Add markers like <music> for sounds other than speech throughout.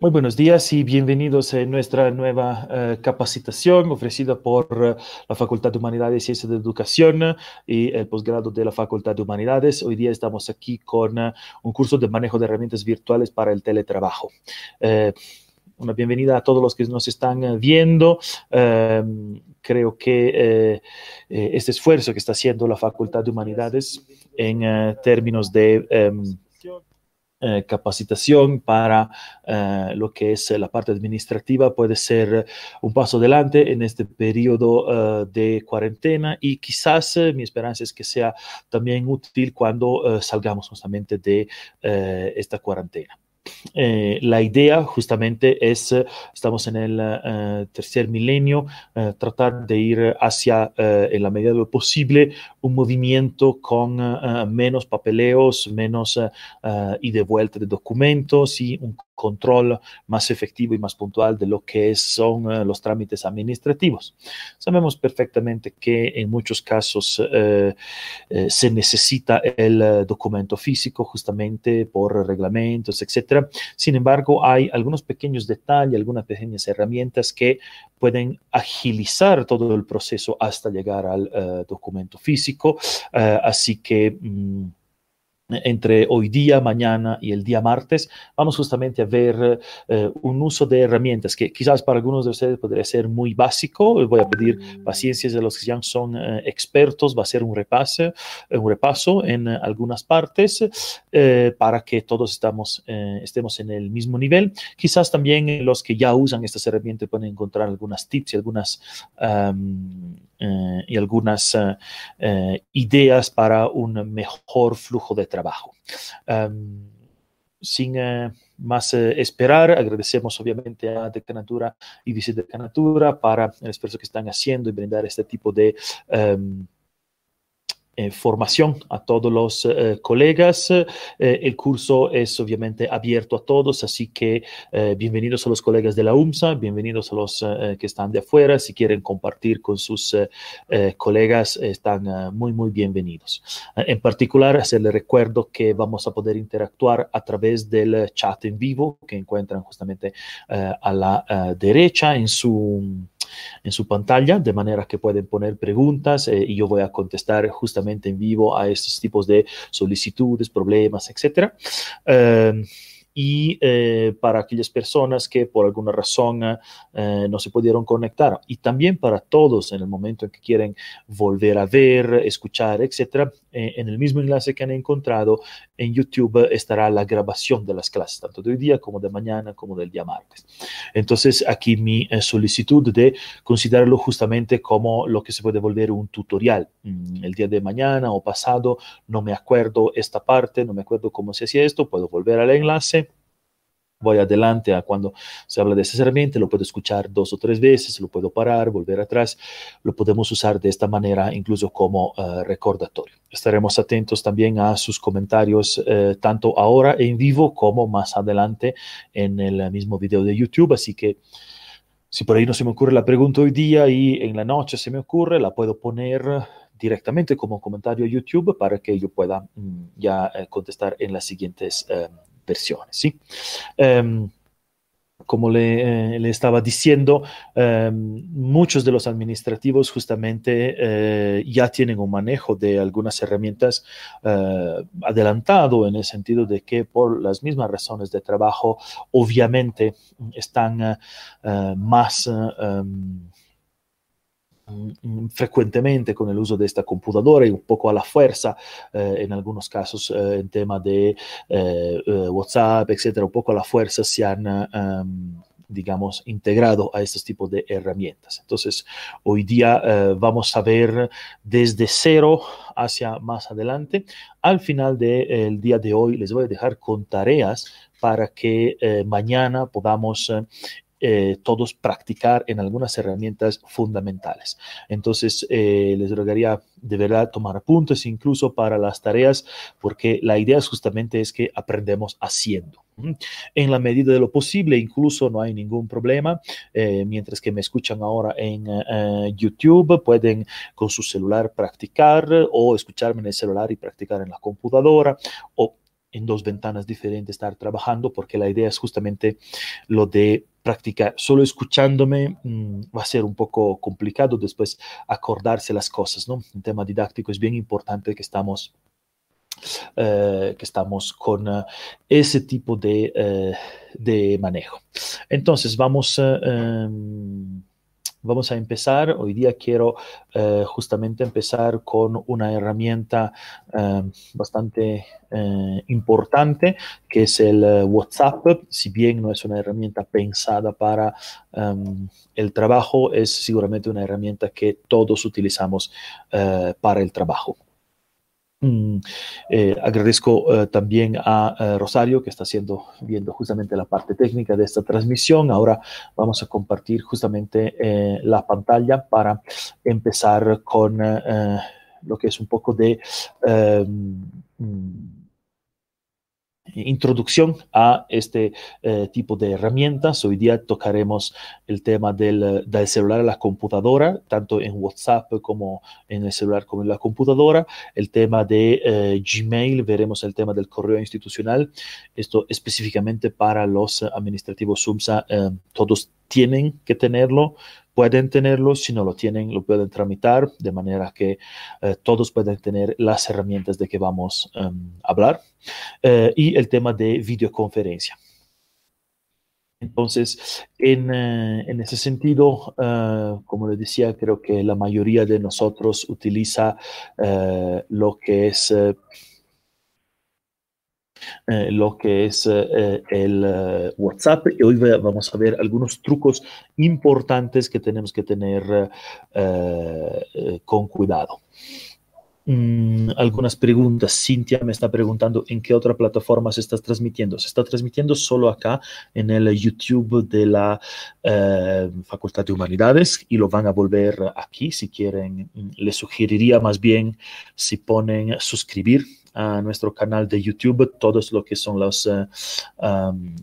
Muy buenos días y bienvenidos a nuestra nueva uh, capacitación ofrecida por uh, la Facultad de Humanidades y Ciencias de Educación y el posgrado de la Facultad de Humanidades. Hoy día estamos aquí con uh, un curso de manejo de herramientas virtuales para el teletrabajo. una bienvenida a todos los que nos están viendo. Em, creo que eh, eh, este esfuerzo que está haciendo la Facultad de Humanidades en términos de um, eh, capacitación para eh, lo que es la parte administrativa puede ser un paso adelante en este periodo de cuarentena y quizás mi esperanza es que sea también útil cuando salgamos justamente de esta cuarentena. Eh, la idea justamente es, estamos en el tercer milenio, tratar de ir hacia, en la medida de lo posible, un movimiento con menos papeleos, menos y de vuelta de documentos y un control más efectivo y más puntual de lo que son uh, los trámites administrativos. Sabemos perfectamente que en muchos casos uh, uh, se necesita el documento físico justamente por reglamentos, etc. Sin embargo, hay algunos pequeños detalles, algunas pequeñas herramientas que pueden agilizar todo el proceso hasta llegar al documento físico. Así que... Um, entre hoy día, mañana y el día martes, vamos justamente a ver eh, un uso de herramientas que quizás para algunos de ustedes podría ser muy básico. Voy a pedir paciencia de los que ya son eh, expertos, va a ser un repaso, un repaso en algunas partes eh, para que todos estamos, estemos en el mismo nivel. Quizás también los que ya usan estas herramientas pueden encontrar algunas tips y algunas... Um, eh, y algunas uh, uh, ideas para un mejor flujo de trabajo. Um, sin más esperar, agradecemos obviamente a Decanatura y Vicedecanatura para el esfuerzo que están haciendo y brindar este tipo de um, eh, formación a todos los eh, colegas. Eh, el curso es obviamente abierto a todos, así que eh, bienvenidos a los colegas de la UMSA, bienvenidos a los eh, que están de afuera. Si quieren compartir con sus eh, colegas, están muy, muy bienvenidos. en particular, hacerles recuerdo que vamos a poder interactuar a través del chat en vivo que encuentran justamente a la derecha en su en su pantalla, de manera que pueden poner preguntas eh, y yo voy a contestar justamente en vivo a estos tipos de solicitudes, problemas, etc. Eh, y eh, para aquellas personas que por alguna razón eh, no se pudieron conectar y también para todos en el momento en que quieren volver a ver, escuchar, etcétera, eh, en el mismo enlace que han encontrado en YouTube estará la grabación de las clases, tanto de hoy día como de mañana como del día martes. Entonces aquí mi eh, solicitud de considerarlo justamente como lo que se puede volver un tutorial. Mm, el día de mañana o pasado no me acuerdo esta parte, no me acuerdo cómo se hacía esto, puedo volver al enlace voy adelante a cuando se habla de lo puedo escuchar dos o tres veces, lo puedo parar, volver atrás, lo podemos usar de esta manera incluso como uh, recordatorio. Estaremos atentos también a sus comentarios uh, tanto ahora en vivo como más adelante en el mismo video de YouTube, así que si por ahí no se me ocurre la pregunta hoy día y en la noche se me ocurre, la puedo poner directamente como comentario a YouTube para que yo pueda mm, ya eh, contestar en las siguientes eh, versiones. ¿sí? Um, como le, eh, le, estaba diciendo, eh, muchos de los administrativos justamente eh, ya tienen un manejo de algunas herramientas eh, adelantado en el sentido de que por las mismas razones de trabajo, obviamente están más um, frecuentemente con el uso de esta computadora y un poco a la fuerza, eh, en algunos casos eh, en tema de eh, WhatsApp, etcétera, un poco a la fuerza se han, um, digamos, integrado a estos tipos de herramientas. Entonces, hoy día vamos a ver desde cero hacia más adelante. Al final del de, día de hoy les voy a dejar con tareas para que mañana podamos eh, todos practicar en algunas herramientas fundamentales. Entonces, eh, les rogaría de verdad tomar apuntes incluso para las tareas, porque la idea justamente es que aprendemos haciendo. En la medida de lo posible, incluso no hay ningún problema. Eh, mientras que me escuchan ahora en YouTube, pueden con su celular practicar o escucharme en el celular y practicar en la computadora o en dos ventanas diferentes estar trabajando, porque la idea es justamente lo de practicar. Solo escuchándome mm, va a ser un poco complicado después acordarse las cosas, ¿no? En tema didáctico es bien importante que estamos eh, que estamos con uh, ese tipo de, uh, de, manejo. Entonces, vamos, uh, um, vamos a empezar. Hoy día quiero justamente empezar con una herramienta bastante importante, que es el WhatsApp. Si bien no es una herramienta pensada para um, el trabajo, es seguramente una herramienta que todos utilizamos para el trabajo. Mm, eh, agradezco eh, también a eh, Rosario que está haciendo, viendo justamente la parte técnica de esta transmisión. Ahora vamos a compartir justamente la pantalla para empezar con lo que es un poco de mm, introducción a este eh, tipo de herramientas. Hoy día tocaremos el tema del, del, celular a la computadora, tanto en WhatsApp como en el celular como en la computadora. El tema de eh, Gmail, veremos el tema del correo institucional. Esto específicamente para los administrativos SUMSA, eh, todos tienen que tenerlo pueden tenerlo, si no lo tienen, lo pueden tramitar de manera que eh, todos pueden tener las herramientas de que vamos um, a hablar. Eh, y el tema de videoconferencia. Entonces, en, uh, en ese sentido, como les decía, creo que la mayoría de nosotros utiliza lo que es eh, lo que es eh, el uh, WhatsApp y hoy vamos a ver algunos trucos importantes que tenemos que tener con cuidado. Mm, algunas preguntas. Cintia me está preguntando en qué otra plataforma se está transmitiendo. Se está transmitiendo solo acá en el YouTube de la eh, Facultad de Humanidades y lo van a volver aquí si quieren. Les sugeriría más bien si ponen suscribir a nuestro canal de YouTube, todos lo que son los, uh, um,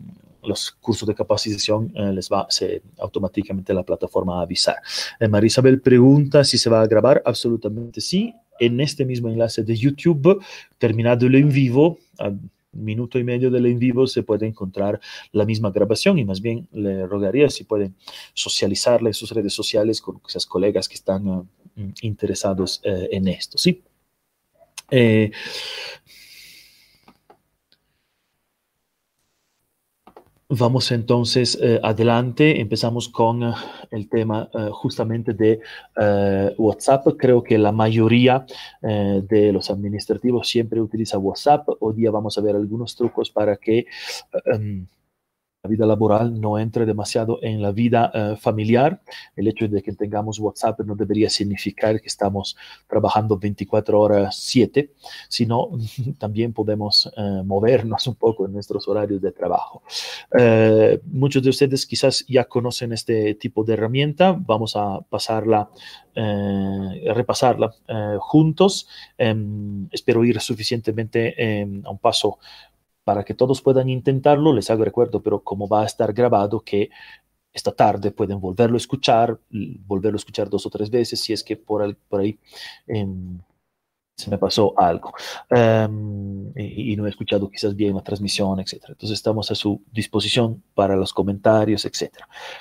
los cursos de capacitación, uh, les va se, automáticamente la plataforma a avisar. Eh, Marisabel pregunta si se va a grabar. Absolutamente sí. En este mismo enlace de YouTube, terminado el en vivo, a minuto y medio del en vivo se puede encontrar la misma grabación y más bien le rogaría si pueden socializarla en sus redes sociales con esas colegas que están uh, interesados en esto. Sí. Eh, Vamos entonces eh, adelante, empezamos con uh, el tema justamente de WhatsApp. Creo que la mayoría de los administrativos siempre utiliza WhatsApp. Hoy día vamos a ver algunos trucos para que um, la vida laboral no entre demasiado en la vida uh, familiar. El hecho de que tengamos WhatsApp no debería significar que estamos trabajando 24 horas 7, sino <laughs> también podemos uh, movernos un poco en nuestros horarios de trabajo. Uh, muchos de ustedes quizás ya conocen este tipo de herramienta. Vamos a pasarla, repasarla juntos. Um, espero ir suficientemente um, a un paso para que todos puedan intentarlo, les hago recuerdo, pero como va a estar grabado, que esta tarde pueden volverlo a escuchar, volverlo a escuchar dos o tres veces, si es que por, el, por ahí eh, se me pasó algo um, y, no he escuchado quizás bien la transmisión, etc. Entonces estamos a su disposición para los comentarios, etc.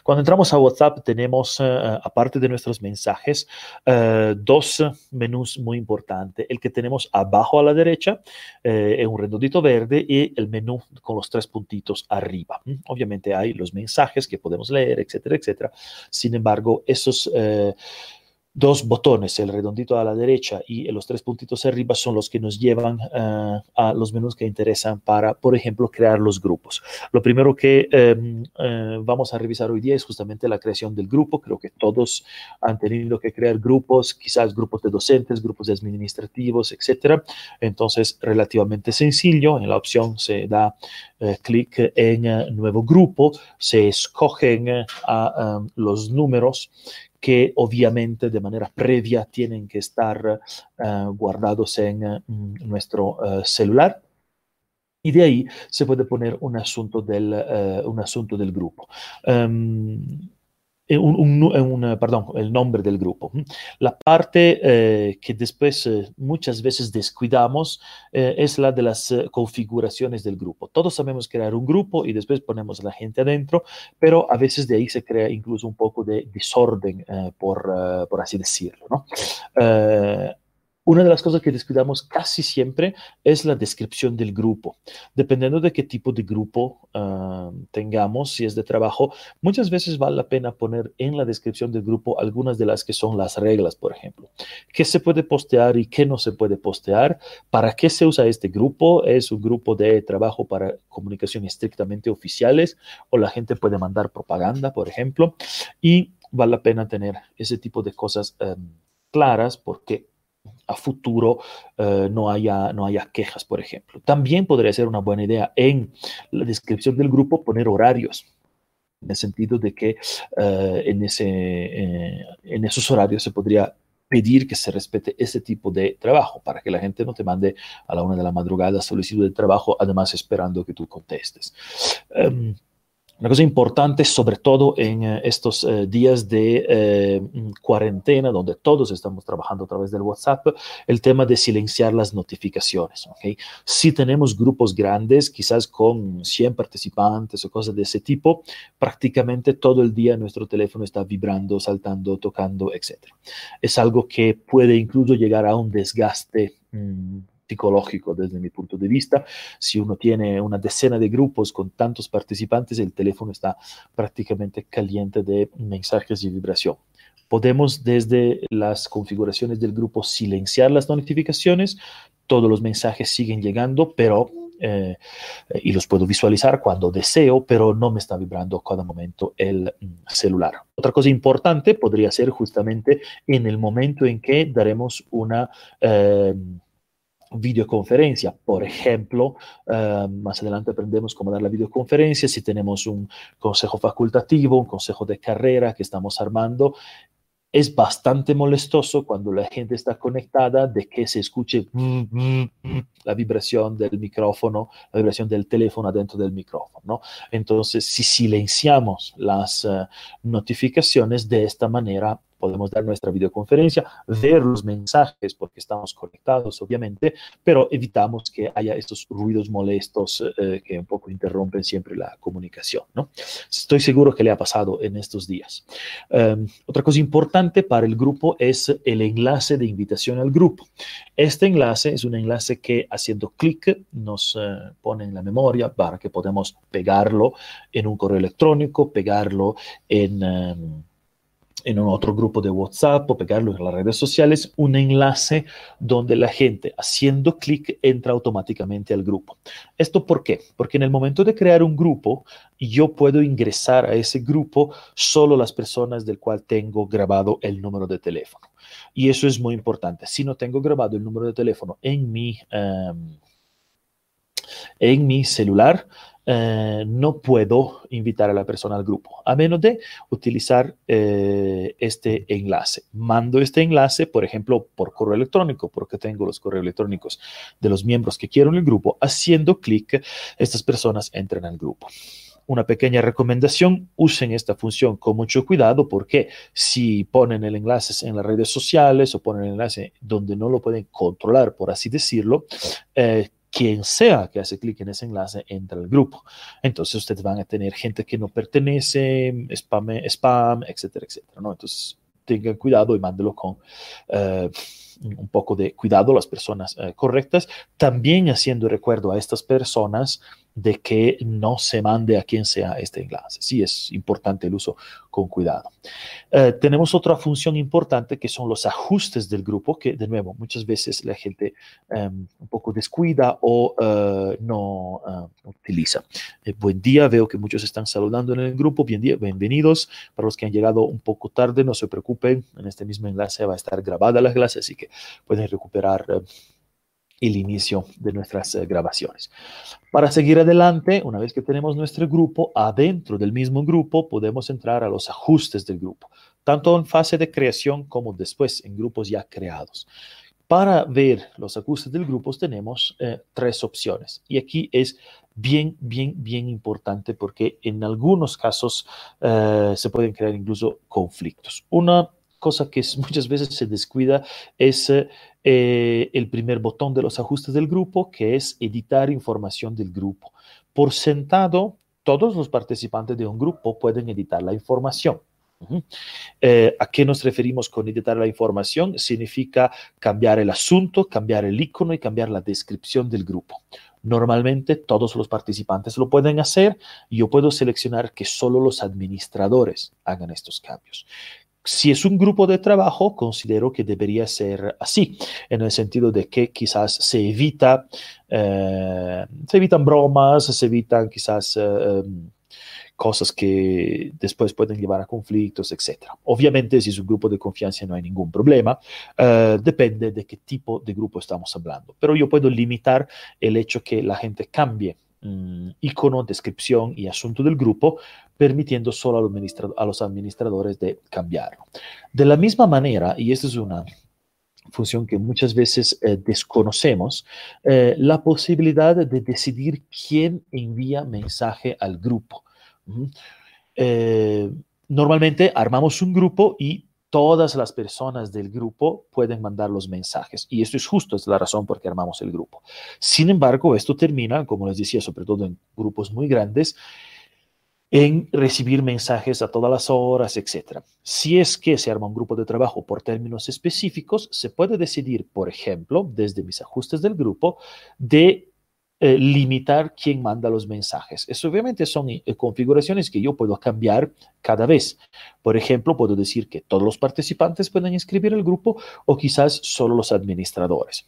Cuando entramos a WhatsApp tenemos, uh, aparte de nuestros mensajes, uh, dos menús muy importantes. El que tenemos abajo a la derecha eh, es un redondito verde y el menú con los tres puntitos arriba. Obviamente hay los mensajes que podemos leer, etc. etc. Sin embargo, esos... Uh, dos botones, el redondito a la derecha y los tres puntitos arriba, son los que nos llevan uh, a los menús que interesan para, por ejemplo, crear los grupos. Lo primero que um, uh, vamos a revisar hoy día es justamente la creación del grupo. Creo que todos han tenido que crear grupos, quizás grupos de docentes, grupos de administrativos, etcétera. Entonces, relativamente sencillo. En la opción se da uh, clic en nuevo grupo, se escogen los números que obviamente de manera previa tienen que estar uh, guardados en uh, nuestro uh, celular. Y de ahí se puede poner un asunto del, un asunto del grupo. Um, eh, un, perdón, el nombre del grupo. La parte eh, que después muchas veces descuidamos es la de las configuraciones del grupo. Todos sabemos crear un grupo y después ponemos a la gente adentro, pero a veces de ahí se crea incluso un poco de desorden, por, por, así decirlo. Una de las cosas que descuidamos casi siempre es la descripción del grupo. Dependiendo de qué tipo de grupo ah, tengamos, si es de trabajo, muchas veces vale la pena poner en la descripción del grupo algunas de las que son las reglas, por ejemplo. ¿Qué se puede postear y qué no se puede postear? ¿Para qué se usa este grupo? ¿Es un grupo de trabajo para comunicación estrictamente oficiales o la gente puede mandar propaganda, por ejemplo? Y vale la pena tener ese tipo de cosas em, claras porque a futuro eh, no, haya, no haya quejas, por ejemplo. También podría ser una buena idea en la descripción del grupo poner horarios en el sentido de que eh, en, ese, eh, en esos horarios se podría pedir que se respete ese tipo de trabajo para que la gente no te mande a la una de la madrugada solicitud de trabajo, además esperando que tú contestes. Em, una cosa importante, sobre todo en eh, estos eh, días de eh, cuarentena, donde todos estamos trabajando a través del WhatsApp, el tema de silenciar las notificaciones. ¿okay? Si tenemos grupos grandes, quizás con 100 participantes o cosas de ese tipo, prácticamente todo el día nuestro teléfono está vibrando, saltando, tocando, etc. Es algo que puede incluso llegar a un desgaste. Psicológico desde mi punto de vista. Si uno tiene una decena de grupos con tantos participantes, el teléfono está prácticamente caliente de mensajes y vibración. Podemos desde las configuraciones del grupo silenciar las notificaciones, todos los mensajes siguen llegando, pero eh, y los puedo visualizar cuando deseo, pero no me está vibrando cada momento el mm, celular. Otra cosa importante podría ser justamente en el momento en que daremos una... Eh, videoconferencia. Por ejemplo, eh, más adelante aprendemos cómo dar la videoconferencia, si tenemos un consejo facultativo, un consejo de carrera que estamos armando. Es bastante molestoso cuando la gente está conectada de que se escuche la vibración del micrófono, la vibración del teléfono dentro del micrófono. Entonces, si silenciamos las eh, notificaciones de esta manera, podemos dar nuestra videoconferencia, ver los mensajes porque estamos conectados, obviamente, pero evitamos que haya estos ruidos molestos eh, que un poco interrumpen siempre la comunicación. ¿no? Estoy seguro que le ha pasado en estos días. Em, otra cosa importante para el grupo es el enlace de invitación al grupo. Este enlace es un enlace que haciendo clic nos eh, pone en la memoria para que podamos pegarlo en un correo electrónico, pegarlo en... Em, en otro grupo de WhatsApp o pegarlo en las redes sociales, un enlace donde la gente haciendo clic entra automáticamente al grupo. ¿Esto por qué? Porque en el momento de crear un grupo, yo puedo ingresar a ese grupo solo las personas del cual tengo grabado el número de teléfono. Y eso es muy importante. Si no tengo grabado el número de teléfono en mi, em, en mi celular, eh, no puedo invitar a la persona al grupo, a menos de utilizar eh, este enlace. Mando este enlace, por ejemplo, por correo electrónico, porque tengo los correos electrónicos de los miembros que quiero en el grupo. Haciendo clic, estas personas entran al grupo una pequeña recomendación, usen esta función con mucho cuidado porque si ponen el enlace en las redes sociales o ponen el enlace donde no lo pueden controlar, por así decirlo, eh, quien sea que hace clic en ese enlace entra al grupo. Entonces ustedes van a tener gente que no pertenece, spam, spam etcétera, etcétera. ¿no? Entonces tengan cuidado y mándelo con eh, un poco de cuidado las personas eh, correctas. También haciendo recuerdo a estas personas de que no se mande a quien sea este enlace. Sí, es importante el uso con cuidado. Eh, tenemos otra función importante que son los ajustes del grupo, que de nuevo muchas veces la gente em, un poco descuida o eh, no uh, utiliza. Eh, buen día, veo que muchos están saludando en el grupo. Bienvenidos. Para los que han llegado un poco tarde, no se preocupen, en este mismo enlace va a estar grabada la clase, así que pueden recuperar el inicio de nuestras eh, grabaciones. Para seguir adelante, una vez que tenemos nuestro grupo, adentro del mismo grupo podemos entrar a los ajustes del grupo, tanto en fase de creación como después en grupos ya creados. Para ver los ajustes del grupo tenemos eh, tres opciones y aquí es bien, bien, bien importante porque en algunos casos eh, se pueden crear incluso conflictos. Una cosa que <laughs> muchas veces se descuida es eh, el primer botón de los ajustes del grupo, que es editar información del grupo. Por sentado, todos los participantes de un grupo pueden editar la información. Eh, ¿A qué nos referimos con editar la información? Significa cambiar el asunto, cambiar el icono y cambiar la descripción del grupo. Normalmente todos los participantes lo pueden hacer. Yo puedo seleccionar que solo los administradores hagan estos cambios. Si es un grupo de trabajo, considero que debería ser así, en el sentido de que quizás se evita, eh, se evitan bromas, se evitan quizás eh, em, cosas que después pueden llevar a conflictos, etc. Obviamente, si es un grupo de confianza no hay ningún problema, uh, depende de qué tipo de grupo estamos hablando. Pero yo puedo limitar el hecho que la gente cambie um, icono, descripción y asunto del grupo, permitiendo solo a los, administradores de cambiarlo. De la misma manera, y esta es una función que muchas veces eh, desconocemos, eh, la posibilidad de decidir quién envía mensaje al grupo. Eh, normalmente armamos un grupo y todas las personas del grupo pueden mandar los mensajes. Y esto es justo, es la razón por qué armamos el grupo. Sin embargo, esto termina, como les decía, sobre todo en grupos muy grandes, en recibir mensajes a todas las horas, etc. Si es que se arma un grupo de trabajo por términos específicos, se puede decidir, por ejemplo, desde mis ajustes del grupo, de eh, limitar quién manda los mensajes. Eso obviamente son eh, configuraciones que yo puedo cambiar cada vez. Por ejemplo, puedo decir que todos los participantes pueden inscribir el grupo o quizás solo los administradores.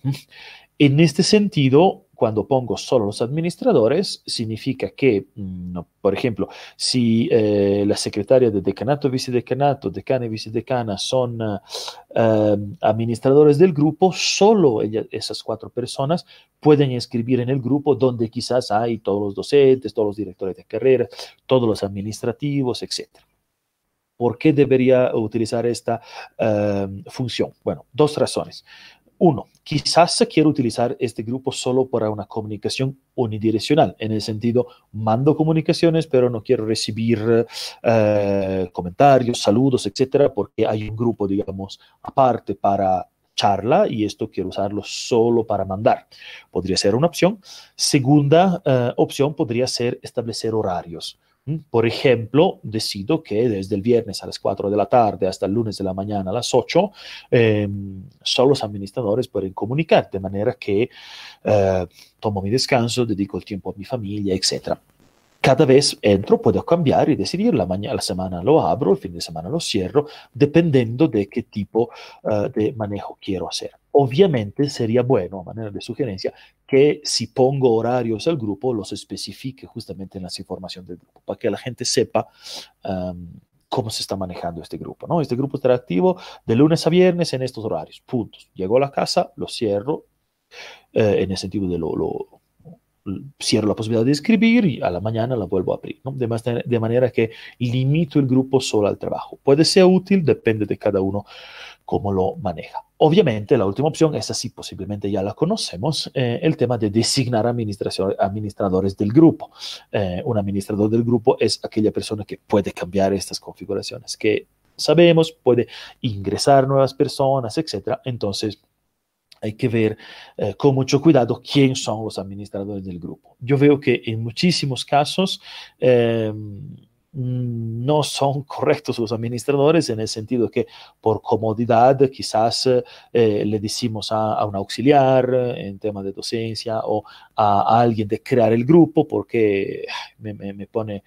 En este sentido, cuando pongo solo los administradores, significa que, mm, por ejemplo, si eh, la secretaria de decanato, vicedecanato, decana y vicedecana son eh, administradores del grupo, solo esas cuatro personas pueden escribir en el grupo donde quizás hay todos los docentes, todos los directores de carrera, todos los administrativos, etc. ¿Por qué debería utilizar esta eh, función? Bueno, dos razones. Uno, quizás quiero utilizar este grupo solo para una comunicación unidireccional, en el sentido, mando comunicaciones, pero no quiero recibir eh, comentarios, saludos, etcétera, porque hay un grupo, digamos, aparte para charla y esto quiero usarlo solo para mandar. Podría ser una opción. Segunda eh, opción podría ser establecer horarios. Por ejemplo, decido que desde el viernes a las 4 de la tarde hasta el lunes de la mañana a las 8, eh, solo los administradores pueden comunicar, de manera que eh, tomo mi descanso, dedico el tiempo a mi familia, etc. Cada vez entro, puedo cambiar y decidir, la, semana lo abro, el fin de semana lo cierro, dependiendo de qué tipo uh, de manejo quiero hacer. Obviamente sería bueno, a manera de sugerencia, que si pongo horarios al grupo, los especifique justamente en la información del grupo, para que la gente sepa um, cómo se está manejando este grupo. ¿no? Este grupo estará activo de lunes a viernes en estos horarios, puntos. Llego a la casa, lo cierro, eh, en el sentido de lo cierro la posibilidad de escribir y a la mañana la vuelvo a abrir, de, manera que limito el grupo solo al trabajo. Puede ser útil, depende de cada uno cómo lo maneja. Obviamente, la última opción, esa sí posiblemente ya la conocemos, eh, el tema de designar administradores del grupo. Eh, un administrador del grupo es aquella persona que puede cambiar estas configuraciones, que sabemos, puede ingresar nuevas personas, etc. Entonces, hay que ver eh, con mucho cuidado quién son los administradores del grupo. Yo veo que en muchísimos casos eh, no son <laughs> correctos los administradores en el sentido que por comodidad quizás eh, le decimos a, un auxiliar en tema de docencia o a, alguien de crear el grupo porque me, me, pone,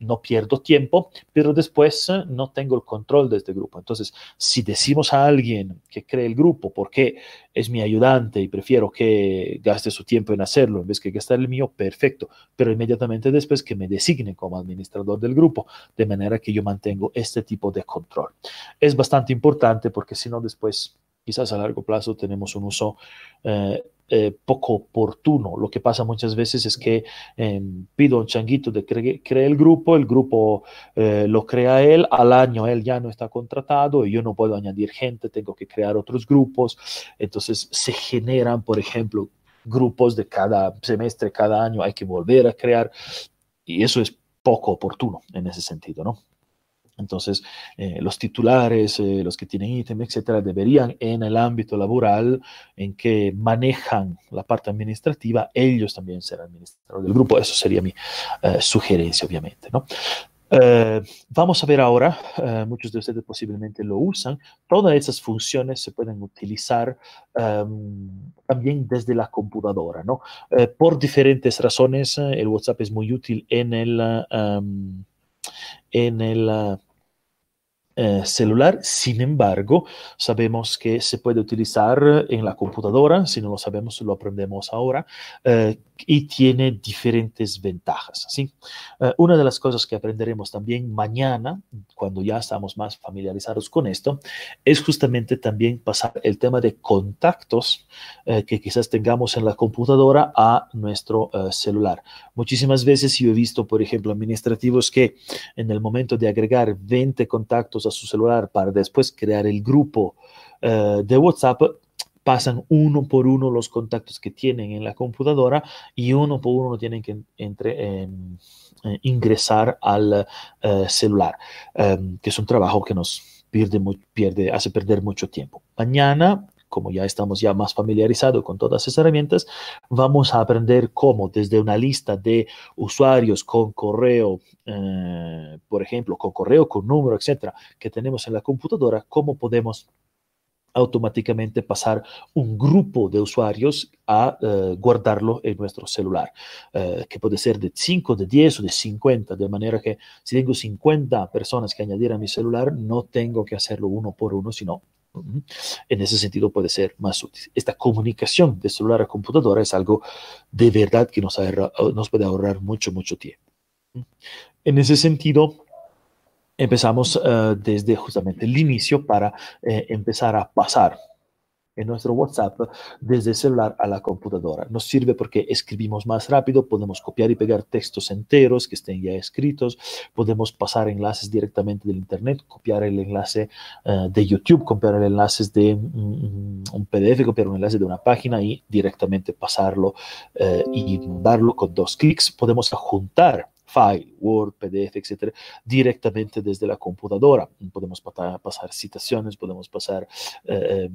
no pierdo tiempo, pero después no tengo el control de este grupo. Entonces, si decimos a alguien que cree el grupo porque es mi ayudante y prefiero que gaste su tiempo en hacerlo en vez que gastar el mío, perfecto, pero inmediatamente después que me designe como administrador del grupo, de manera que yo mantengo este tipo de control. Es bastante importante porque si no después quizás a largo plazo tenemos un uso eh, eh, poco oportuno. Lo que pasa muchas veces es que em, pido un changuito de cree el grupo, el grupo eh, lo crea él, al año él ya no está contratado y yo no puedo añadir gente, tengo que crear otros grupos. Entonces se generan, por ejemplo, grupos de cada semestre, cada año, hay que volver a crear y eso es poco oportuno en ese sentido, ¿no? Entonces, eh, los titulares, eh, los que tienen ítem, etcétera, deberían en el ámbito laboral en que manejan la parte administrativa, ellos también ser administradores del grupo. Eso sería mi eh, sugerencia, obviamente. ¿no? vamos a ver ahora, muchos de ustedes posiblemente lo usan, todas esas funciones se pueden utilizar em, también desde la computadora. ¿no? por diferentes razones, el WhatsApp es muy útil en el... Em, en el eh, celular. Sin embargo, sabemos que se puede utilizar en la computadora, si no lo sabemos, lo aprendemos ahora, eh, y tiene diferentes ventajas. ¿sí? Eh, una de las cosas que aprenderemos también mañana, cuando ya estamos más familiarizados con esto, es justamente también pasar el tema de contactos que quizás tengamos en la computadora a nuestro celular. Muchísimas veces yo he visto, por ejemplo, administrativos que en el momento de agregar 20 contactos a su celular para después crear el grupo eh, de WhatsApp, pasan uno por uno los contactos que tienen en la computadora y uno por uno tienen que entre, eh, ingresar al eh, celular, que es un trabajo que nos pierde, pierde, hace perder mucho tiempo. Mañana como ya estamos ya más familiarizados con todas esas herramientas, vamos a aprender cómo desde una lista de usuarios con correo, eh, por ejemplo, con correo, con número, etcétera, que tenemos en la computadora, cómo podemos automáticamente pasar un grupo de usuarios a eh, guardarlo en nuestro celular, eh, que puede ser de 5, de 10 o de 50, de manera que si tengo 50 personas que añadir a mi celular, no tengo que hacerlo uno por uno, sino en ese sentido puede ser más útil. Esta comunicación de celular a computadora es algo de verdad que nos, nos puede ahorrar mucho, mucho tiempo. En ese sentido, empezamos eh, desde justamente el inicio para eh, empezar a pasar en nuestro WhatsApp desde el celular a la computadora. Nos sirve porque escribimos más rápido, podemos copiar y pegar textos enteros que estén ya escritos, podemos pasar enlaces directamente del Internet, copiar el enlace eh, de YouTube, copiar el enlace de un PDF, copiar un enlace de una página y directamente pasarlo uh, y mandarlo con dos clics. Podemos adjuntar file, Word, PDF, etcétera, directamente desde la computadora. Podemos pasar, citaciones, podemos pasar eh,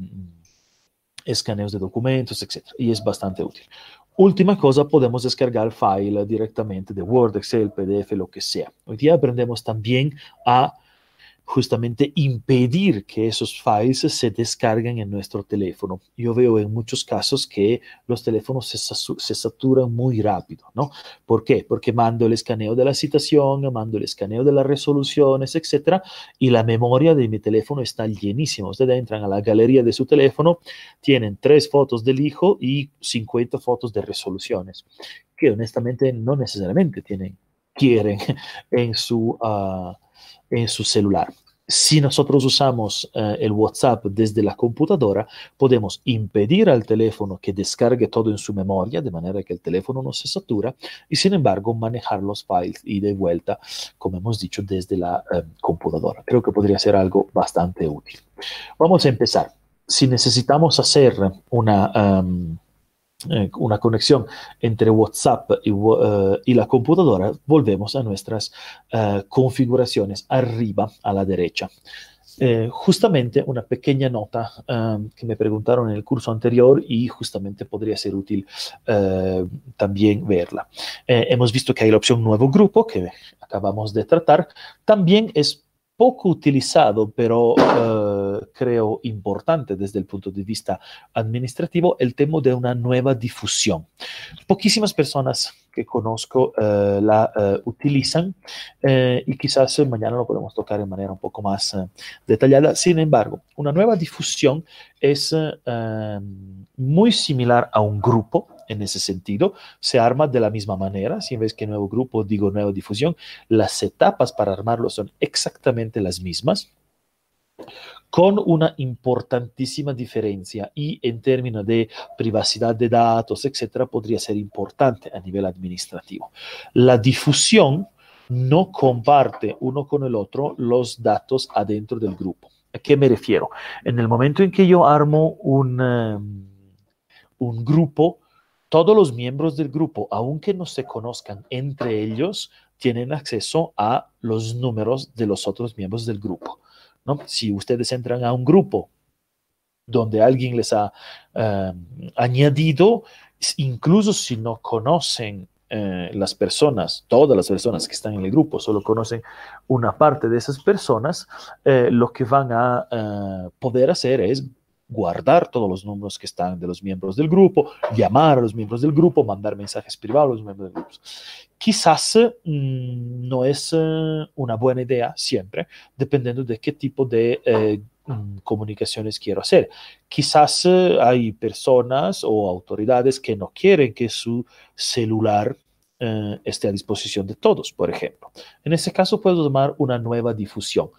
escaneos de documentos, etc. Y es bastante útil. Última cosa, podemos descargar file directamente de Word, Excel, PDF, lo que sea. Hoy día aprendemos también a justamente impedir que esos files se descarguen en nuestro teléfono. Yo veo en muchos casos que los teléfonos se, saturan muy rápido, ¿no? ¿Por qué? Porque mando el escaneo de la citación, mando el escaneo de las resoluciones, etcétera, y la memoria de mi teléfono está llenísima. Ustedes entran a la galería de su teléfono, tienen tres fotos del hijo y 50 fotos de resoluciones, que honestamente no necesariamente tienen, quieren en su... Uh, en su celular. Si nosotros usamos uh, el WhatsApp desde la computadora, podemos impedir al teléfono que descargue todo en su memoria, de manera que el teléfono no se satura, y sin embargo manejar los files y de vuelta, como hemos dicho, desde la uh, computadora. Creo que podría ser algo bastante útil. Vamos a empezar. Si necesitamos hacer una... Eh, una conexión entre WhatsApp y, uh, y, la computadora, volvemos a nuestras uh, configuraciones arriba a la derecha. Eh, justamente una pequeña nota um, que me preguntaron en el curso anterior y justamente podría ser útil uh, también verla. Eh, hemos visto que hay la opción nuevo grupo que acabamos de tratar. También es poco utilizado, pero creo importante desde el punto de vista administrativo, el tema de una nueva difusión. Poquísimas personas que conozco uh, la uh, utilizan y quizás mañana lo podemos tocar de manera un poco más detallada. Sin embargo, una nueva difusión es muy similar a un grupo en ese sentido, se arma de la misma manera. Si ves que nuevo grupo, digo nueva difusión, las etapas para armarlo son exactamente las mismas. Con una importantísima diferencia y en términos de privacidad de datos, etcétera, podría ser importante a nivel administrativo. La difusión no comparte uno con el otro los datos adentro del grupo. ¿A qué me refiero? En el momento en que yo armo un, um, un grupo, todos los miembros del grupo, aunque no se conozcan entre ellos, tienen acceso a los números de los otros miembros del grupo. ¿No? Si ustedes entran a un grupo donde alguien les ha um, añadido, incluso si no conocen eh, las personas, todas las personas que están en el grupo, solo conocen una parte de esas personas, eh, lo que van a eh, poder hacer es guardar todos los números que están de los miembros del grupo, llamar a los miembros del grupo, mandar mensajes privados a los miembros del grupo. Quizás mm, no es una buena idea siempre, dependiendo de qué tipo de Mm, comunicaciones quiero hacer. Quizás eh, hay personas o autoridades que no quieren que su celular eh, esté a disposición de todos, por ejemplo. En ese caso puedo tomar una nueva difusión.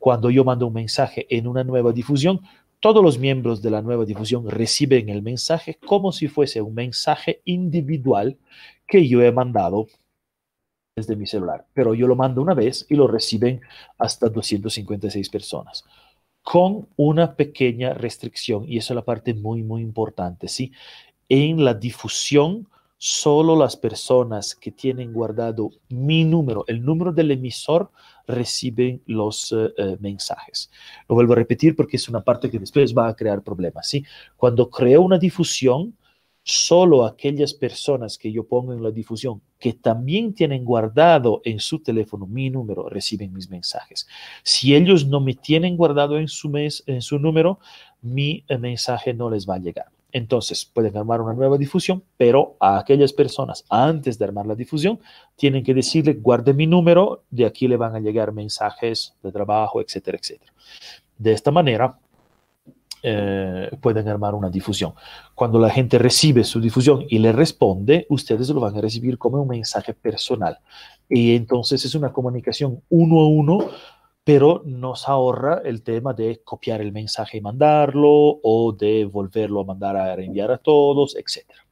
Cuando yo mando un mensaje en una nueva difusión, todos los miembros de la nueva difusión reciben el mensaje como si fuese un mensaje individual que yo he mandado desde mi celular. Pero yo lo mando una vez y lo reciben hasta 256 personas con una pequeña restricción, y eso es la parte muy, muy importante, ¿sí? En la difusión, solo las personas que tienen guardado mi número, el número del emisor, reciben los eh, eh, mensajes. Lo vuelvo a repetir porque es una parte que después va a crear problemas, ¿sí? Cuando creo una difusión, solo aquellas personas que yo pongo en la difusión que también tienen guardado en su teléfono mi número reciben mis mensajes. Si ellos no me tienen guardado en su, mes, en su número, mi eh, mensaje no les va a llegar. Entonces, pueden armar una nueva difusión, pero a aquellas personas, antes de armar la difusión, tienen que decirle, guarde mi número, de aquí le van a llegar mensajes de trabajo, etcétera, etcétera. De esta manera, eh, pueden armar una difusión. Cuando la gente recibe su difusión y le responde, ustedes lo van a recibir como un mensaje personal. Y entonces es una comunicación uno a uno, pero nos ahorra el tema de copiar el mensaje y mandarlo o de volverlo a mandar a reenviar a todos, etcétera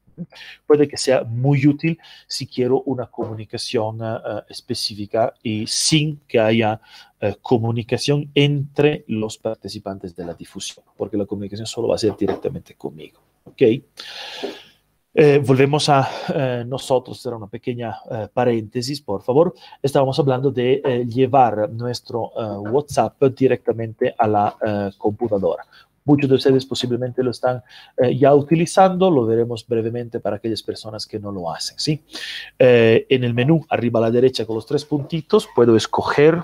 puede que sea muy útil si quiero una comunicación uh, específica y sin que haya uh, comunicación entre los participantes de la difusión, porque la comunicación solo va a ser directamente conmigo. ¿ok? Eh, volvemos a eh, nosotros, será una pequeña eh, paréntesis, por favor. Estábamos hablando de llevar nuestro WhatsApp directamente a la computadora. Muchos de ustedes posiblemente lo están ya utilizando, lo veremos brevemente para aquellas personas que no lo hacen. ¿sí? En el menú arriba a la derecha con los tres puntitos puedo escoger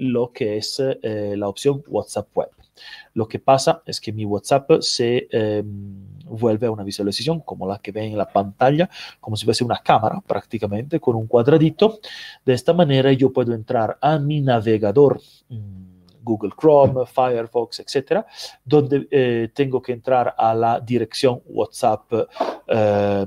lo que es la opción WhatsApp Web. Lo que pasa es que mi WhatsApp se em, vuelve a una visualización como la que ven en la pantalla, como si fuese una cámara prácticamente, con un cuadradito. De esta manera yo puedo entrar a mi navegador. Mm, Google Chrome, Firefox, etcétera, donde eh, tengo que entrar a la dirección WhatsApp eh,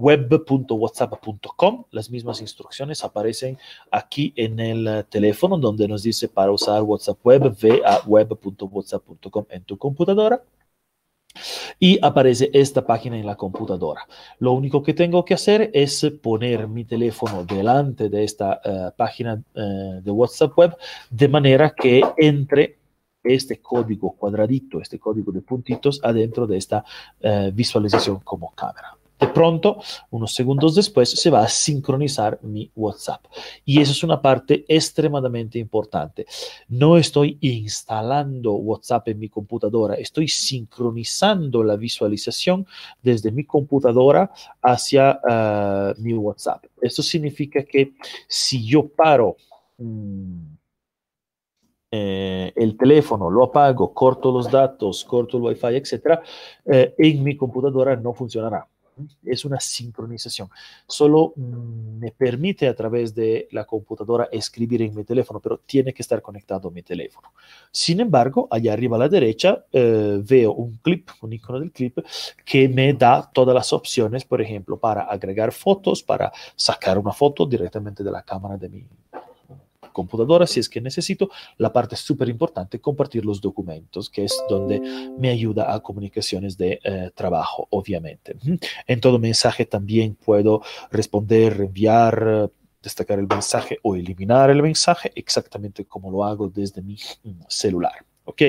web.whatsapp.com. Las mismas instrucciones aparecen aquí en el teléfono donde nos dice para usar WhatsApp Web, ve a web.whatsapp.com en tu computadora y aparece esta página en la computadora. Lo único que tengo que hacer es poner mi teléfono delante de esta uh, página uh, de WhatsApp web de manera que entre este código cuadradito, este código de puntitos adentro de esta visualización como cámara. De pronto, unos segundos después, se va a sincronizar mi WhatsApp. Y eso es una parte extremadamente importante. No estoy instalando WhatsApp en mi computadora, estoy sincronizando la visualización desde mi computadora hacia uh, mi WhatsApp. Esto significa que si yo paro... Mmm, eh, el teléfono, lo apago, corto los datos, corto el wifi, etc., eh, en mi computadora no funcionará es una sincronización. Solo mm, me permite a través de la computadora escribir en mi teléfono, pero tiene que estar conectado a mi teléfono. Sin embargo, allá arriba a la derecha eh, veo un clip, un icono del clip, que me da todas las opciones, por ejemplo, para agregar fotos, para sacar una foto directamente de la cámara de mi computadora si es que necesito. La parte súper importante, compartir los documentos, que es donde me ayuda a comunicaciones de eh, trabajo, obviamente. En todo mensaje también puedo responder, enviar, destacar el mensaje o eliminar el mensaje, exactamente como lo hago desde mi mm, celular. ¿Ok?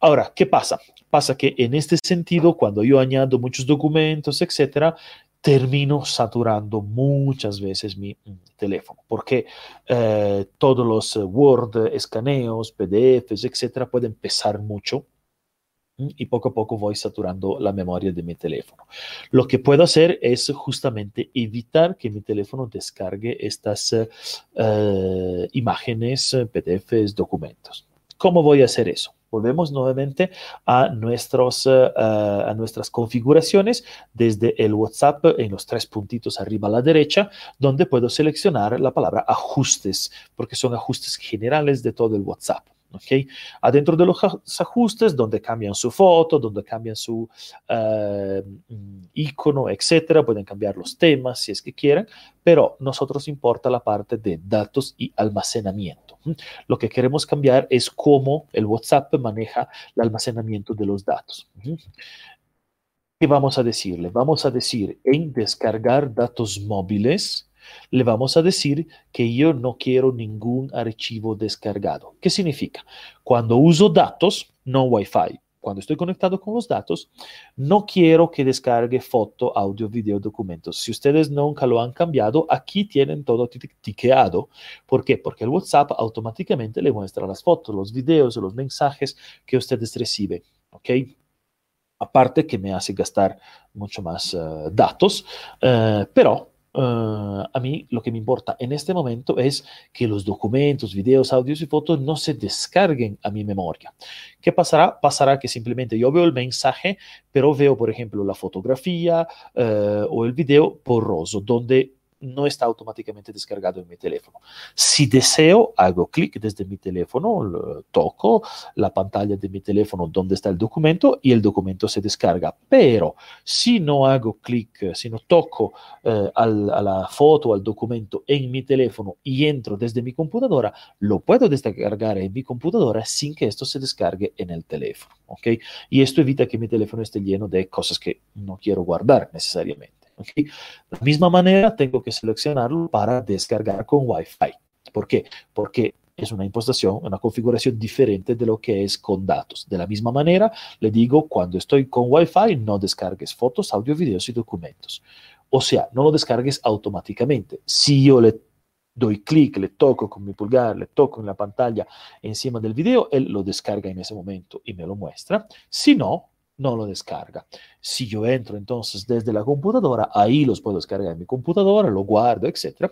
Ahora, ¿qué pasa? Pasa que en este sentido, cuando yo añado muchos documentos, etcétera, termino saturando muchas veces mi mm, teléfono, porque eh, todos los eh, Word, escaneos, PDFs, etcétera, pueden pesar mucho y poco a poco voy saturando la memoria de mi teléfono. Lo que puedo hacer es justamente evitar que mi teléfono descargue estas imágenes, PDFs, documentos. ¿Cómo voy a hacer eso? Volvemos nuevamente a, nuestros, uh, a nuestras configuraciones desde el WhatsApp en los tres puntitos arriba a la derecha, donde puedo seleccionar la palabra ajustes, porque son ajustes generales de todo el WhatsApp. ¿Ok? Adentro de los ajustes, donde cambian su foto, donde cambian su uh, icono, etcétera, pueden cambiar los temas si es que quieren, pero nosotros importa la parte de datos y almacenamiento. Lo que queremos cambiar es cómo el WhatsApp maneja el almacenamiento de los datos. ¿Qué vamos a decirle? Vamos a decir en descargar datos móviles, le vamos a decir que yo no quiero ningún archivo descargado. ¿Qué significa? Cuando uso datos, no Wi-Fi, cuando estoy conectado con los datos, no quiero que descargue foto, audio, video, documentos. Si ustedes nunca lo han cambiado, aquí tienen todo tiqueado. ¿Por qué? Porque el WhatsApp automáticamente le muestra las fotos, los videos, los mensajes que ustedes reciben. ¿Ok? Aparte que me hace gastar mucho más uh, datos, uh, pero Uh, a mí lo que me importa en este momento es que los documentos, videos, audios y fotos no se descarguen a mi memoria. ¿Qué pasará? Pasará que simplemente yo veo el mensaje, pero veo, por ejemplo, la fotografía uh, o el video borroso, donde no está automáticamente descargado en mi teléfono. Si deseo, hago clic desde mi teléfono, toco la pantalla de mi teléfono donde está el documento y el documento se descarga. Pero si no hago clic, si no toco eh, a la foto, al documento en mi teléfono y entro desde mi computadora, lo puedo descargar en mi computadora sin que esto se descargue en el teléfono. ¿ok? Y esto evita que mi teléfono esté lleno de cosas que no quiero guardar necesariamente. De la misma manera, tengo que seleccionarlo para descargar con Wi-Fi. ¿Por qué? Porque es una impostación, una configuración diferente de lo que es con datos. De la misma manera, le digo, cuando estoy con Wi-Fi, no descargues fotos, audio, videos y documentos. O sea, no lo descargues automáticamente. Si yo le doy clic, le toco con mi pulgar, le toco en la pantalla encima del video, él lo descarga en ese momento y me lo muestra. Si no, no lo descarga. Si yo entro entonces desde la computadora, ahí los puedo descargar en mi computadora, lo guardo, etc.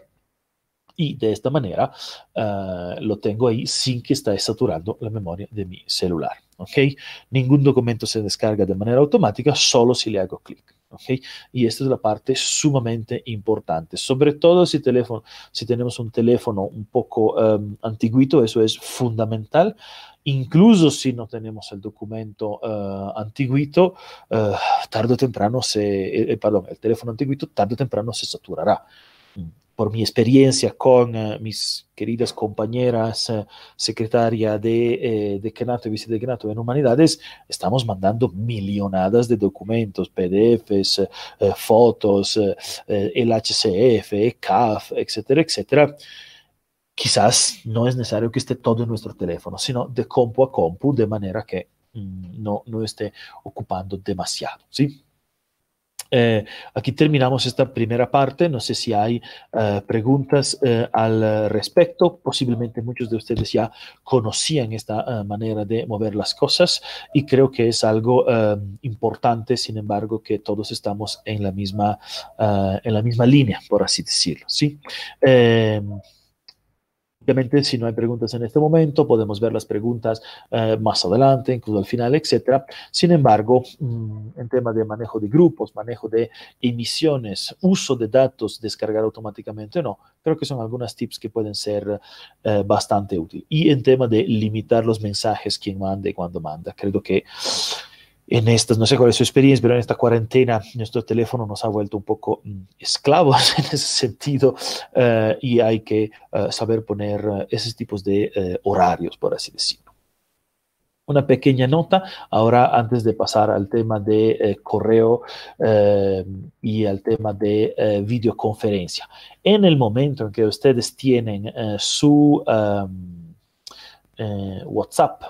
Y de esta manera uh, lo tengo ahí sin que esté saturando la memoria de mi celular. ¿ok? Ningún documento se descarga de manera automática, solo si le hago clic. ¿Okay? Y esta es la parte sumamente importante, sobre todo si, tenemos un teléfono un poco um, antiguito, eso es fundamental incluso si no tenemos el documento uh, antiguito, uh, tarde o temprano se, eh, perdón, el teléfono antiguito, tarde o temprano se saturará. Por mi experiencia con uh, mis queridas compañeras secretaria de eh, decanato y vicedecanato en humanidades, estamos mandando millonadas de documentos, PDFs, fotos, el HCF, ECAF, etcétera, etcétera quizás no es necesario que esté todo en nuestro teléfono, sino de compu a compu, de manera que mm, no, no esté ocupando demasiado, ¿sí? Eh, aquí terminamos esta primera parte. No sé si hay uh, preguntas uh, al respecto. Posiblemente muchos de ustedes ya conocían esta manera de mover las cosas y creo que es algo importante, sin embargo, que todos estamos en la misma, en la misma línea, por así decirlo. ¿sí? Obviamente, si no hay preguntas en este momento, podemos ver las preguntas eh, más adelante, incluso al final, etc. Sin embargo, mmm, en tema de manejo de grupos, manejo de emisiones, uso de datos, descargar automáticamente no, creo que son algunas tips que pueden ser eh, bastante útiles. Y en tema de limitar los mensajes, quién manda y cuándo manda, creo que en estas, no sé cuál es su experiencia, pero en esta cuarentena nuestro teléfono nos ha vuelto un poco mm, esclavos <laughs> en ese sentido eh, y hay que eh, saber poner eh, esos tipos de horarios, por así decirlo. Una pequeña nota ahora antes de pasar al tema de correo y al tema de videoconferencia. En el momento en que ustedes tienen su WhatsApp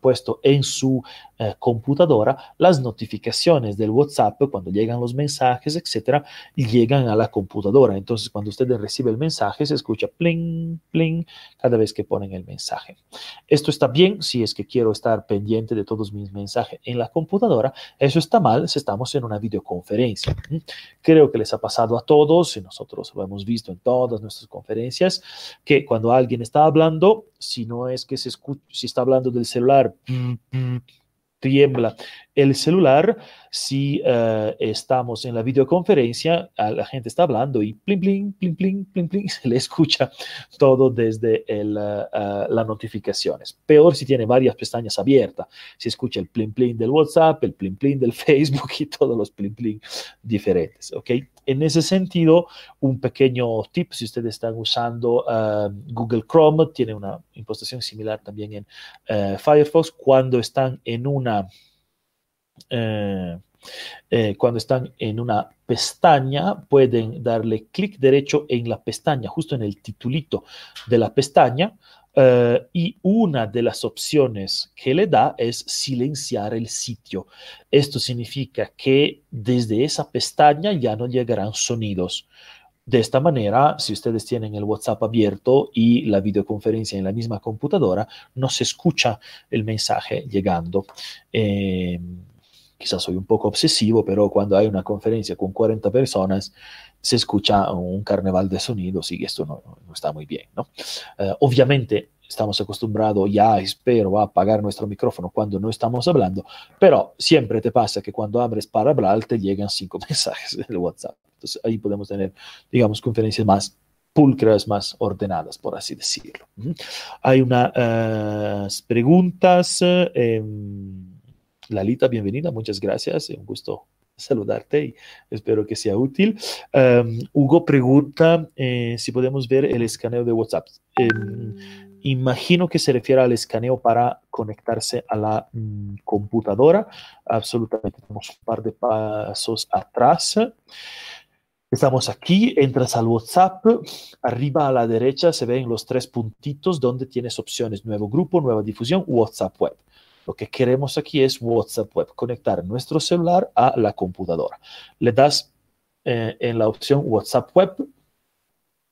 puesto en su eh, computadora, las notificaciones del WhatsApp, cuando llegan los mensajes, etcétera, llegan a la computadora. Entonces, cuando usted recibe el mensaje, se escucha pling, pling, cada vez que ponen el mensaje. Esto está bien si es que quiero estar pendiente de todos mis mensajes en la computadora. Eso está mal si estamos en una videoconferencia. Creo que les ha pasado a todos, y nosotros lo hemos visto en todas nuestras conferencias, que cuando alguien está hablando, si no es que se escucha, si está hablando del celular, tiembla el celular, si uh, estamos en la videoconferencia, la gente está hablando y pling, pling, pling, pling, pling, pling, <laughs> se le escucha todo desde el, uh, las notificaciones. Peor si tiene varias pestañas abiertas, se escucha el pling, pling del WhatsApp, el pling, pling del <laughs> Facebook y todos los pling, pling diferentes, ¿ok? En ese sentido, un pequeño tip, si ustedes están usando Google Chrome, tiene una impostación similar también en Firefox, cuando están en una eh, eh, cuando están en una pestaña, pueden darle clic derecho en la pestaña, justo en el titulito de la pestaña, eh, y una de las opciones que le da es silenciar el sitio. Esto significa que desde esa pestaña ya no llegarán sonidos. De esta manera, si ustedes tienen el WhatsApp abierto y la videoconferencia en la misma computadora, no se escucha el mensaje llegando. Eh, quizás soy un poco obsesivo, pero cuando hay una conferencia con 40 personas, se escucha un carnaval de sonidos y esto no, no está muy bien, ¿no? Uh, obviamente estamos acostumbrados ya, espero, a apagar nuestro micrófono cuando no estamos hablando, pero siempre te pasa que cuando abres para hablar te llegan cinco <laughs> mensajes del WhatsApp. Entonces ahí podemos tener, digamos, conferencias más pulcras, más ordenadas, por así decirlo. Hay unas uh, preguntas. Eh, Lalita, bienvenida, muchas gracias, un gusto saludarte y espero que sea útil. Hugo pregunta eh, si podemos ver el escaneo de WhatsApp. Eh, imagino que se refiere al escaneo para conectarse a la mm, computadora. Absolutamente, tenemos un par de pasos atrás. Estamos aquí, entras al WhatsApp, arriba a la derecha se ven los tres puntitos donde tienes opciones, nuevo grupo, nueva difusión, WhatsApp web. Lo que queremos aquí es WhatsApp Web, conectar nuestro celular a la computadora. Le das eh, en la opción WhatsApp Web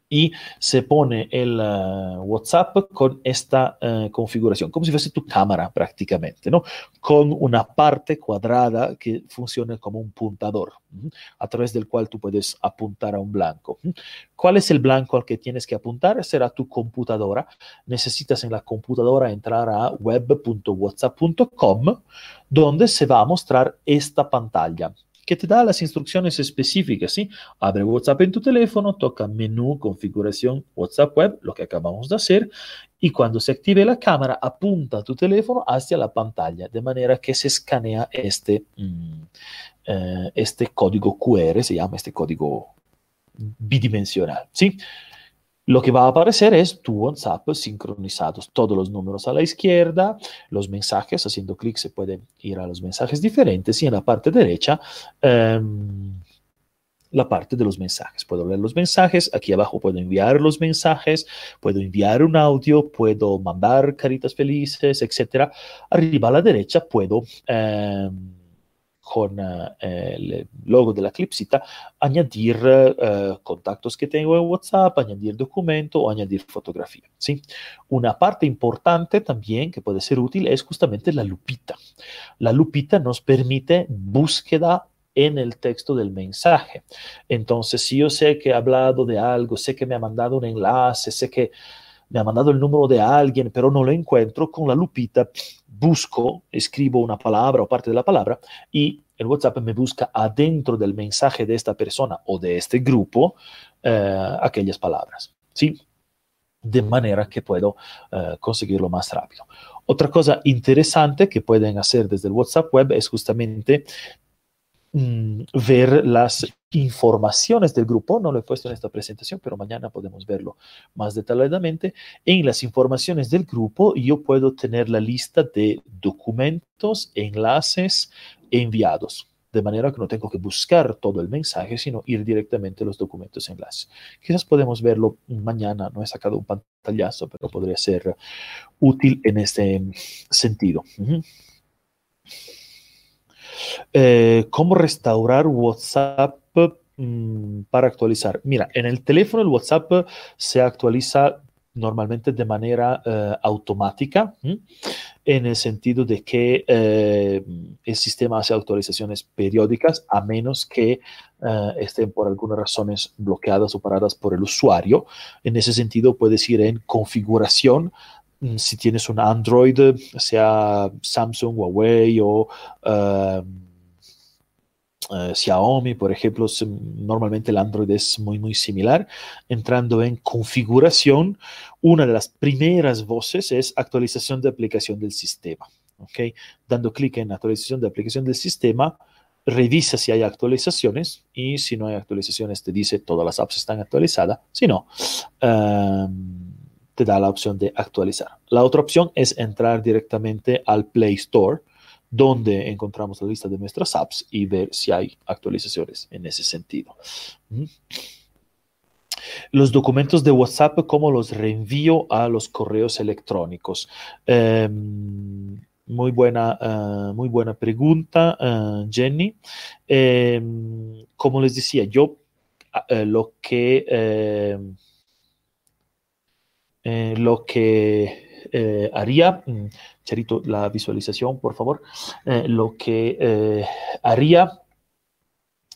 y se pone el uh, WhatsApp con esta uh, configuración, como si fuese tu cámara prácticamente, ¿no? Con una parte cuadrada que funcione como un puntador, a través del cual tú puedes apuntar a un blanco. ¿Cuál es el blanco al que tienes que apuntar? Será tu computadora. Necesitas en la computadora entrar a web.whatsapp.com, donde se va a mostrar esta pantalla que te da las instrucciones específicas, ¿sí? Abre WhatsApp en tu teléfono, toca menú, configuración, WhatsApp web, lo que acabamos de hacer, y cuando se active la cámara, apunta tu teléfono hacia la pantalla, de manera que se escanea este, mm, eh, este código QR, se llama este código bidimensional, ¿sí? Lo que va a aparecer es tu WhatsApp sincronizados, todos los números a la izquierda, los mensajes, haciendo clic se puede ir a los mensajes diferentes y en la parte derecha um, la parte de los mensajes. Puedo leer los mensajes, aquí abajo puedo enviar los mensajes, puedo enviar un audio, puedo mandar caritas felices, etc. Arriba a la derecha puedo... Um, con uh, el logo de la clipsita, añadir uh, contactos que tengo en WhatsApp, añadir documento o añadir fotografía. ¿sí? Una parte importante también que puede ser útil es justamente la lupita. La lupita nos permite búsqueda en el texto del mensaje. Entonces, si yo sé que he hablado de algo, sé que me ha mandado un enlace, sé que me ha mandado el número de alguien, pero no lo encuentro, con la lupita busco, escribo una palabra o parte de la palabra y el WhatsApp me busca adentro del mensaje de esta persona o de este grupo eh, aquellas palabras. ¿sí? De manera que puedo eh, conseguirlo más rápido. Otra cosa interesante que pueden hacer desde el WhatsApp web es justamente mm, ver las informaciones del grupo. No lo he puesto en esta presentación, pero mañana podemos verlo más detalladamente. En las informaciones del grupo yo puedo tener la lista de documentos, enlaces enviados de manera que no tengo que buscar todo el mensaje, sino ir directamente a los documentos enlaces. Quizás podemos verlo mañana, no he sacado un pantallazo, pero podría ser útil en este sentido. Eh, ¿Cómo restaurar WhatsApp mm, para actualizar? Mira, en el teléfono el WhatsApp se actualiza normalmente de manera uh, automática, en el sentido de que uh, el sistema hace actualizaciones periódicas a menos que estén por algunas razones bloqueadas o paradas por el usuario. En ese sentido, puedes ir en configuración si tienes un Android, sea Samsung, Huawei o Uh, Xiaomi, por ejemplo, normalmente el Android es muy, muy similar. Entrando en configuración, una de las primeras voces es actualización de aplicación del sistema. ¿okay? Dando clic en actualización de aplicación del sistema, revisa si hay actualizaciones y si no hay actualizaciones te dice todas las apps están actualizadas. Si no, um, te da la opción de actualizar. La otra opción es entrar directamente al Play Store donde encontramos la lista de nuestras apps y ver si hay actualizaciones en ese sentido. Los documentos de WhatsApp, ¿cómo los reenvío a los correos electrónicos? Eh, muy buena, uh, muy buena pregunta, uh, Jenny. Eh, como les decía, yo uh, lo que lo que haría mm, Charito, la visualización, por favor. Eh, lo que eh, haría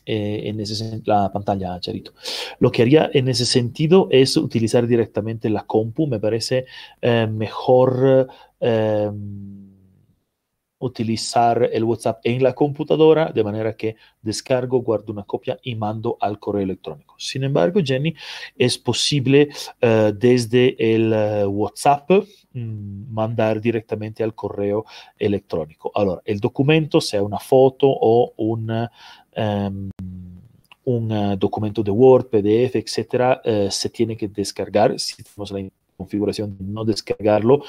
eh, en ese la pantalla, Charito. Lo que haría en ese sentido es utilizar directamente la compu. Me parece eh, mejor utilizar el WhatsApp en la computadora, de manera que descargo, guardo una copia y mando al correo electrónico. Sin embargo, Jenny, es posible uh, desde el uh, WhatsApp mmm, mandar directamente al correo electrónico. Ahora, el documento, sea una foto o una, um, un uh, documento de Word, PDF, etcétera, se tiene que descargar si tenemos la configuración no descargarlo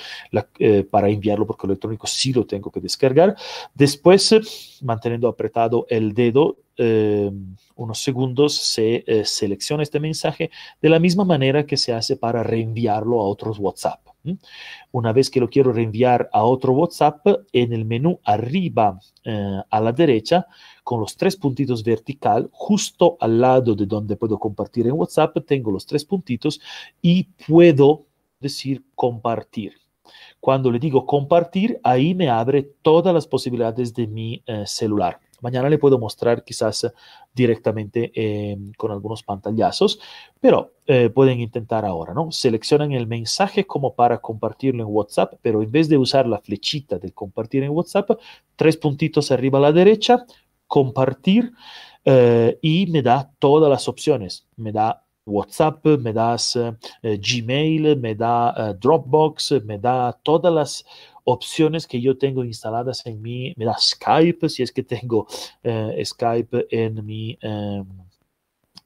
eh, para enviarlo por correo electrónico, sí lo tengo que descargar. Después, eh, manteniendo apretado el dedo eh, unos segundos, se selecciona este mensaje de la misma manera que se hace para reenviarlo a otros WhatsApp. Una vez que lo quiero reenviar a otro WhatsApp, en el menú arriba a la derecha, con los tres puntitos vertical, justo al lado de donde puedo compartir en WhatsApp, tengo los tres puntitos y puedo decir compartir. Cuando le digo compartir, ahí me abre todas las posibilidades de mi eh, celular. Mañana le puedo mostrar quizás directamente eh, con algunos pantallazos, pero eh, pueden intentar ahora, ¿no? Seleccionan el mensaje como para compartirlo en WhatsApp, pero en vez de usar la flechita de compartir en WhatsApp, tres puntitos arriba a la derecha, compartir, eh, y me da todas las opciones. Me da WhatsApp, me das uh, Gmail, me da uh, Dropbox, me da todas las opciones que yo tengo instaladas en mi, me da Skype, si es que tengo uh, Skype en mi, em,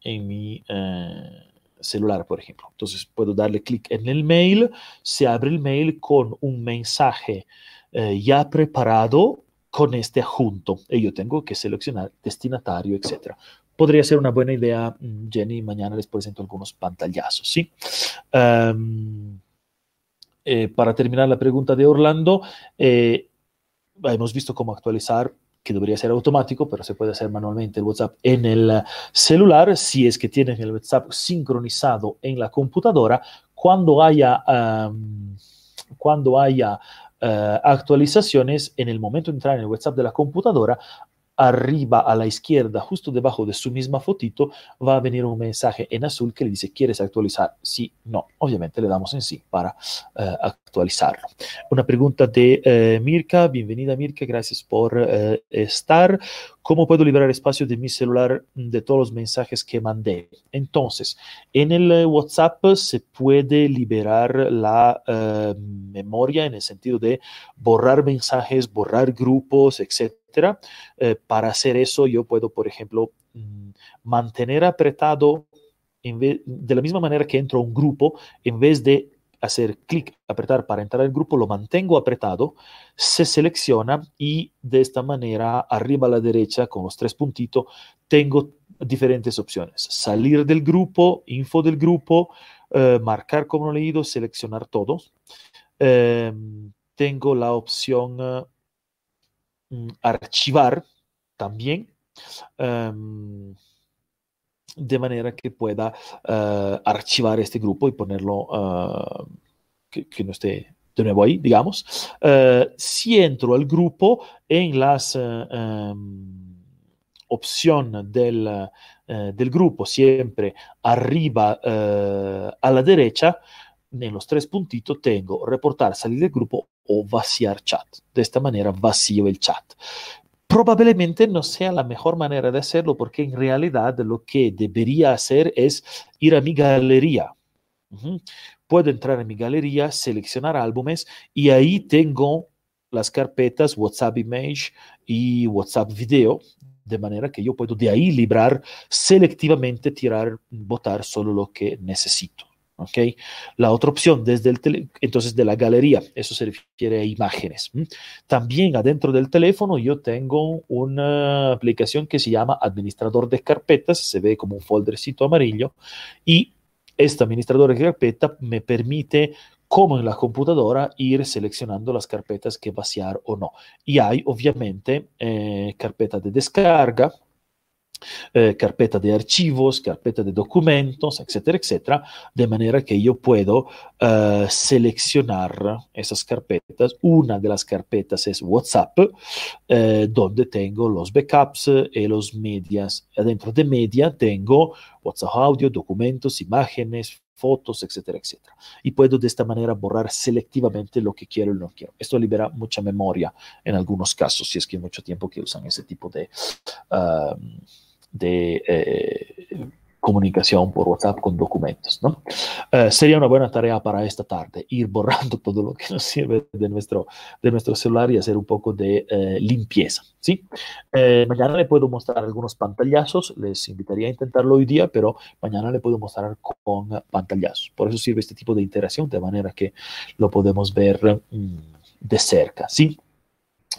en mi celular, por ejemplo. Entonces puedo darle clic en el mail, se abre el mail con un mensaje ya preparado con este adjunto y yo tengo que seleccionar destinatario, etcétera podría ser una buena idea, mm, Jenny. Mañana les presento algunos pantallazos, ¿sí? Um, eh, para terminar la pregunta de Orlando, eh, hemos visto cómo actualizar que debería ser automático, pero se puede hacer manualmente el WhatsApp en el celular, si es que tienen el WhatsApp sincronizado en la computadora, cuando haya, um, cuando haya uh, actualizaciones, en el momento de entrar en el WhatsApp de la computadora, arriba a la izquierda, justo debajo de su misma fotito, va a venir un mensaje en azul que le dice, ¿quieres actualizar? Sí, no. Obviamente le damos en sí para eh, actualizarlo. Una pregunta de eh, Mirka. Bienvenida Mirka, gracias por eh, estar. ¿Cómo puedo liberar espacio de mi celular de todos los mensajes que mandé? Entonces, en el WhatsApp se puede liberar la memoria en el sentido de borrar mensajes, borrar grupos, etc eh, para hacer eso, yo puedo, por ejemplo, mm, mantener apretado, de la misma manera que entro a un grupo, en vez de hacer clic, apretar para entrar al grupo, lo mantengo apretado, se selecciona y de esta manera, arriba a la derecha, con los tres puntitos, tengo diferentes opciones. Salir del grupo, info del grupo, eh, marcar como leído, seleccionar todos. Em, tengo la opción Mm, archivar también, em, de manera que pueda eh, archivar este grupo y ponerlo, eh, que, no esté de nuevo ahí, digamos. Eh, si entro al grupo en las em, opción del, del, grupo, siempre arriba a la derecha, en los tres puntitos tengo reportar, salir del grupo o vaciar chat. De esta manera vacío el chat. Probablemente no sea la mejor manera de hacerlo porque en realidad lo que debería hacer es ir a mi galería. Puedo entrar a mi galería, seleccionar álbumes y ahí tengo las carpetas WhatsApp Image y WhatsApp Video, de manera que yo puedo de ahí librar selectivamente, tirar, votar solo lo que necesito. ¿Ok? La otra opción desde el tele, entonces de la galería, eso se refiere a imágenes. También adentro del teléfono yo tengo una aplicación que se llama administrador de carpetas, se ve como un foldercito amarillo y este administrador de carpeta me permite como en la computadora ir seleccionando las carpetas que vaciar o no. Y hay obviamente eh, carpeta de descarga, eh, carpeta de archivos, carpeta de documentos, etcétera, etcétera, de manera que yo puedo eh, seleccionar esas carpetas. Una de las carpetas es WhatsApp, eh, donde tengo los backups y los medias. Dentro de media tengo WhatsApp audio, documentos, imágenes, fotos, etcétera, etcétera. Y puedo de esta manera borrar selectivamente lo que quiero y no quiero. Esto libera mucha memoria en algunos casos, si es que hay mucho tiempo que usan ese tipo de... De eh, comunicación por WhatsApp con documentos. ¿no? Eh, sería una buena tarea para esta tarde, ir borrando <laughs> todo lo que nos sirve de nuestro, de nuestro celular y hacer un poco de eh, limpieza. ¿sí? mañana le puedo mostrar algunos pantallazos, les invitaría a intentarlo hoy día, pero mañana le puedo mostrar con pantallazos. Por eso sirve este tipo de interacción, de manera que lo podemos ver mm, de cerca. ¿sí?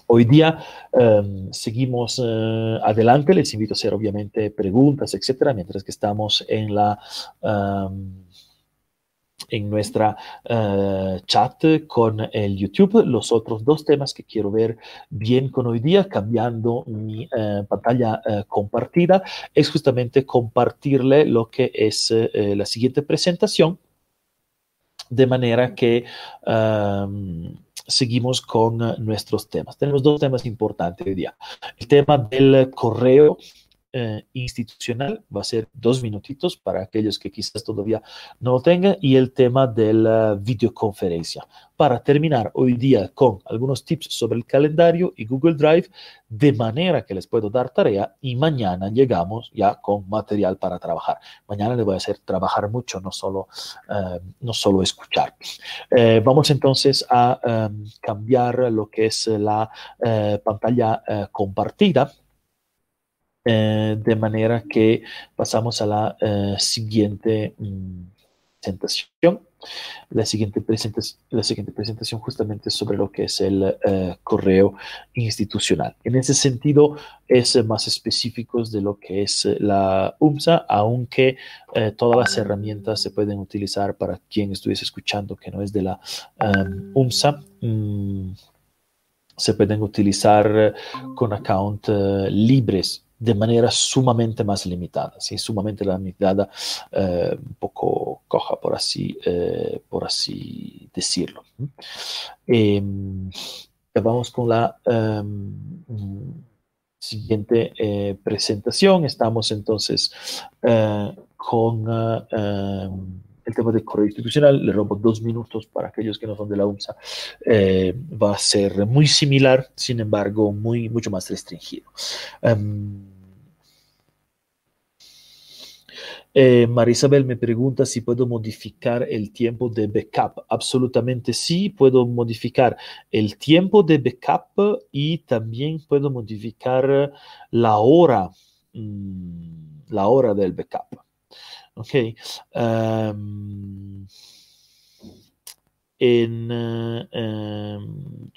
Hoy día em, seguimos eh, adelante, les invito a hacer obviamente preguntas, etcétera, mientras que estamos en la em, en nuestra eh, chat con el YouTube. Los otros dos temas que quiero ver bien con hoy día, cambiando mi eh, pantalla compartida, es justamente compartirle lo que es la siguiente presentación, de manera que em, seguimos con eh, nuestros temas. Tenemos dos temas importantes hoy día. El tema del correo eh, institucional va a ser dos minutitos para aquellos que quizás todavía no lo tengan y el tema de la videoconferencia. Para terminar hoy día con algunos tips sobre el calendario y Google Drive, de manera que les puedo dar tarea y mañana llegamos ya con material para trabajar. Mañana les voy a hacer trabajar mucho, no solo, eh, no solo escuchar. Eh, vamos entonces a cambiar lo que es la pantalla compartida eh, de manera que pasamos a la eh, siguiente mm, presentación. La siguiente, presentación, la siguiente justamente sobre lo que es el eh, correo institucional. En ese sentido, es más específicos de lo que es la UMSA, aunque todas las herramientas se pueden utilizar para quien estuviese escuchando que no es de la UMSA. Mm, se pueden utilizar con account libres de manera sumamente más limitada, ¿sí? sumamente limitada, eh, un poco coja, por así, eh, por así decirlo. Em, vamos con la em, siguiente eh, presentación. Estamos entonces eh, con eh, el tema de correo institucional. Le robo dos minutos para aquellos que no son de la UNSA. va a ser muy similar, sin embargo, muy, mucho más restringido. Em, Eh, Marisabel me pregunta si puedo modificar el tiempo de backup. Absolutamente sí, puedo modificar el tiempo de backup y también puedo modificar la hora, mm, la hora del backup. Ok. Um, en, em,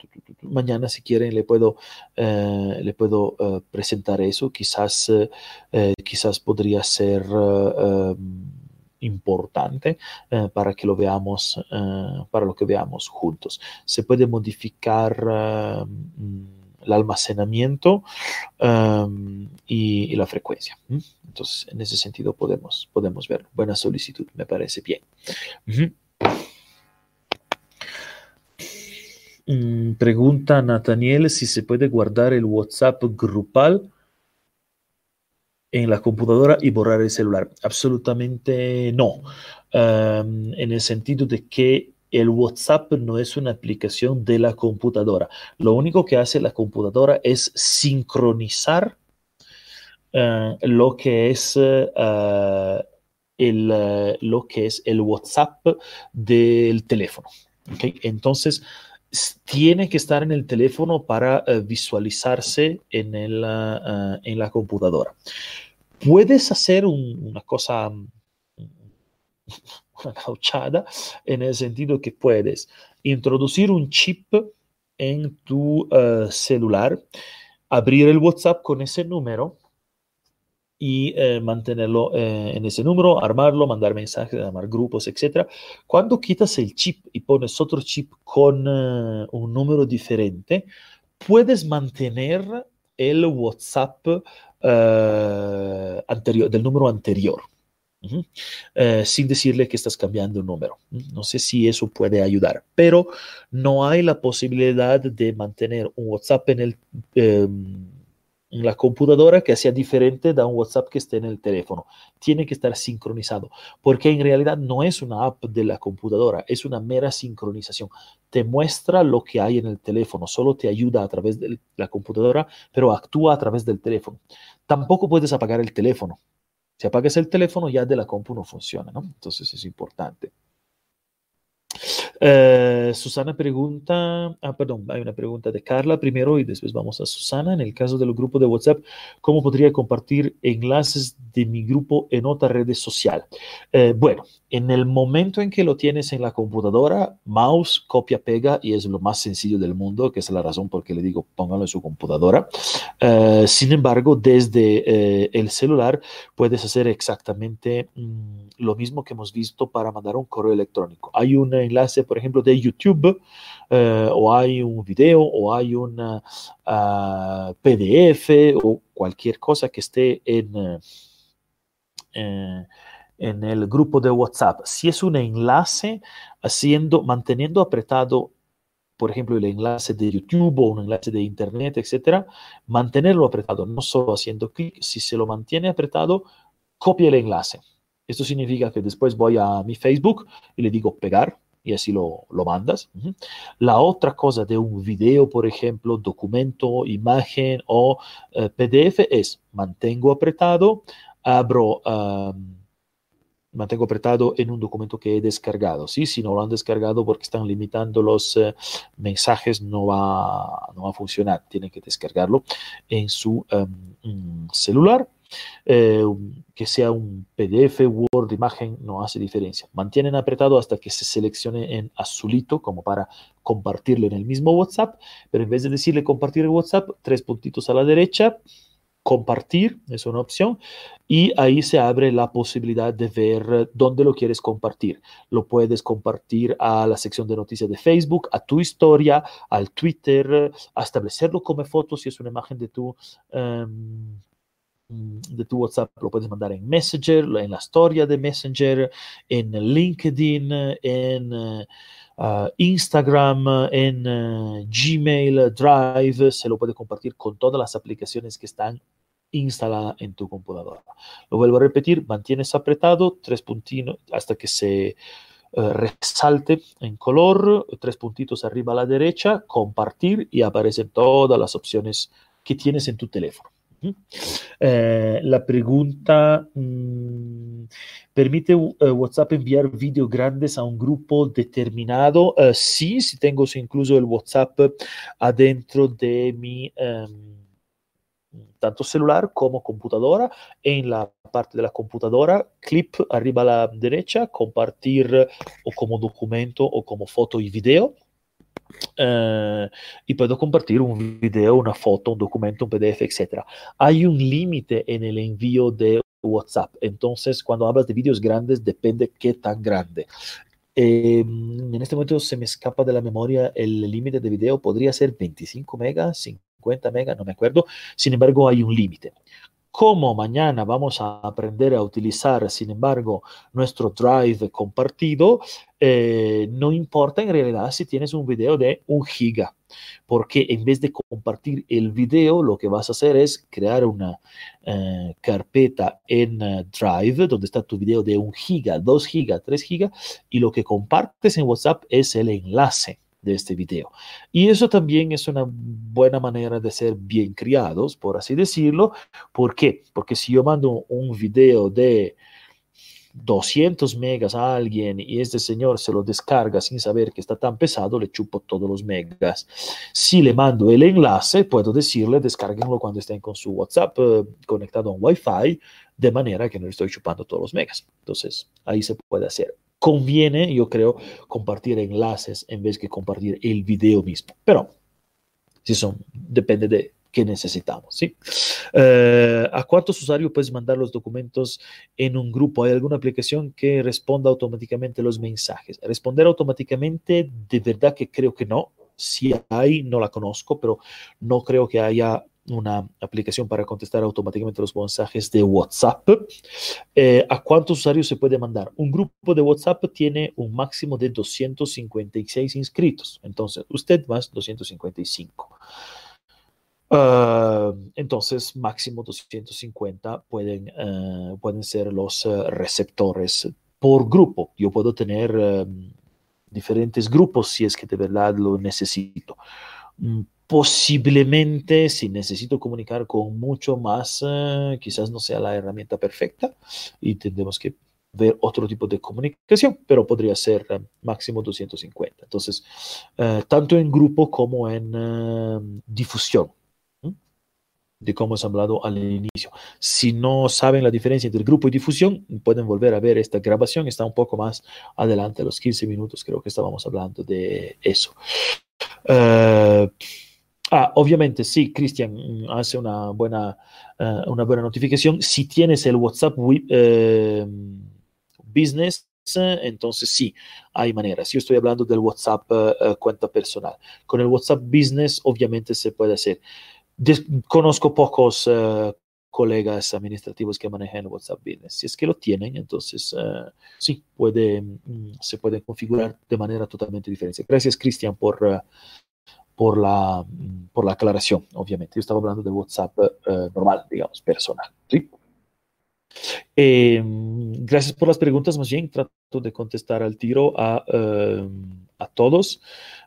mañana si quieren le puedo, eh, le puedo eh, presentar eso. Quizás, quizás podría ser em, importante para que lo veamos, para lo que veamos juntos. Se puede modificar em, el almacenamiento y, la frecuencia. Entonces, en ese sentido podemos, podemos ver. Buena solicitud, me parece bien. Mm, pregunta Nathaniel si se puede guardar el WhatsApp grupal en la computadora y borrar el celular. Absolutamente no. en el sentido de que el WhatsApp no es una aplicación de la computadora. Lo único que hace la computadora es sincronizar eh, lo que es eh, el, eh, lo que es el WhatsApp del teléfono. Entonces, tiene que estar en el teléfono para visualizarse en, el, en, la computadora. Puedes hacer una cosa, una gauchada, en el sentido que puedes introducir un chip en tu ah, celular, abrir el WhatsApp con ese número y eh, mantenerlo eh, en ese número, armarlo, mandar mensajes, armar grupos, etc. Cuando quitas el chip y pones otro chip con eh, un número diferente, puedes mantener el WhatsApp anterior, del número anterior. Sin decirle que estás cambiando el número. No sé si eso puede ayudar, pero no hay la posibilidad de mantener un WhatsApp en el em, en la computadora que sea diferente de un WhatsApp que esté en el teléfono. Tiene que estar sincronizado, porque en realidad no es una app de la computadora, es una mera sincronización. Te muestra lo que hay en el teléfono, solo te ayuda a través de la computadora, pero actúa a través del teléfono. Tampoco puedes apagar el teléfono. Si apagas el teléfono, ya de la compu no funciona, ¿no? Entonces es importante. Eh, Susana pregunta, ah, perdón, hay una pregunta de Carla primero y después vamos a Susana. En el caso del grupo de WhatsApp, ¿cómo podría compartir enlaces de mi grupo en otra red social? Eh, bueno, en el momento en que lo tienes en la computadora, mouse, copia, pega y es lo más sencillo del mundo, que es la razón por que le digo póngalo en su computadora. Eh, sin embargo, desde el celular puedes hacer exactamente mm, lo mismo que hemos visto para mandar un correo electrónico. Hay un enlace por ejemplo, de YouTube, eh, o hay un video, o hay un ah, PDF, o cualquier cosa que esté en, eh, en el grupo de WhatsApp. Si es un enlace, haciendo, manteniendo apretado por ejemplo, el enlace de YouTube o un enlace de Internet, etcétera, mantenerlo apretado, no solo haciendo clic, si se lo mantiene apretado, copia el enlace. Esto significa que después voy a mi Facebook y le digo pegar, y así lo, lo mandas. La otra cosa de un video, por ejemplo, documento, imagen o eh, PDF es mantengo apretado, abro, mantengo apretado en un documento que he descargado. ¿sí? Si no lo han descargado porque están limitando los eh, mensajes, no va, no va a funcionar. Tienen que descargarlo en su em, celular eh, que sea un PDF, Word, imagen, no hace diferencia. Mantienen apretado hasta que se seleccione en azulito como para compartirlo en el mismo WhatsApp, pero en vez de decirle compartir el WhatsApp, tres puntitos a la derecha, compartir, es una opción, y ahí se abre la posibilidad de ver dónde lo quieres compartir. Lo puedes compartir a la sección de noticias de Facebook, a tu historia, al Twitter, a establecerlo como foto si es una imagen de tu... Em, de tu WhatsApp lo puedes mandar en Messenger, en la historia de Messenger, en LinkedIn, en uh, Instagram, en uh, Gmail, Drive, se lo puede compartir con todas las aplicaciones que están instalada en tu computadora. Lo vuelvo a repetir, mantienes apretado tres puntitos hasta que se uh, resalte en color, tres puntitos arriba a la derecha, compartir y aparecen todas las opciones que tienes en tu teléfono. Eh, la pregunta, mmm, ¿permite uh, WhatsApp enviar vídeos grandes a un grupo determinado? Uh, sí, si tengo incluso el WhatsApp adentro de mi... Um, tanto celular como computadora. En la parte de la computadora, clip arriba a la derecha, compartir o como documento o como foto y video. Uh, y puedo compartir un video, una foto, un documento, un PDF, etc. Hay un límite en el envío de WhatsApp. Entonces, cuando hablas de vídeos grandes, depende qué tan grande. Eh, en este momento se me escapa de la memoria el límite de video, podría ser 25 megas, 50 megas, no me acuerdo. Sin embargo, hay un límite. Como mañana vamos a aprender a utilizar, sin embargo, nuestro Drive compartido, eh, no importa en realidad si tienes un video de un giga, porque en vez de compartir el video, lo que vas a hacer es crear una uh, carpeta en uh, Drive donde está tu video de un giga, 2 giga, 3 giga, y lo que compartes en WhatsApp es el enlace de este video. Y eso también es una buena manera de ser bien criados, por así decirlo. ¿Por qué? Porque si yo mando un video de 200 megas a alguien y este señor se lo descarga sin saber que está tan pesado, le chupo todos los megas. Si le mando el enlace, puedo decirle descárguenlo cuando estén con su WhatsApp eh, conectado a un Wi-Fi, de manera que no le estoy chupando todos los megas. Entonces, ahí se puede hacer conviene, yo creo, compartir enlaces en vez de compartir el video mismo. Pero, si son, depende de qué necesitamos, ¿sí? Uh, ¿A cuántos usuarios puedes mandar los documentos en un grupo? ¿Hay alguna aplicación que responda automáticamente los mensajes? Responder automáticamente, de verdad que creo que no. Si hay, no la conozco, pero no creo que haya una aplicación para contestar automáticamente los mensajes de WhatsApp. Eh, ¿A cuántos usuarios se puede mandar? Un grupo de WhatsApp tiene un máximo de 256 inscritos. Entonces, usted más 255. Uh, entonces, máximo 250 pueden, uh, pueden ser los uh, receptores por grupo. Yo puedo tener um, diferentes grupos si es que de verdad lo necesito. Posiblemente si necesito comunicar con mucho más, uh, quizás no sea la herramienta perfecta y tendremos que ver otro tipo de comunicación, pero podría ser uh, máximo 250. Entonces, uh, tanto en grupo como en difusión, de cómo hemos hablado al inicio. Si no saben la diferencia entre grupo y difusión, pueden volver a ver esta grabación, está un poco más adelante, a los 15 minutos creo que estábamos hablando de eso. Uh, Ah, obviamente, sí, Cristian mm, hace una buena, uh, una buena notificación. Si tienes el WhatsApp uh, Business, entonces sí, hay maneras. Yo estoy hablando del WhatsApp cuenta personal. Con el WhatsApp Business, obviamente se puede hacer. Conozco pocos colegas administrativos que manejan WhatsApp Business. Si es que lo tienen, entonces sí, puede, mm, se puede configurar de manera totalmente diferente. Gracias, Cristian, por por la, por la aclaración, obviamente. Yo estaba hablando de WhatsApp uh, normal, digamos, personal. ¿sí? Eh, gracias por las preguntas, más bien trato de contestar al tiro a, uh, a todos.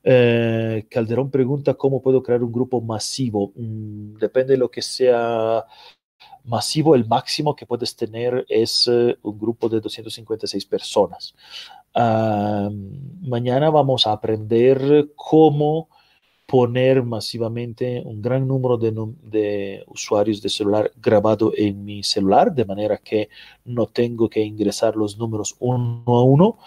Uh, Calderón pregunta cómo puedo crear un grupo masivo. Mm, depende de lo que sea masivo, el máximo que puedes tener es un grupo de 256 personas. mañana vamos a aprender cómo poner masivamente un gran número de, usuarios de celular grabado en mi celular, de manera que no tengo que ingresar los números uno a uno,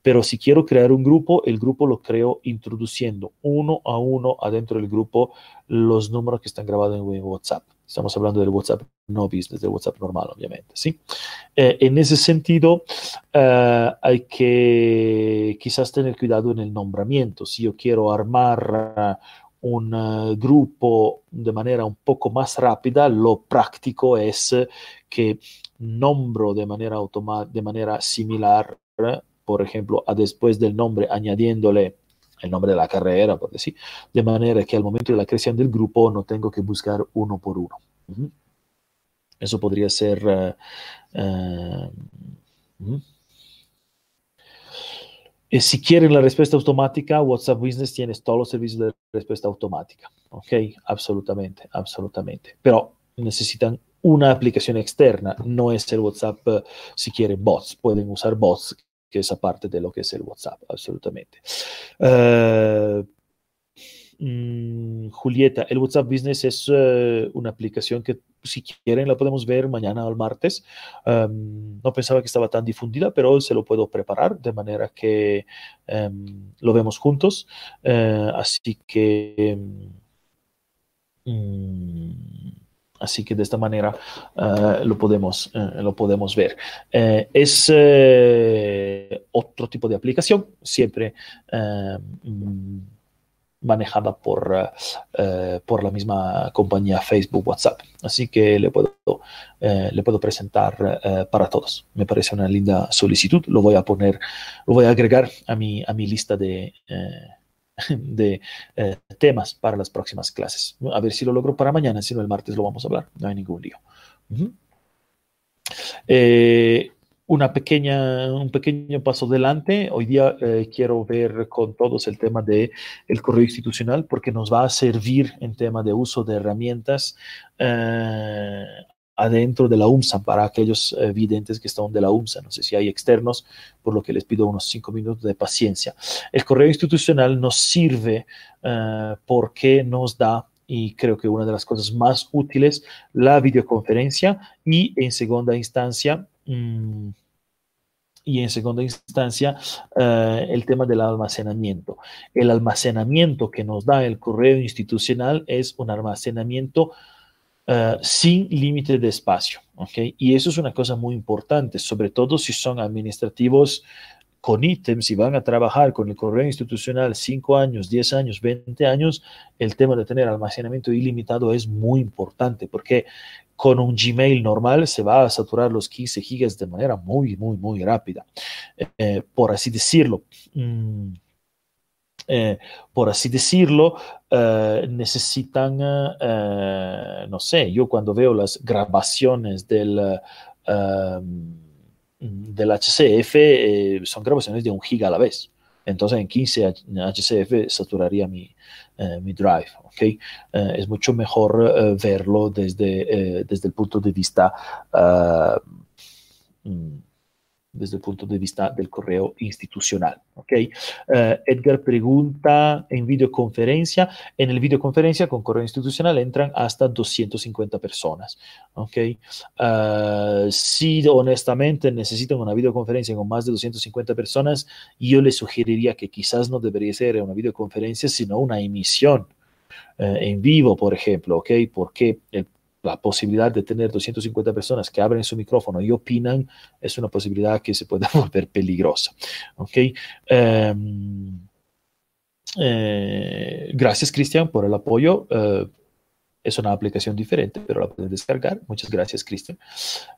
pero si quiero crear un grupo, el grupo lo creo introduciendo uno a uno adentro del grupo los números que están grabados en WhatsApp. Estamos hablando del WhatsApp no business, del WhatsApp normal, obviamente. ¿sí? Eh, en ese sentido, uh, hay que quizás tener cuidado en el nombramiento. Si yo quiero armar uh, un grupo de manera un poco más rápida, lo práctico es que nombro de manera, de manera similar, por ejemplo, a después del nombre añadiéndole el nombre de la carrera, por decir, de manera que al momento de la creación del grupo no tengo que buscar uno por uno. Eso podría ser... Uh, si quieren la respuesta automática, WhatsApp Business tiene todos los servicios de respuesta automática. Ok, absolutamente, absolutamente. Pero necesitan una aplicación externa, no es el WhatsApp si quieren bots, pueden usar bots, que es aparte de lo que es el WhatsApp, absolutamente. Mm, Julieta, el WhatsApp Business es una aplicación que si quieren la podemos ver mañana o el martes. No pensaba que estaba tan difundida, pero se lo puedo preparar de manera que um, lo vemos juntos. Uh, así que... Um, así que de esta manera uh, lo, podemos, lo podemos ver. es otro tipo de aplicación, siempre manejada por, uh, por la misma compañía Facebook WhatsApp. Así que le puedo, uh, le puedo presentar para todos. Me parece una linda solicitud. Lo voy a poner, lo voy a agregar a mi, a mi lista de, <laughs> de temas para las próximas clases. A ver si lo logro para mañana, si no el martes lo vamos a hablar. No hay ningún lío. -huh una pequeña, un pequeño paso adelante. Hoy día eh, quiero ver con todos el tema del el correo institucional porque nos va a servir en tema de uso de herramientas eh, adentro de la UMSA para aquellos eh, videntes que están de la UMSA. No sé si hay externos, por lo que les pido unos cinco minutos de paciencia. El correo institucional nos sirve eh, porque nos da y creo que una de las cosas más útiles, la videoconferencia y en segunda instancia, mmm, y en segunda instancia uh, el tema del almacenamiento. El almacenamiento que nos da el correo institucional es un almacenamiento uh, sin límite de espacio. ¿okay? Y eso es una cosa muy importante, sobre todo si son administrativos con ítems y van a trabajar con el correo institucional 5 años, 10 años, 20 años, el tema de tener almacenamiento ilimitado es muy importante porque con un Gmail normal se va a saturar los 15 gigas de manera muy, muy, muy rápida, eh, por así decirlo. Mm, eh, por así decirlo, eh, necesitan, no sé, yo cuando veo las grabaciones del, del HCF, eh, son grabaciones de un giga a la vez. Entonces en 15 HCF saturaría mi, eh, mi drive. ¿okay? Eh, es mucho mejor verlo desde, desde el punto de vista uh, desde el punto de vista del correo institucional. ¿okay? Uh, Edgar pregunta en videoconferencia. En el videoconferencia con correo institucional entran hasta 250 personas. ¿okay? Uh, si honestamente necesitan una videoconferencia con más de 250 personas, yo les sugeriría que quizás no debería ser una videoconferencia, sino una emisión uh, en vivo, por ejemplo, ¿ok? Porque el la posibilidad de tener 250 personas que abren su micrófono y opinan es una posibilidad que se puede <laughs> volver peligrosa. ¿ok? Um, eh, gracias, Cristian, por el apoyo. Uh, es una aplicación diferente, pero la pueden descargar. Muchas gracias, Cristian.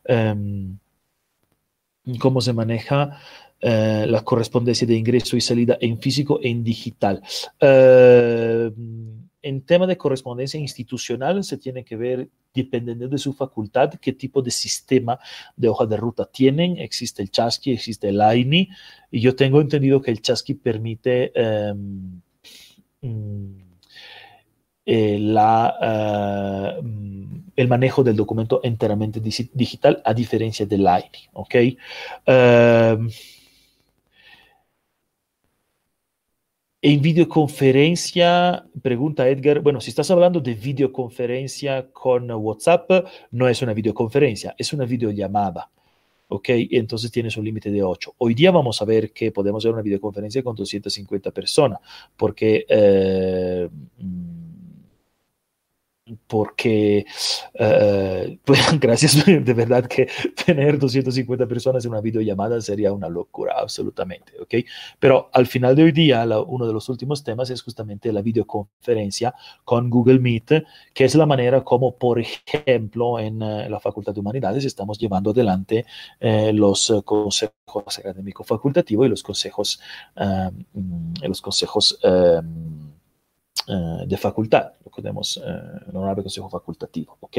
Um, ¿Cómo se maneja uh, la correspondencia de ingreso y salida en físico e en digital? En tema de correspondencia institucional se tiene que ver, dependiendo de su facultad, qué tipo de sistema de hoja de ruta tienen. Existe el Chasqui, existe el AINI, y yo tengo entendido que el Chasqui permite um, eh, la, uh, el manejo del documento enteramente digital, a diferencia del AINI. ¿okay? En videoconferencia, pregunta Edgar, bueno, si estás hablando de videoconferencia con WhatsApp, no es una videoconferencia, es una videollamada. ¿Ok? Entonces tienes un límite de 8. Hoy día vamos a ver que podemos hacer una videoconferencia con 250 personas, porque eh, porque uh, <laughs> pues, gracias <laughs> de verdad que tener 250 personas en una videollamada sería una locura absolutamente, ¿ok? Pero al final de hoy día la, uno de los últimos temas es justamente la videoconferencia con Google Meet, que es la manera como, por ejemplo, en uh, la Facultad de Humanidades estamos llevando adelante uh, los consejos académicos facultativos y los consejos, los consejos de facultad, lo que tenemos eh, el honorable consejo facultativo, ¿ok?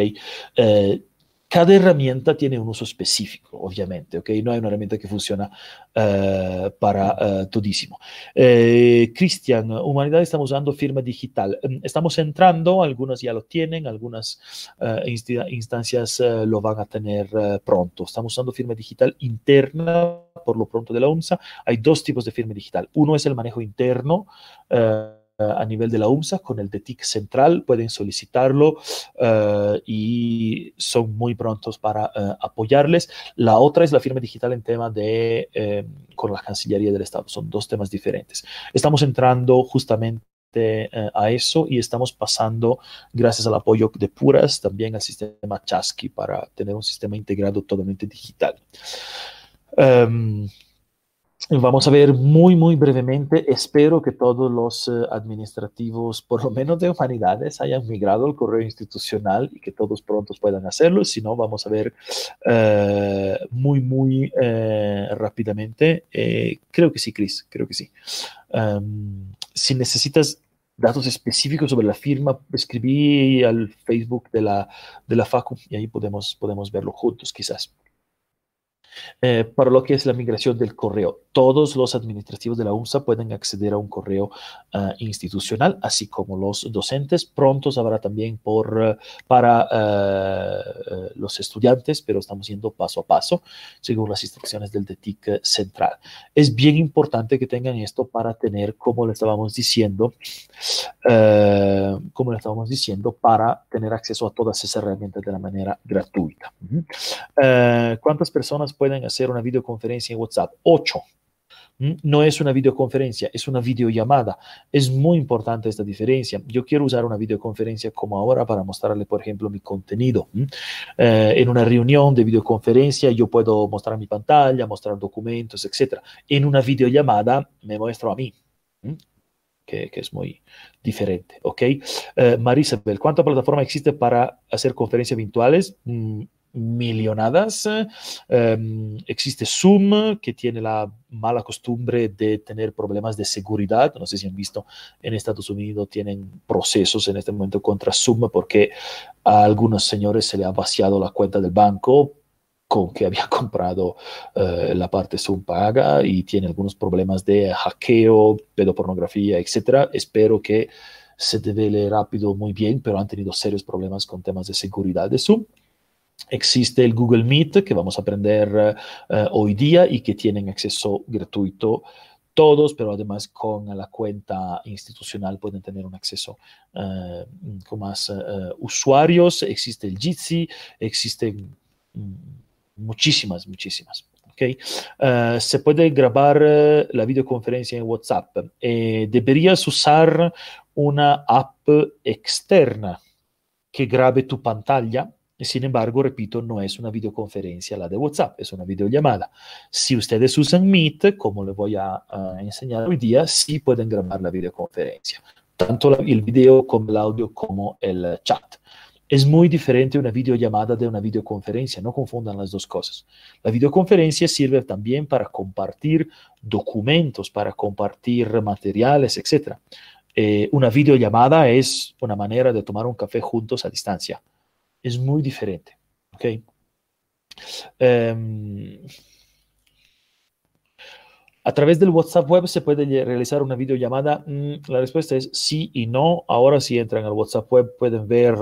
Eh, cada herramienta tiene un uso específico, obviamente, ¿ok? No hay una herramienta que funciona uh, para uh, todísimo. Eh, Cristian, Humanidad estamos usando firma digital. Estamos entrando, algunas ya lo tienen, algunas inst instancias lo van a tener pronto. Estamos usando firma digital interna, por lo pronto de la UNSA. Hay dos tipos de firma digital. Uno es el manejo interno a nivel de la UMSA con el DETIC central, pueden solicitarlo uh, y son muy prontos para uh, apoyarles. La otra es la firma digital en tema de eh, con la Cancillería del Estado, son dos temas diferentes. Estamos entrando justamente a eso y estamos pasando, gracias al apoyo de Puras, también al sistema Chasqui para tener un sistema integrado totalmente digital. Um, Vamos a ver muy, muy brevemente. Espero que todos los uh, administrativos, por lo menos de humanidades, hayan migrado al correo institucional y que todos prontos puedan hacerlo. Si no, vamos a ver uh, muy, muy uh, rápidamente. creo que sí, Chris, creo que sí. Um, si necesitas datos específicos sobre la firma, escribí al Facebook de la, de la FACU y ahí podemos, podemos verlo juntos, quizás. Eh, para lo que es la migración del correo, todos los administrativos de la UNSA pueden acceder a un correo uh, institucional, así como los docentes. Pronto habrá también por, uh, para uh, los estudiantes, pero estamos yendo paso a paso, según las instrucciones del DETIC central. Es bien importante que tengan esto para tener, como le estábamos diciendo, como le estábamos diciendo, para tener acceso a todas esas herramientas de la manera gratuita. ¿Cuántas personas pueden pueden hacer una videoconferencia en WhatsApp. 8. ¿Mm? No es una videoconferencia, es una videollamada. Es muy importante esta diferencia. Yo quiero usar una videoconferencia como ahora para mostrarle, por ejemplo, mi contenido. Eh, en una reunión de videoconferencia yo puedo mostrar mi pantalla, mostrar documentos, etc. En una videollamada me muestro a mí. Que, es muy diferente, ¿ok? Uh, Marisabel, ¿cuánta plataforma existe para hacer conferencias virtuales? Mm, millonadas. Um, existe Zoom, que tiene la mala costumbre de tener problemas de seguridad. No sé si han visto, en Estados Unidos tienen procesos en este momento contra Zoom porque a algunos señores se le ha vaciado la cuenta del banco con que había <laughs> comprado uh, la parte Zoom paga y tiene algunos problemas de hackeo, pedopornografía, etc. Espero que se devele rápido muy bien, pero han tenido serios problemas con temas de seguridad de Zoom. Existe el Google Meet que vamos a aprender uh, hoy día y que tienen acceso gratuito todos, pero además con la cuenta institucional pueden tener un acceso uh, con más usuarios. Existe el Jitsi, existen muchísimas, muchísimas. Okay. se puede grabar la videoconferencia en WhatsApp. Eh, deberías usar una app externa que grabe tu pantalla sin embargo, repito, no es una videoconferencia la de WhatsApp, es una videollamada. Si ustedes usan Meet, como les voy a, enseñar hoy día, sí pueden grabar la videoconferencia, tanto la, el video como el audio como el chat. Es muy diferente una videollamada de una videoconferencia, no confundan las dos cosas. La videoconferencia sirve también para compartir documentos, para compartir materiales, etc. Eh, una videollamada es una manera de tomar un café juntos a distancia es muy diferente. Um, a través del WhatsApp web se puede realizar una videollamada. Mm, la respuesta es sí y no. Ahora si entran al WhatsApp web pueden ver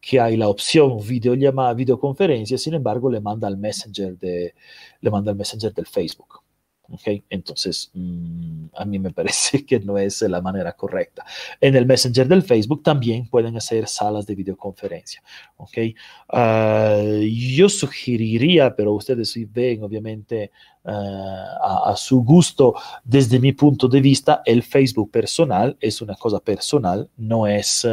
que hay la opción videollamada, videoconferencia. Sin embargo, le manda al Messenger de, le manda al Messenger del Facebook. ¿Okay? Entonces, mmm, a mí me parece <laughs> que no es la manera correcta. En el Messenger del Facebook también pueden hacer salas de videoconferencia. ¿okay? Uh, yo sugeriría, pero ustedes ven obviamente uh, a, a, su gusto, desde mi punto de vista, el Facebook personal es una cosa personal, no es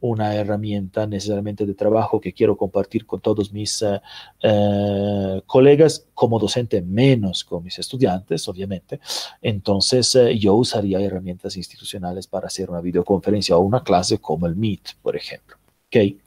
una herramienta necesariamente de trabajo que quiero compartir con todos mis eh, eh, colegas, como docente menos con mis estudiantes, obviamente. Entonces eh, yo usaría herramientas institucionales para hacer una videoconferencia o una clase como el Meet, por ejemplo. Okay.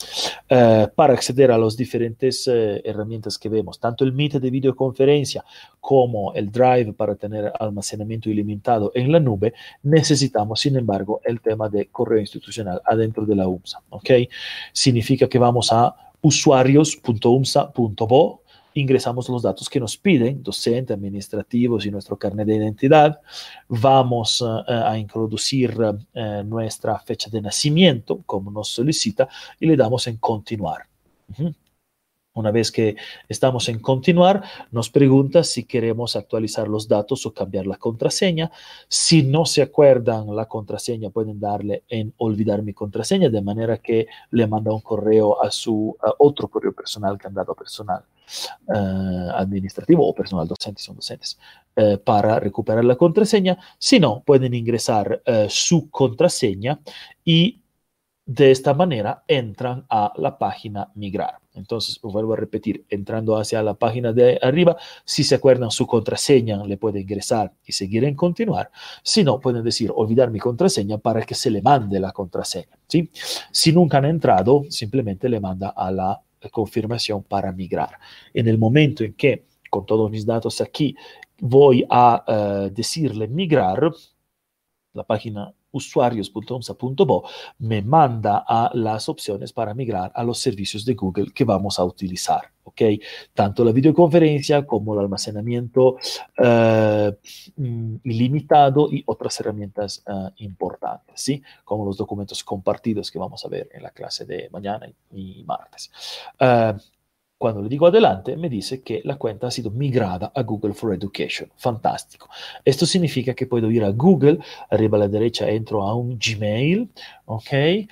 Uh, para acceder a las diferentes uh, herramientas que vemos, tanto el Meet de videoconferencia como el Drive para tener almacenamiento ilimitado en la nube, necesitamos, sin embargo, el tema de correo institucional adentro de la UMSA. Okay. Significa que vamos a usuarios.umsa.bo ingresamos los datos que nos piden, docente, administrativos y nuestro carnet de identidad. Vamos uh, a introducir uh, nuestra fecha de nacimiento, como nos solicita, y le damos en continuar. Una vez que estamos en continuar, nos pregunta si queremos actualizar los datos o cambiar la contraseña. Si no se acuerdan la contraseña, pueden darle en olvidar mi contraseña, de manera que le manda un correo a su otro correo personal, candado personal uh, administrativo o personal docente, son docentes, uh, para recuperar la contraseña. Si no, pueden ingresar uh, su contraseña y de esta manera entran a la página migrar. Entonces, vuelvo a repetir, entrando hacia la página de arriba, si se acuerdan su contraseña, le puede ingresar y seguir en continuar. Si no, pueden decir olvidar mi contraseña para que se le mande la contraseña. Si nunca han entrado, simplemente le manda a la confirmación para migrar. En el momento en que, con todos mis datos aquí, voy a uh, decirle migrar, la página usuarios.omsa.bo me manda a las opciones para migrar a los servicios de Google que vamos a utilizar. ¿ok? Tanto la videoconferencia como el almacenamiento uh, ilimitado y otras herramientas uh, importantes, ¿sí? Como los documentos compartidos que vamos a ver en la clase de mañana y, martes. Uh, cuando le digo adelante, me dice que la cuenta ha sido migrada a Google for Education. Fantástico. Esto significa que puedo ir a Google, arriba a la derecha entro a un Gmail, ¿ok? Eh,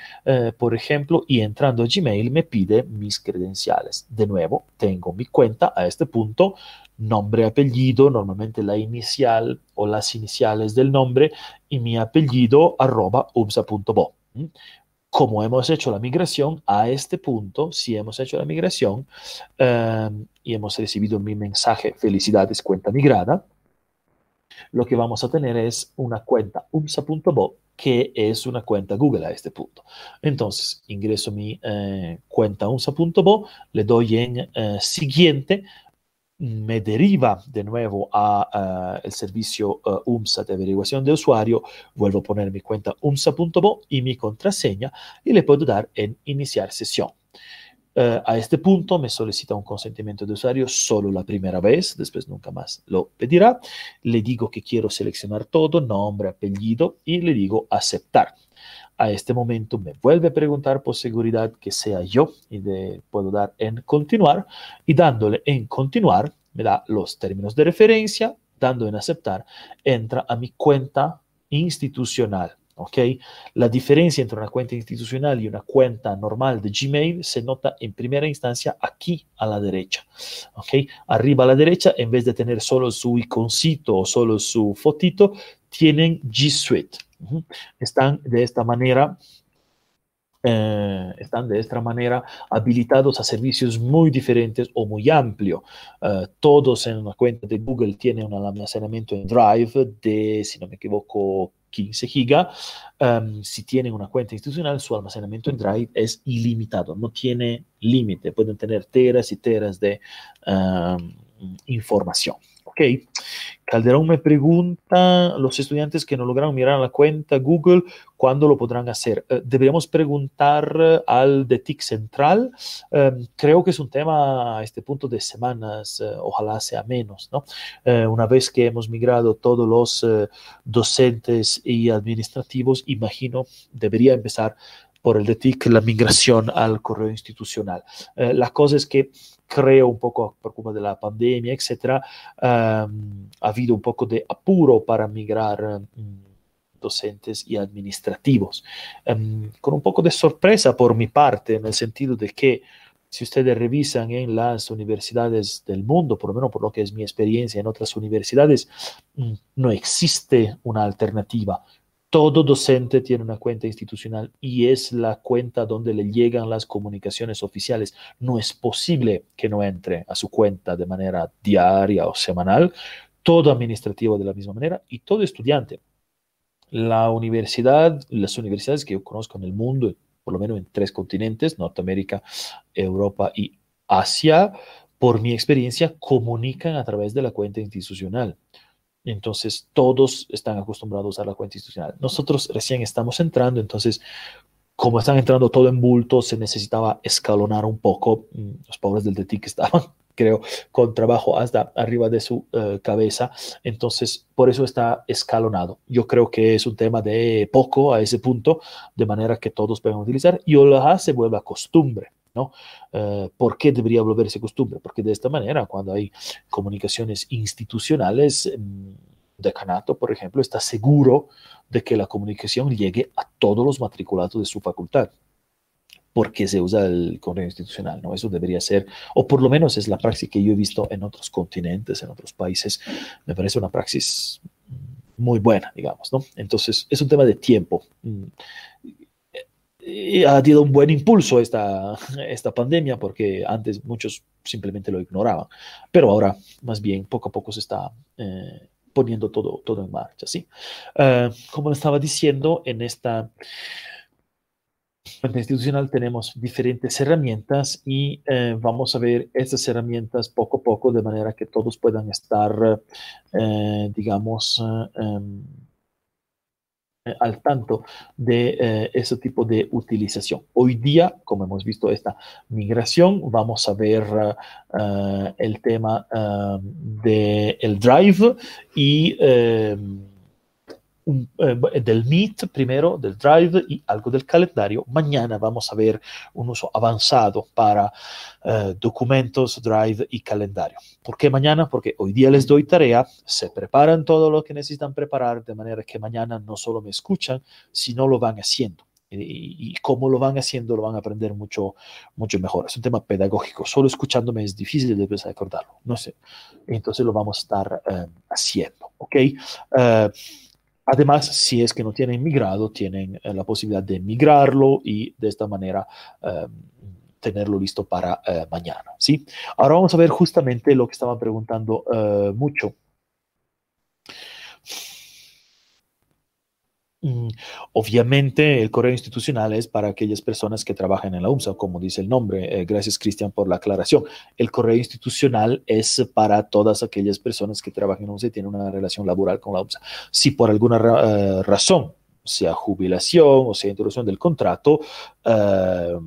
por ejemplo, y entrando a Gmail me pide mis credenciales. De nuevo, tengo mi cuenta a este punto, nombre, apellido, normalmente la inicial o las iniciales del nombre y mi apellido arroba umsa.bo como hemos hecho la migración a este punto, si hemos hecho la migración eh, y hemos recibido mi mensaje, felicidades, cuenta migrada, lo que vamos a tener es una cuenta umsa.bo que es una cuenta Google a este punto. Entonces, ingreso mi eh, cuenta umsa.bo, le doy en eh, siguiente, me deriva de nuevo a uh, servicio uh, UMSA de averiguación de usuario, vuelvo a poner mi cuenta umsa.bo y mi contraseña y le puedo dar en iniciar sesión. Uh, a este punto me solicita un consentimiento de usuario solo la primera vez, después nunca más lo pedirá. Le digo que quiero seleccionar todo, nombre, apellido y le digo aceptar a este momento me vuelve a preguntar por seguridad que sea yo y le puedo dar en continuar y dándole en continuar me da los términos de referencia, dando en aceptar, entra a mi cuenta institucional. ¿ok? La diferencia entre una cuenta institucional y una cuenta normal de Gmail se nota en primera instancia aquí a la derecha. ¿ok? Arriba a la derecha, en vez de tener solo su iconcito o solo su fotito, tienen G Suite. Están de esta manera eh, están de esta manera habilitados a servicios muy diferentes o muy amplios. Uh, todos en una cuenta de Google tienen un almacenamiento en Drive de, si no me equivoco, 15 gigas. Um, si tienen una cuenta institucional, su almacenamiento en Drive es ilimitado, no tiene límite. Pueden tener teras y teras de um, información. Ok. Calderón me pregunta, los estudiantes que no lograron mirar la cuenta Google, ¿cuándo lo podrán hacer? Eh, deberíamos preguntar eh, al de TIC Central. Eh, creo que es un tema a este punto de semanas, eh, ojalá sea menos, ¿no? Una vez que hemos migrado todos los docentes y administrativos, imagino debería empezar por el de TIC la migración al correo institucional. la cosa es que creo un poco por culpa de la pandemia, etcétera, um, ha habido un poco de apuro para migrar um, docentes y administrativos. Um, con un poco de sorpresa por mi parte, en el sentido de que si ustedes revisan en las universidades del mundo, por lo menos por lo que es mi experiencia en otras universidades, no existe una alternativa todo docente tiene una cuenta institucional y es la cuenta donde le llegan las comunicaciones oficiales. No es posible que no entre a su cuenta de manera diaria o semanal. Todo administrativo de la misma manera y todo estudiante. La universidad, las universidades que yo conozco en el mundo, por lo menos en tres continentes, Norteamérica, Europa y Asia, por mi experiencia, comunican a través de la cuenta institucional. Entonces, todos están acostumbrados a la cuenta institucional. Nosotros recién estamos entrando, entonces, como están entrando todo en bulto, se necesitaba escalonar un poco. Mm, los pobres del DETIC estaban, <laughs> creo, con trabajo hasta arriba de su eh, cabeza. Entonces, por eso está escalonado. Yo creo que es un tema de poco a ese punto, de manera que todos puedan utilizar y ojalá se vuelva costumbre. ¿No? Eh, ¿Por qué debería volverse costumbre? Porque de esta manera, cuando hay comunicaciones institucionales, mm, decanato, por ejemplo, está seguro de que la comunicación llegue a todos los matriculados de su facultad porque se usa el correo institucional, ¿no? Eso debería ser, o por lo menos es la praxis que yo he visto en otros continentes, en otros países, me parece una praxis muy buena, digamos, ¿no? Entonces, es un tema de tiempo. Ha tenido un buen impulso esta, esta pandemia porque antes muchos simplemente lo ignoraban, pero ahora más bien poco a poco se está eh, poniendo todo, todo en marcha. ¿sí? Uh, como estaba diciendo, en esta institucional tenemos diferentes herramientas y eh, vamos a ver estas herramientas poco a poco de manera que todos puedan estar, eh, digamos, eh, al tanto de eh, ese tipo de utilización. Hoy día, como hemos visto esta migración, vamos a ver uh, el tema uh, del Drive y eh, del Meet primero, del Drive y algo del calendario. Mañana vamos a ver un uso avanzado para eh, documentos, Drive y calendario. ¿Por qué mañana? Porque hoy día les doy tarea, se preparan todo lo que necesitan preparar, de manera que mañana no solo me escuchan, sino lo van haciendo. Y, cómo lo van haciendo, lo van a aprender mucho, mucho mejor. Es un tema pedagógico. Solo escuchándome es difícil de recordarlo. No sé. Entonces lo vamos a estar uh, haciendo. ¿Ok? Uh, Además, si es que no tienen migrado, tienen eh, la posibilidad de migrarlo y de esta manera eh, tenerlo listo para eh, mañana. ¿sí? Ahora vamos a ver justamente lo que estaban preguntando eh, mucho. Mm, obviamente el correo institucional es para aquellas personas que trabajan en la UMSA, como dice el nombre. Eh, gracias Cristian por la aclaración. El correo institucional es para todas aquellas personas que trabajan en la UMSA y tienen una relación laboral con la UMSA. Si por alguna uh, razón, sea jubilación o sea interrupción del contrato, uh,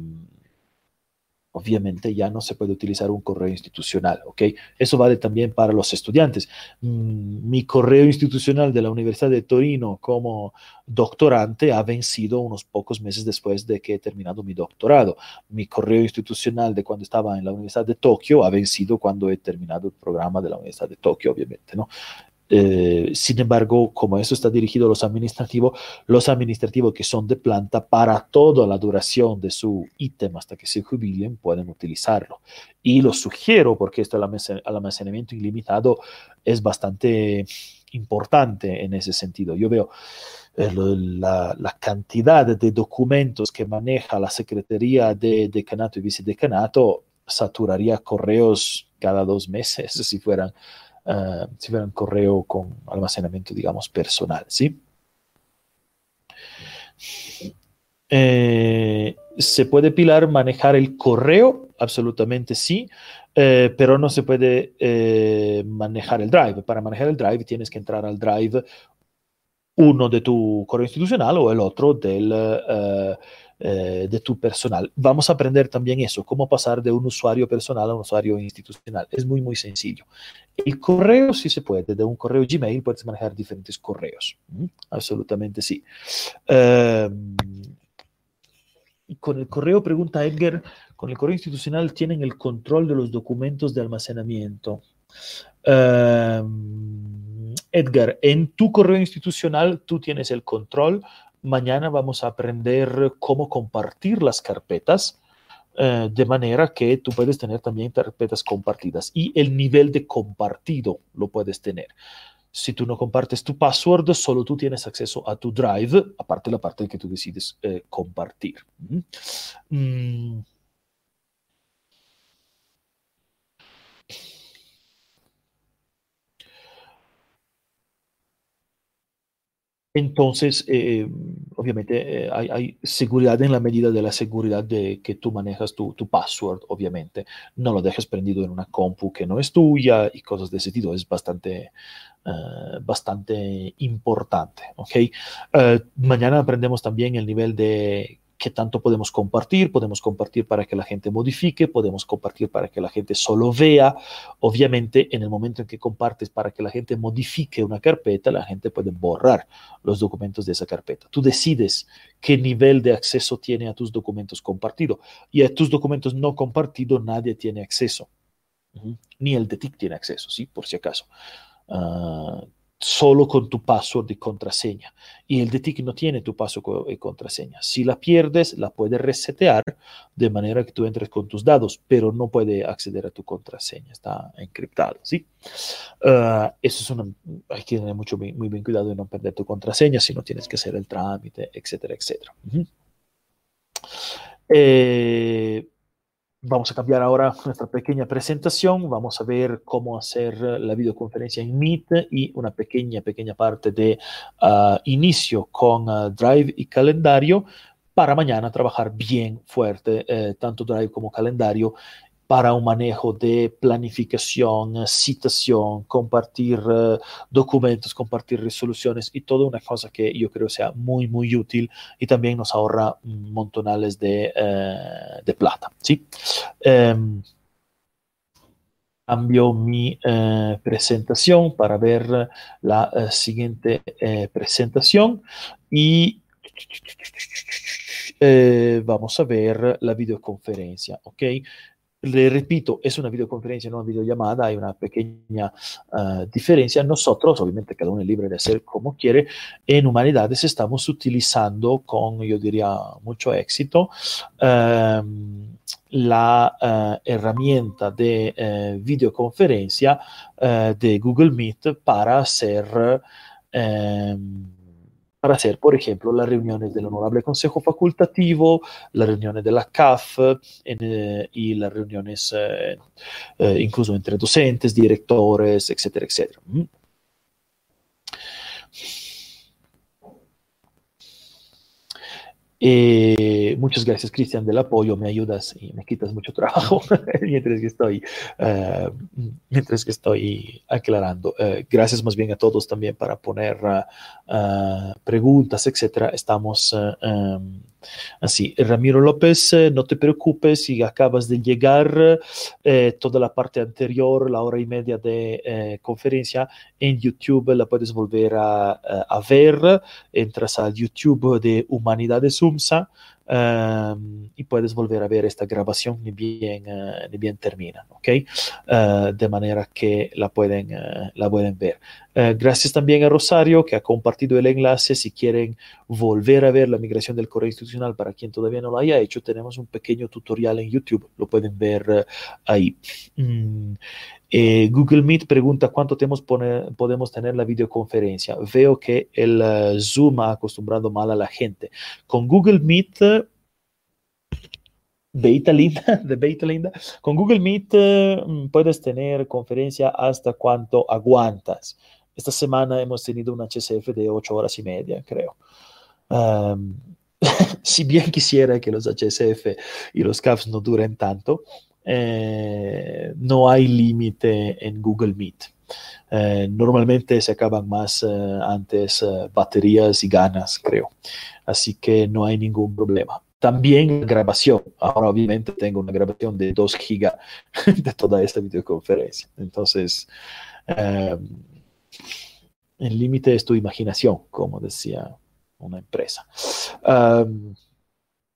obviamente ya no se puede utilizar un correo institucional, ¿ok? Eso vale también para los estudiantes. Mm, mi correo institucional de la Universidad de Torino como doctorante ha vencido unos pocos meses después de que he terminado mi doctorado. Mi correo institucional de cuando estaba en la Universidad de Tokio ha vencido cuando he terminado el programa de la Universidad de Tokio, obviamente, ¿no? Eh, sin embargo, como eso está dirigido a los administrativos, los administrativos que son de planta para toda la duración de su ítem hasta que se jubilen pueden utilizarlo. Y lo sugiero porque esto el almacenamiento ilimitado es bastante importante en ese sentido. Yo veo eh, la, la, cantidad de documentos que maneja la Secretaría de Decanato y Vicedecanato saturaría correos cada dos meses <laughs> si fueran uh, si fuera un correo con almacenamiento, digamos, personal, ¿sí? Eh, ¿Se puede, Pilar, manejar el correo? Absolutamente sí, eh, pero no se puede eh, manejar el Drive. Para manejar el Drive tienes que entrar al Drive uno de tu correo institucional o el otro del, eh, de tu personal. Vamos a aprender también eso, cómo pasar de un usuario personal a un usuario institucional. Es muy, muy sencillo. El correo sí se puede, de un correo Gmail puedes manejar diferentes correos. ¿Mm? Absolutamente sí. Eh, con el correo, pregunta Edgar, con el correo institucional tienen el control de los documentos de almacenamiento. Uh, Edgar, en tu correo institucional tú tienes el control Mañana vamos a aprender cómo compartir las carpetas eh, de manera que tú puedes tener también carpetas compartidas y el nivel de compartido lo puedes tener. Si tú no compartes tu password, solo tú tienes acceso a tu Drive, aparte la parte que tú decides eh, compartir. Mm. Entonces, eh, obviamente, eh, hay, seguridad en la medida de la seguridad de que tú manejas tu, password, obviamente. No lo dejes prendido en una compu que no es tuya y cosas de ese tipo. Es bastante, eh, bastante importante. ¿ok? mañana aprendemos también el nivel de qué tanto podemos compartir, podemos compartir para que la gente modifique, podemos compartir para que la gente solo vea. Obviamente, en el momento en que compartes para que la gente modifique una carpeta, la gente puede borrar los documentos de esa carpeta. Tú decides qué nivel de acceso tiene a tus documentos compartidos y a tus documentos no compartidos nadie tiene acceso. Ni el DETIC tiene acceso, ¿sí? Por si acaso. Uh, solo con tu password y contraseña. Y el DTIC no tiene tu password y contraseña. Si la pierdes, la puedes resetear de manera que tú entres con tus datos, pero no puede acceder a tu contraseña. Está encriptado, ¿sí? Uh, eso es una... Hay que tener mucho, muy, bien cuidado de no perder tu contraseña si no tienes que hacer el trámite, etcétera, etcétera. eh, Vamos a cambiar ahora nuestra pequeña presentación. Vamos a ver cómo hacer la videoconferencia en Meet y una pequeña, pequeña parte de uh, inicio con uh, Drive y calendario para mañana trabajar bien fuerte, eh, tanto Drive como calendario para un manejo de planificación, citación, compartir uh, documentos, compartir resoluciones y toda una cosa que yo creo sea muy, muy útil y también nos ahorra montonales de, uh, de plata. ¿sí? Um, cambio mi presentación para ver la siguiente presentación y vamos a ver la videoconferencia, ¿ok? Le repito, es una videoconferencia, no una videollamada, hay una pequeña uh, diferencia. Nosotros, obviamente, cada uno es libre de hacer como quiere. En Humanidades estamos utilizando con, yo diría, mucho éxito um, la uh, herramienta de uh, videoconferencia de Google Meet para hacer um, para hacer, por ejemplo, las reuniones del Honorable Consejo Facultativo, las reuniones de la CAF eh, y las reuniones eh, eh, incluso entre docentes, directores, etcétera, etcétera. Eh, muchas gracias, Cristian, del apoyo. Me ayudas y me quitas mucho trabajo <laughs> mientras que estoy, uh, mientras que estoy aclarando. Uh, gracias más bien a todos también para poner preguntas, etcétera. Estamos um, Así, Ramiro López, eh, no te preocupes si acabas de llegar, eh, toda la parte anterior, la hora y media de eh, conferencia en YouTube la puedes volver a, a ver. Entras al YouTube de Humanidades UMSA Um, y puedes volver a ver esta grabación ni bien, uh, ni bien termina, ¿ok? Uh, de manera que la pueden, uh, la pueden ver. gracias también a Rosario que ha compartido el enlace. Si quieren volver a ver la migración del correo institucional para quien todavía no lo haya hecho, tenemos un pequeño tutorial en YouTube, lo pueden ver ahí. Mm. Eh, Google Meet pregunta cuánto podemos tener la videoconferencia. Veo que el uh, Zoom ha acostumbrado mal a la gente. Con Google Meet, Linda, <laughs> de Beta Linda, con Google Meet puedes tener conferencia hasta cuánto aguantas. Esta semana hemos tenido un HCF de ocho horas y media, creo. <laughs> Si bien quisiera que los HCF y los CAFs no duren tanto, eh, no hay límite en Google Meet. Eh, normalmente se acaban más eh, antes baterías y ganas, creo. Así que no hay ningún problema. También grabación. Ahora obviamente tengo una grabación de 2 gigas <laughs> de toda esta videoconferencia. Entonces, el límite es tu imaginación, como decía una empresa.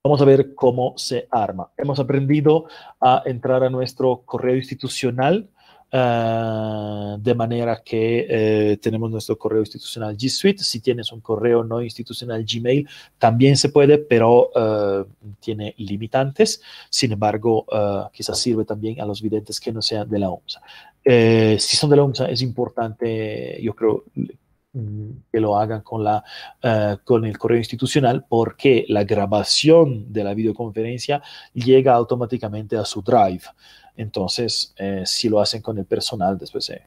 Vamos a ver cómo se arma. Hemos aprendido a entrar a nuestro correo institucional Uh, de manera que eh, tenemos nuestro correo institucional G Suite. Si tienes un correo no institucional Gmail, también se puede, pero uh, tiene limitantes. Sin embargo, quizás sirve también a los videntes que no sean de la OMSA. Eh, si son de la OMSA, es importante, yo creo, que lo hagan con, la, con el correo institucional porque la grabación de la videoconferencia llega automáticamente a su drive. Entonces, eh, si lo hacen con el personal, después se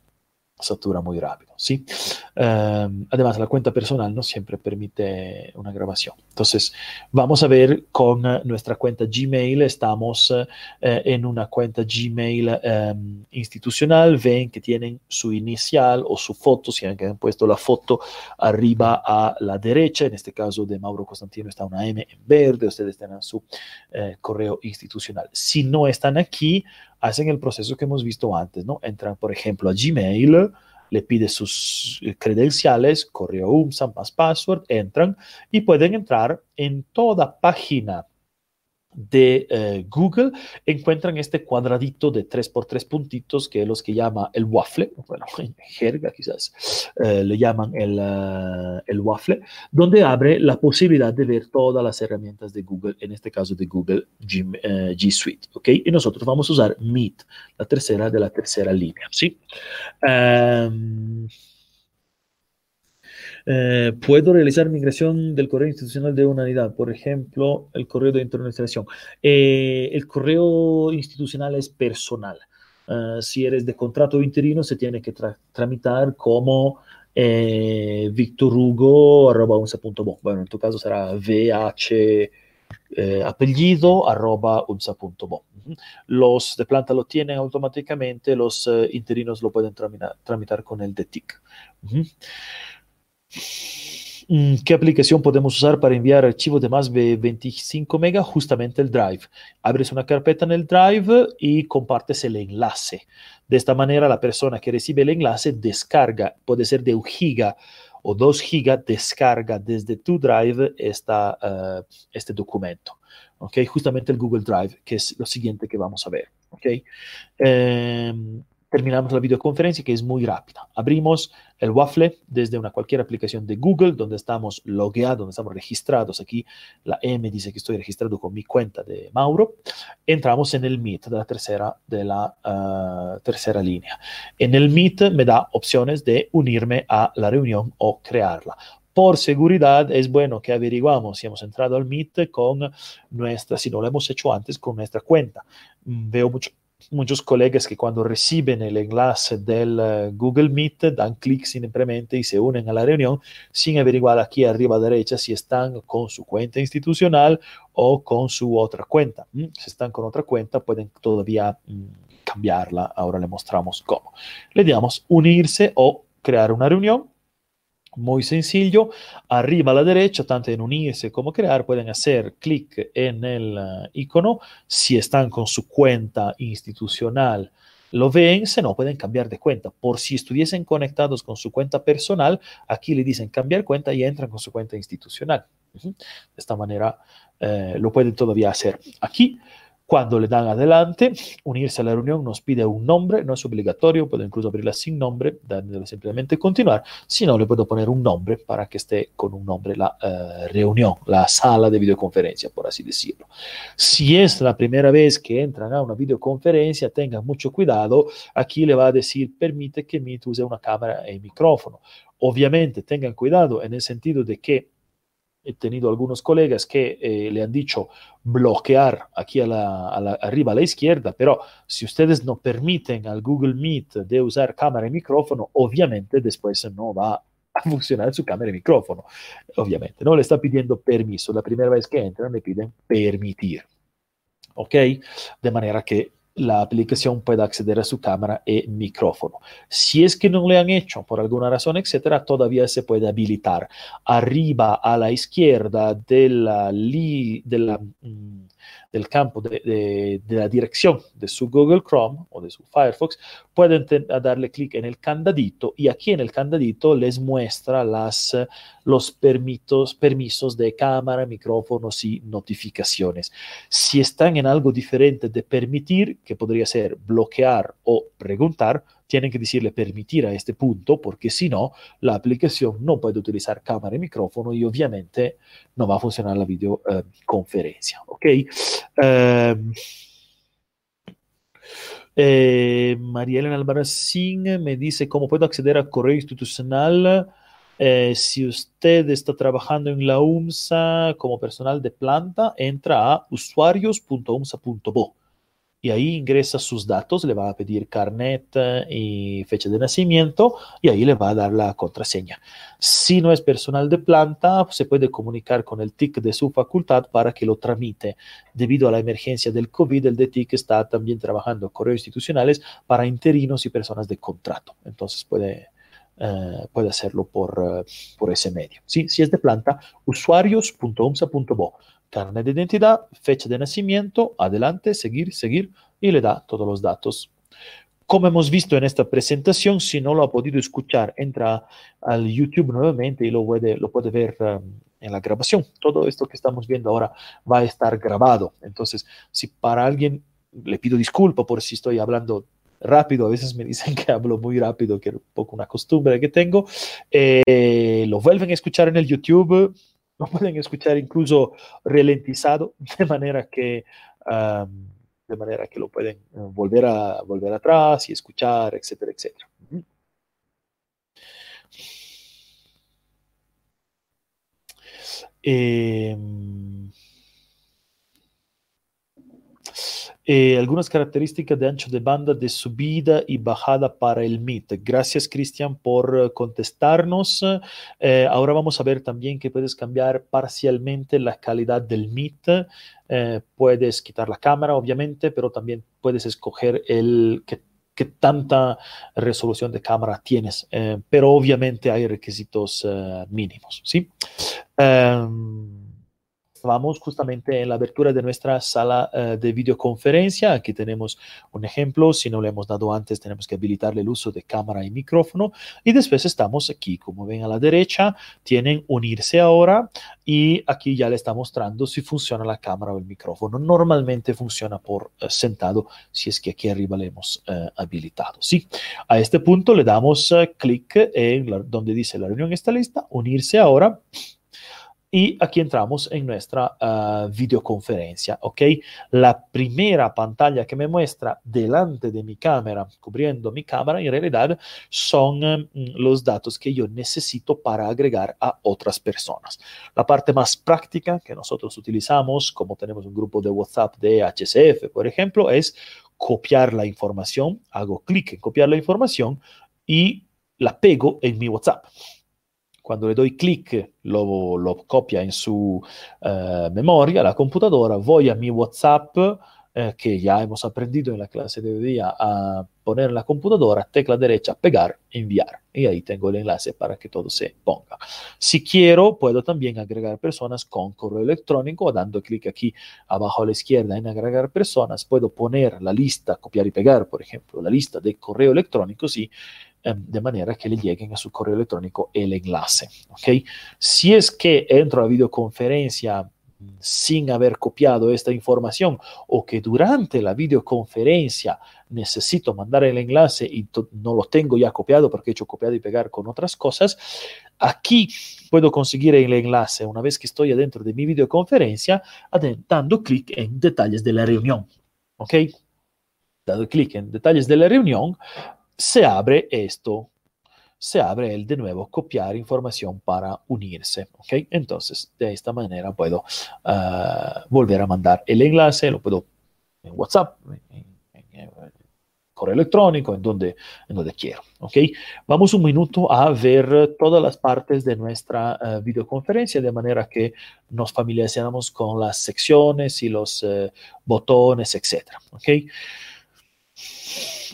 satura muy rápido, ¿sí? Um, además, la cuenta personal no siempre permite una grabación. Entonces, vamos a ver con uh, nuestra cuenta Gmail, estamos uh, en una cuenta Gmail um, institucional, ven que tienen su inicial o su foto, si han puesto la foto arriba a la derecha, en este caso de Mauro Constantino está una M en verde, ustedes tienen su correo institucional. Si no están aquí, hacen el proceso que hemos visto antes, ¿no? Entran, por ejemplo, a Gmail, le pide sus eh, credenciales, correo UMSA password, entran y pueden entrar en toda página de eh, Google encuentran este cuadradito de 3 por 3 puntitos que los que llama el waffle, bueno, <laughs> en jerga quizás eh, le llaman el, uh, el, waffle, donde abre la posibilidad de ver todas las herramientas de Google, en este caso de Google G, uh, G Suite, ¿ok? Y nosotros vamos a usar Meet, la tercera de la tercera línea, ¿sí? Um, eh, puedo realizar migración del correo institucional de una unidad, por ejemplo, el correo de internalización. Eh, el correo institucional es personal. Uh, si eres de contrato interino, se tiene que tra tramitar como eh. Bueno, en tu caso será VH eh. Los de planta lo tienen automáticamente, los uh, interinos lo pueden tramitar, con el DETIC. Uh. Mm, ¿Qué aplicación podemos usar para enviar archivos de más de 25 megas? Justamente el Drive. Abres una carpeta en el Drive y compartes el enlace. De esta manera, la persona que recibe el enlace descarga, puede ser de un giga o dos gigas, descarga desde tu Drive esta, uh, este documento. ¿ok? Justamente el Google Drive, que es lo siguiente que vamos a ver. ¿ok? Um, terminamos la videoconferencia que es muy rápida. Abrimos el Waffle desde una cualquier aplicación de Google donde estamos logueados, donde estamos registrados. Aquí la M dice que estoy registrado con mi cuenta de Mauro. Entramos en el Meet de la tercera, de la, uh, tercera línea. En el Meet me da opciones de unirme a la reunión o crearla. Por seguridad es bueno que averiguamos si hemos entrado al Meet con nuestra, si no lo hemos hecho antes, con nuestra cuenta. Veo mucho muchos colegas que cuando reciben el enlace del uh, Google Meet dan clic simplemente y se unen a la reunión sin averiguar aquí arriba a derecha si están con su cuenta institucional o con su otra cuenta. ¿Mm? Si están con otra cuenta pueden todavía mm, cambiarla. Ahora le mostramos cómo. Le damos unirse o crear una reunión muy sencillo. Arriba a la derecha, tanto en unirse como crear, pueden hacer clic en el uh, icono. Si están con su cuenta institucional, lo ven, si no, pueden cambiar de cuenta. Por si estuviesen conectados con su cuenta personal, aquí le dicen cambiar cuenta y entran con su cuenta institucional. De esta manera eh, lo pueden todavía hacer. Aquí cuando le dan adelante, unirse a la reunión nos pide un nombre, no es obligatorio, puedo incluso abrirla sin nombre, dándole simplemente continuar, si no le puedo poner un nombre para que esté con un nombre la uh, reunión, la sala de videoconferencia, por así decirlo. Si es la primera vez que entran a una videoconferencia, tengan mucho cuidado, aquí le va a decir permite que Meet use una cámara y micrófono. Obviamente tengan cuidado en el sentido de que he tenido algunos colegas que eh, le han dicho bloquear aquí arriba a la izquierda, pero si ustedes no permiten al Google Meet de usar cámara y micrófono, obviamente después no va a funcionar su cámara y micrófono. Obviamente, no le está pidiendo permiso. La primera vez que entran le piden permitir. ¿Ok? De manera que la aplicación pueda acceder a su cámara y micrófono. Si es que no le han hecho por alguna razón, etcétera, todavía se puede habilitar. Arriba a la izquierda de la, li, de la, del campo de, la dirección de su Google Chrome o de su Firefox, pueden darle clic en el candadito y aquí en el candadito les muestra las, los permisos de cámara, micrófonos y notificaciones. Si están en algo diferente de permitir, que podría ser bloquear o preguntar, tienen que decirle permitir a este punto, porque si no, la aplicación no puede utilizar cámara y micrófono y obviamente no va a funcionar la videoconferencia. ¿Ok? Em, eh, María Elena Albarracín me dice cómo puedo acceder al correo institucional. Eh, si usted está trabajando en la UMSA como personal de planta, entra a usuarios.umsa.bo y ahí ingresa sus datos, le va a pedir carnet eh, y fecha de nacimiento y ahí le va a dar la contraseña. Si no es personal de planta, se puede comunicar con el TIC de su facultad para que lo tramite. Debido a la emergencia del COVID, el DTIC está también trabajando correos institucionales para interinos y personas de contrato. Entonces puede, eh, puede hacerlo por, eh, por ese medio. Si es de planta, usuarios.umsa.bo carnet de identidad, fecha de nacimiento, adelante, seguir, seguir, y le da todos los datos. Como hemos visto en esta presentación, si no lo ha podido escuchar, entra al YouTube nuevamente y lo puede, lo puede ver um, en la grabación. Todo esto que estamos viendo ahora va a estar grabado. Entonces, si para alguien le pido disculpa por si estoy hablando rápido, a veces me dicen <laughs> que hablo muy rápido, que es un poco una costumbre que tengo, eh, lo vuelven a escuchar en el YouTube, lo pueden escuchar incluso ralentizado, <laughs> de manera que, de manera que lo pueden eh, volver, a, volver atrás y escuchar, etcétera, etcétera. Eh, algunas características de ancho de banda de subida y bajada para el MIT. Gracias, Cristian, por eh, contestarnos. Eh, ahora vamos a ver también que puedes cambiar parcialmente la calidad del MIT. puedes quitar la cámara, obviamente, pero también puedes escoger el que qué tanta resolución de cámara tienes, pero obviamente hay requisitos mínimos, ¿sí? Em, Vamos justamente en la abertura de nuestra sala eh, de videoconferencia. Aquí tenemos un ejemplo. Si no lo hemos dado antes, tenemos que habilitarle el uso de cámara y micrófono. Y después estamos aquí, como ven a la derecha, tienen unirse ahora y aquí ya le está mostrando si funciona la cámara o el micrófono. Normalmente funciona por eh, sentado si es que aquí arriba le hemos eh, habilitado. Sí, a este punto le damos clic en donde dice la reunión está lista, unirse ahora y aquí entramos en nuestra uh, videoconferencia, ¿ok? La primera pantalla que me muestra delante de mi cámara, cubriendo mi cámara, en realidad son um, los datos que yo necesito para agregar a otras personas. La parte más práctica que nosotros utilizamos, como tenemos un grupo de WhatsApp de HCF, por ejemplo, es copiar la información, hago clic en copiar la información y la pego en mi WhatsApp. Cuando le doy clic, lo, lo copia en su uh, memoria, la computadora, voy a mi WhatsApp, eh, que ya hemos aprendido en la clase de hoy a poner en la computadora, tecla derecha, pegar, enviar. Y ahí tengo el enlace para que todo se ponga. Si quiero, puedo también agregar personas con correo electrónico, dando clic aquí abajo a la izquierda en agregar personas, puedo poner la lista, copiar y pegar, por ejemplo, la lista de correo electrónico, sí, de manera que le lleguen a su correo electrónico el enlace. ¿okay? Si es que entro a videoconferencia sin haber copiado esta información o que durante la videoconferencia necesito mandar el enlace y no lo tengo ya copiado porque he hecho copiar y pegar con otras cosas, aquí puedo conseguir el enlace una vez que estoy adentro de mi videoconferencia dando clic en detalles de la reunión. ¿Ok? Dado clic en detalles de la reunión, se abre esto, se abre el de nuevo copiar información para unirse. ¿ok? Entonces, de esta manera puedo uh, volver a mandar el enlace, lo puedo en WhatsApp, en, correo electrónico, en donde, en donde quiero. ¿ok? Vamos un minuto a ver todas las partes de nuestra uh, videoconferencia de manera que nos familiarizamos con las secciones y los uh, botones, etc. ¿ok?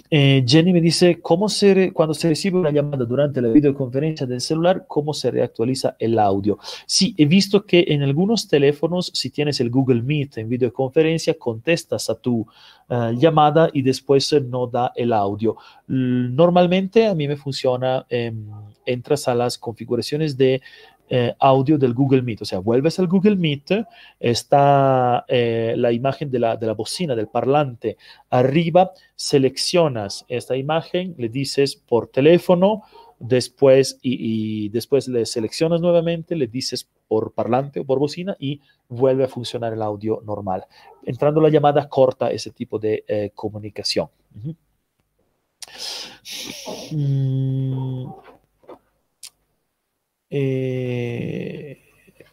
Eh, Jenny me dice, ¿cómo se cuando se recibe una llamada durante la videoconferencia del celular, cómo se reactualiza el audio? Sí, he visto que en algunos teléfonos, si tienes el Google Meet en videoconferencia, contestas a tu uh, llamada y después no da el audio. Normalmente a mí me funciona, eh, entras a las configuraciones de eh, audio del Google Meet. O sea, vuelves al Google Meet, está eh, la imagen de la, de la bocina, del parlante arriba, seleccionas esta imagen, le dices por teléfono, después y, después le seleccionas nuevamente, le dices por parlante o por bocina y vuelve a funcionar el audio normal. Entrando la llamada corta ese tipo de eh, comunicación. Eh,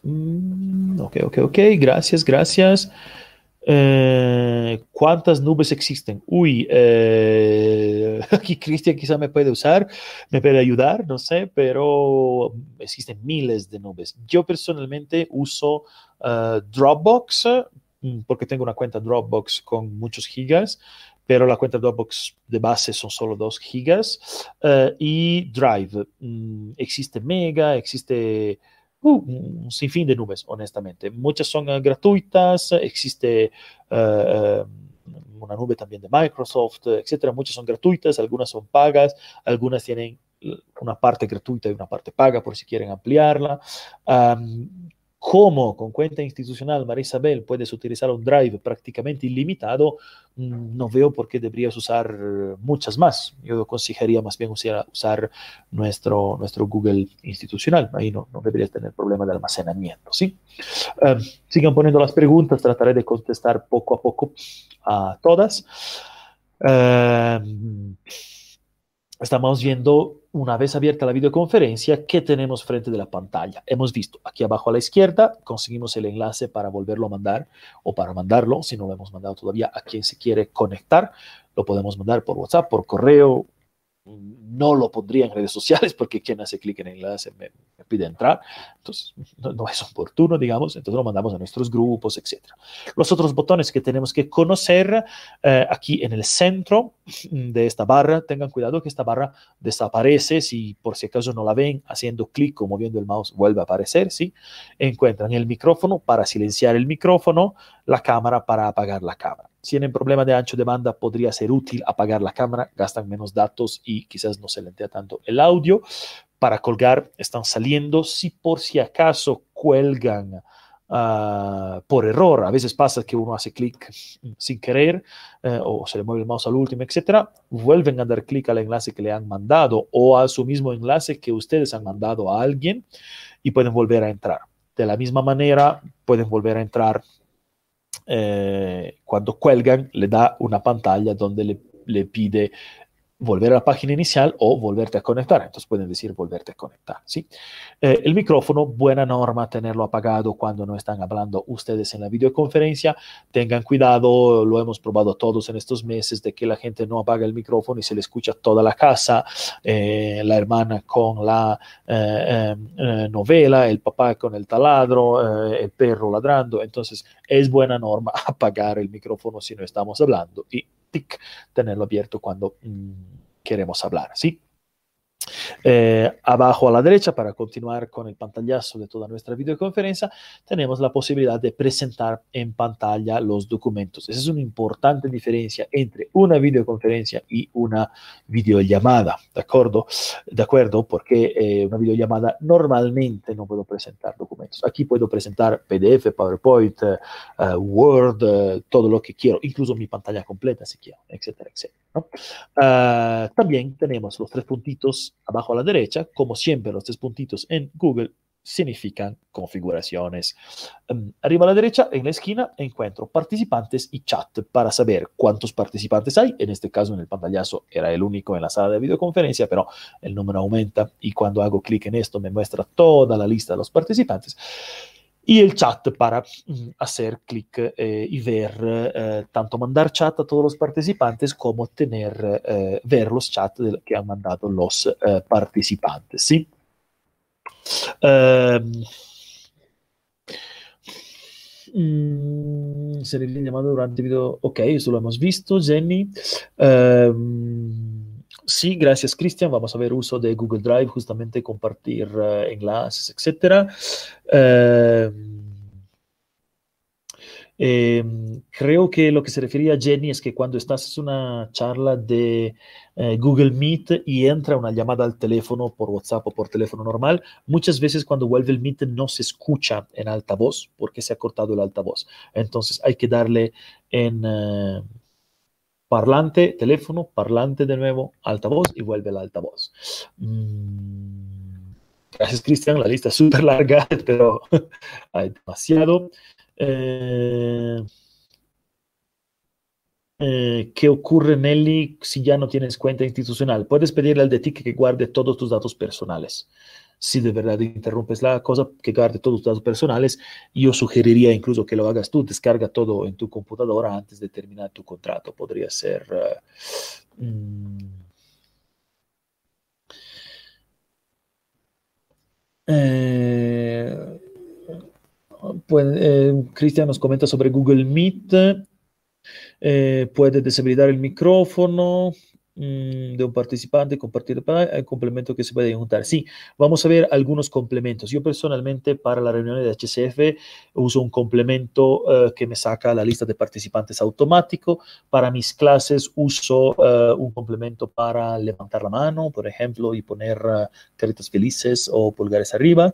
mm, ok, ok, ok, gracias, gracias. Eh, ¿Cuántas nubes existen? Uy, eh, <laughs> aquí Cristian quizá me puede usar, me puede ayudar, no sé, pero existen miles de nubes. Yo personalmente uso uh, Dropbox mm, porque tengo una cuenta Dropbox con muchos gigas pero la cuenta Dropbox de base son solo 2 gigas. Uh, y Drive, mm, existe Mega, existe uh, un sinfín de nubes, honestamente. Muchas son uh, gratuitas, existe una nube también de Microsoft, etcétera. Muchas son gratuitas, algunas son pagas, algunas tienen una parte gratuita y una parte paga por si quieren ampliarla. Cómo con cuenta institucional María Isabel puedes utilizar un drive prácticamente ilimitado, mm, no veo por qué deberías usar muchas más. Yo aconsejaría más bien usar, nuestro, nuestro Google institucional. Ahí no, no deberías tener problema de almacenamiento. ¿sí? Um, sigan poniendo las preguntas, trataré de contestar poco a poco a todas. Um, estamos viendo una vez abierta la videoconferencia, ¿qué tenemos frente de la pantalla? Hemos visto aquí abajo a la izquierda, conseguimos el enlace para volverlo a mandar o para mandarlo, si no lo hemos mandado todavía, a quien se quiere conectar. Lo podemos mandar por WhatsApp, por correo, no lo pondría en redes sociales porque quien hace clic en el enlace me, me pide entrar, entonces no, es oportuno, digamos, entonces lo mandamos a nuestros grupos, etc. Los otros botones que tenemos que conocer eh, aquí en el centro de esta barra, tengan cuidado que esta barra desaparece, si por si acaso no la ven, haciendo clic o moviendo el mouse vuelve a aparecer, ¿sí? Encuentran el micrófono para silenciar el micrófono, la cámara para apagar la cámara. Si tienen problema de ancho de banda, podría ser útil apagar la cámara, gastan menos datos y quizás no se lentea tanto el audio. Para colgar, están saliendo. Si por si acaso cuelgan uh, por error, a veces pasa que uno hace clic sin querer uh, o se le mueve el mouse al último, etcétera, vuelven a dar clic al enlace que le han mandado o a su mismo enlace que ustedes han mandado a alguien y pueden volver a entrar. De la misma manera, pueden volver a entrar eh, cuando cuelgan le da una pantalla donde le, le, pide volver a la página inicial o volverte a conectar. Entonces pueden decir volverte a conectar. ¿sí? Eh, el micrófono, buena norma tenerlo apagado cuando no están hablando ustedes en la videoconferencia. Tengan cuidado, lo hemos probado todos en estos meses, de que la gente no apaga el micrófono y se le escucha toda la casa, eh, la hermana con la eh, eh novela, el papá con el taladro, el perro ladrando. Entonces es buena norma <laughs> apagar el micrófono si no estamos hablando y tenerlo abierto cuando mmm, queremos hablar, ¿sí? Eh, abajo a la derecha, para continuar con el pantallazo de toda nuestra videoconferencia, tenemos la posibilidad de presentar en pantalla los documentos. Esa es una importante diferencia entre una videoconferencia y una videollamada, ¿de acuerdo? De acuerdo, porque eh, una videollamada normalmente no puedo presentar documentos. Aquí puedo presentar PDF, PowerPoint, uh, Word, uh, todo lo que quiero, incluso mi pantalla completa si quiero, etcétera, etcétera. Uh, también tenemos los tres puntitos abajo a la derecha, como siempre los tres puntitos en Google significan configuraciones. Um, arriba a la derecha, en la esquina, encuentro participantes y chat para saber cuántos participantes hay. En este caso, en el pantallazo era el único en la sala de videoconferencia, pero el número aumenta y cuando hago clic en esto me muestra toda la lista de los participantes y el chat para mm, hacer clic eh, y ver, eh, tanto mandar chat a todos los participantes como tener, eh, ver los chats que han mandado los eh, participantes. ¿sí? Mm, se llamado durante el video. Ok, eso lo visto, Jenny. Em, sí, gracias, Cristian. Vamos a ver uso de Google Drive, justamente compartir uh, enlaces, etc. Eh, creo que lo que se refería a Jenny es que cuando estás en una charla de eh, Google Meet y entra una llamada al teléfono por WhatsApp o por teléfono normal, muchas veces cuando vuelve el Meet no se escucha en altavoz porque se ha cortado el altavoz. Entonces hay que darle en eh, parlante, teléfono, parlante de nuevo, altavoz y vuelve el altavoz. Mm, gracias, Cristian. La lista es súper larga, <laughs> pero <laughs> hay demasiado. Eh, eh, ¿Qué ocurre, Nelly, si ya no tienes cuenta institucional? Puedes pedirle al de ti que guarde todos tus datos personales. Si de verdad interrumpes la cosa, que guarde todos tus datos personales. Yo sugeriría incluso que lo hagas tú, descarga todo en tu computadora antes de terminar tu contrato. Podría ser... Uh, eh, pues, eh, Cristian nos comenta sobre Google Meet. Eh, puede deshabilitar el micrófono. Mm, de un participante, compartir el complemento que se puede juntar. Sí, vamos a ver algunos complementos. Yo personalmente para la reunión de HCF uso un complemento uh, que me saca la lista de participantes automático. Para mis clases uso uh, un complemento para levantar la mano, por ejemplo, y poner uh, caritas felices o pulgares arriba.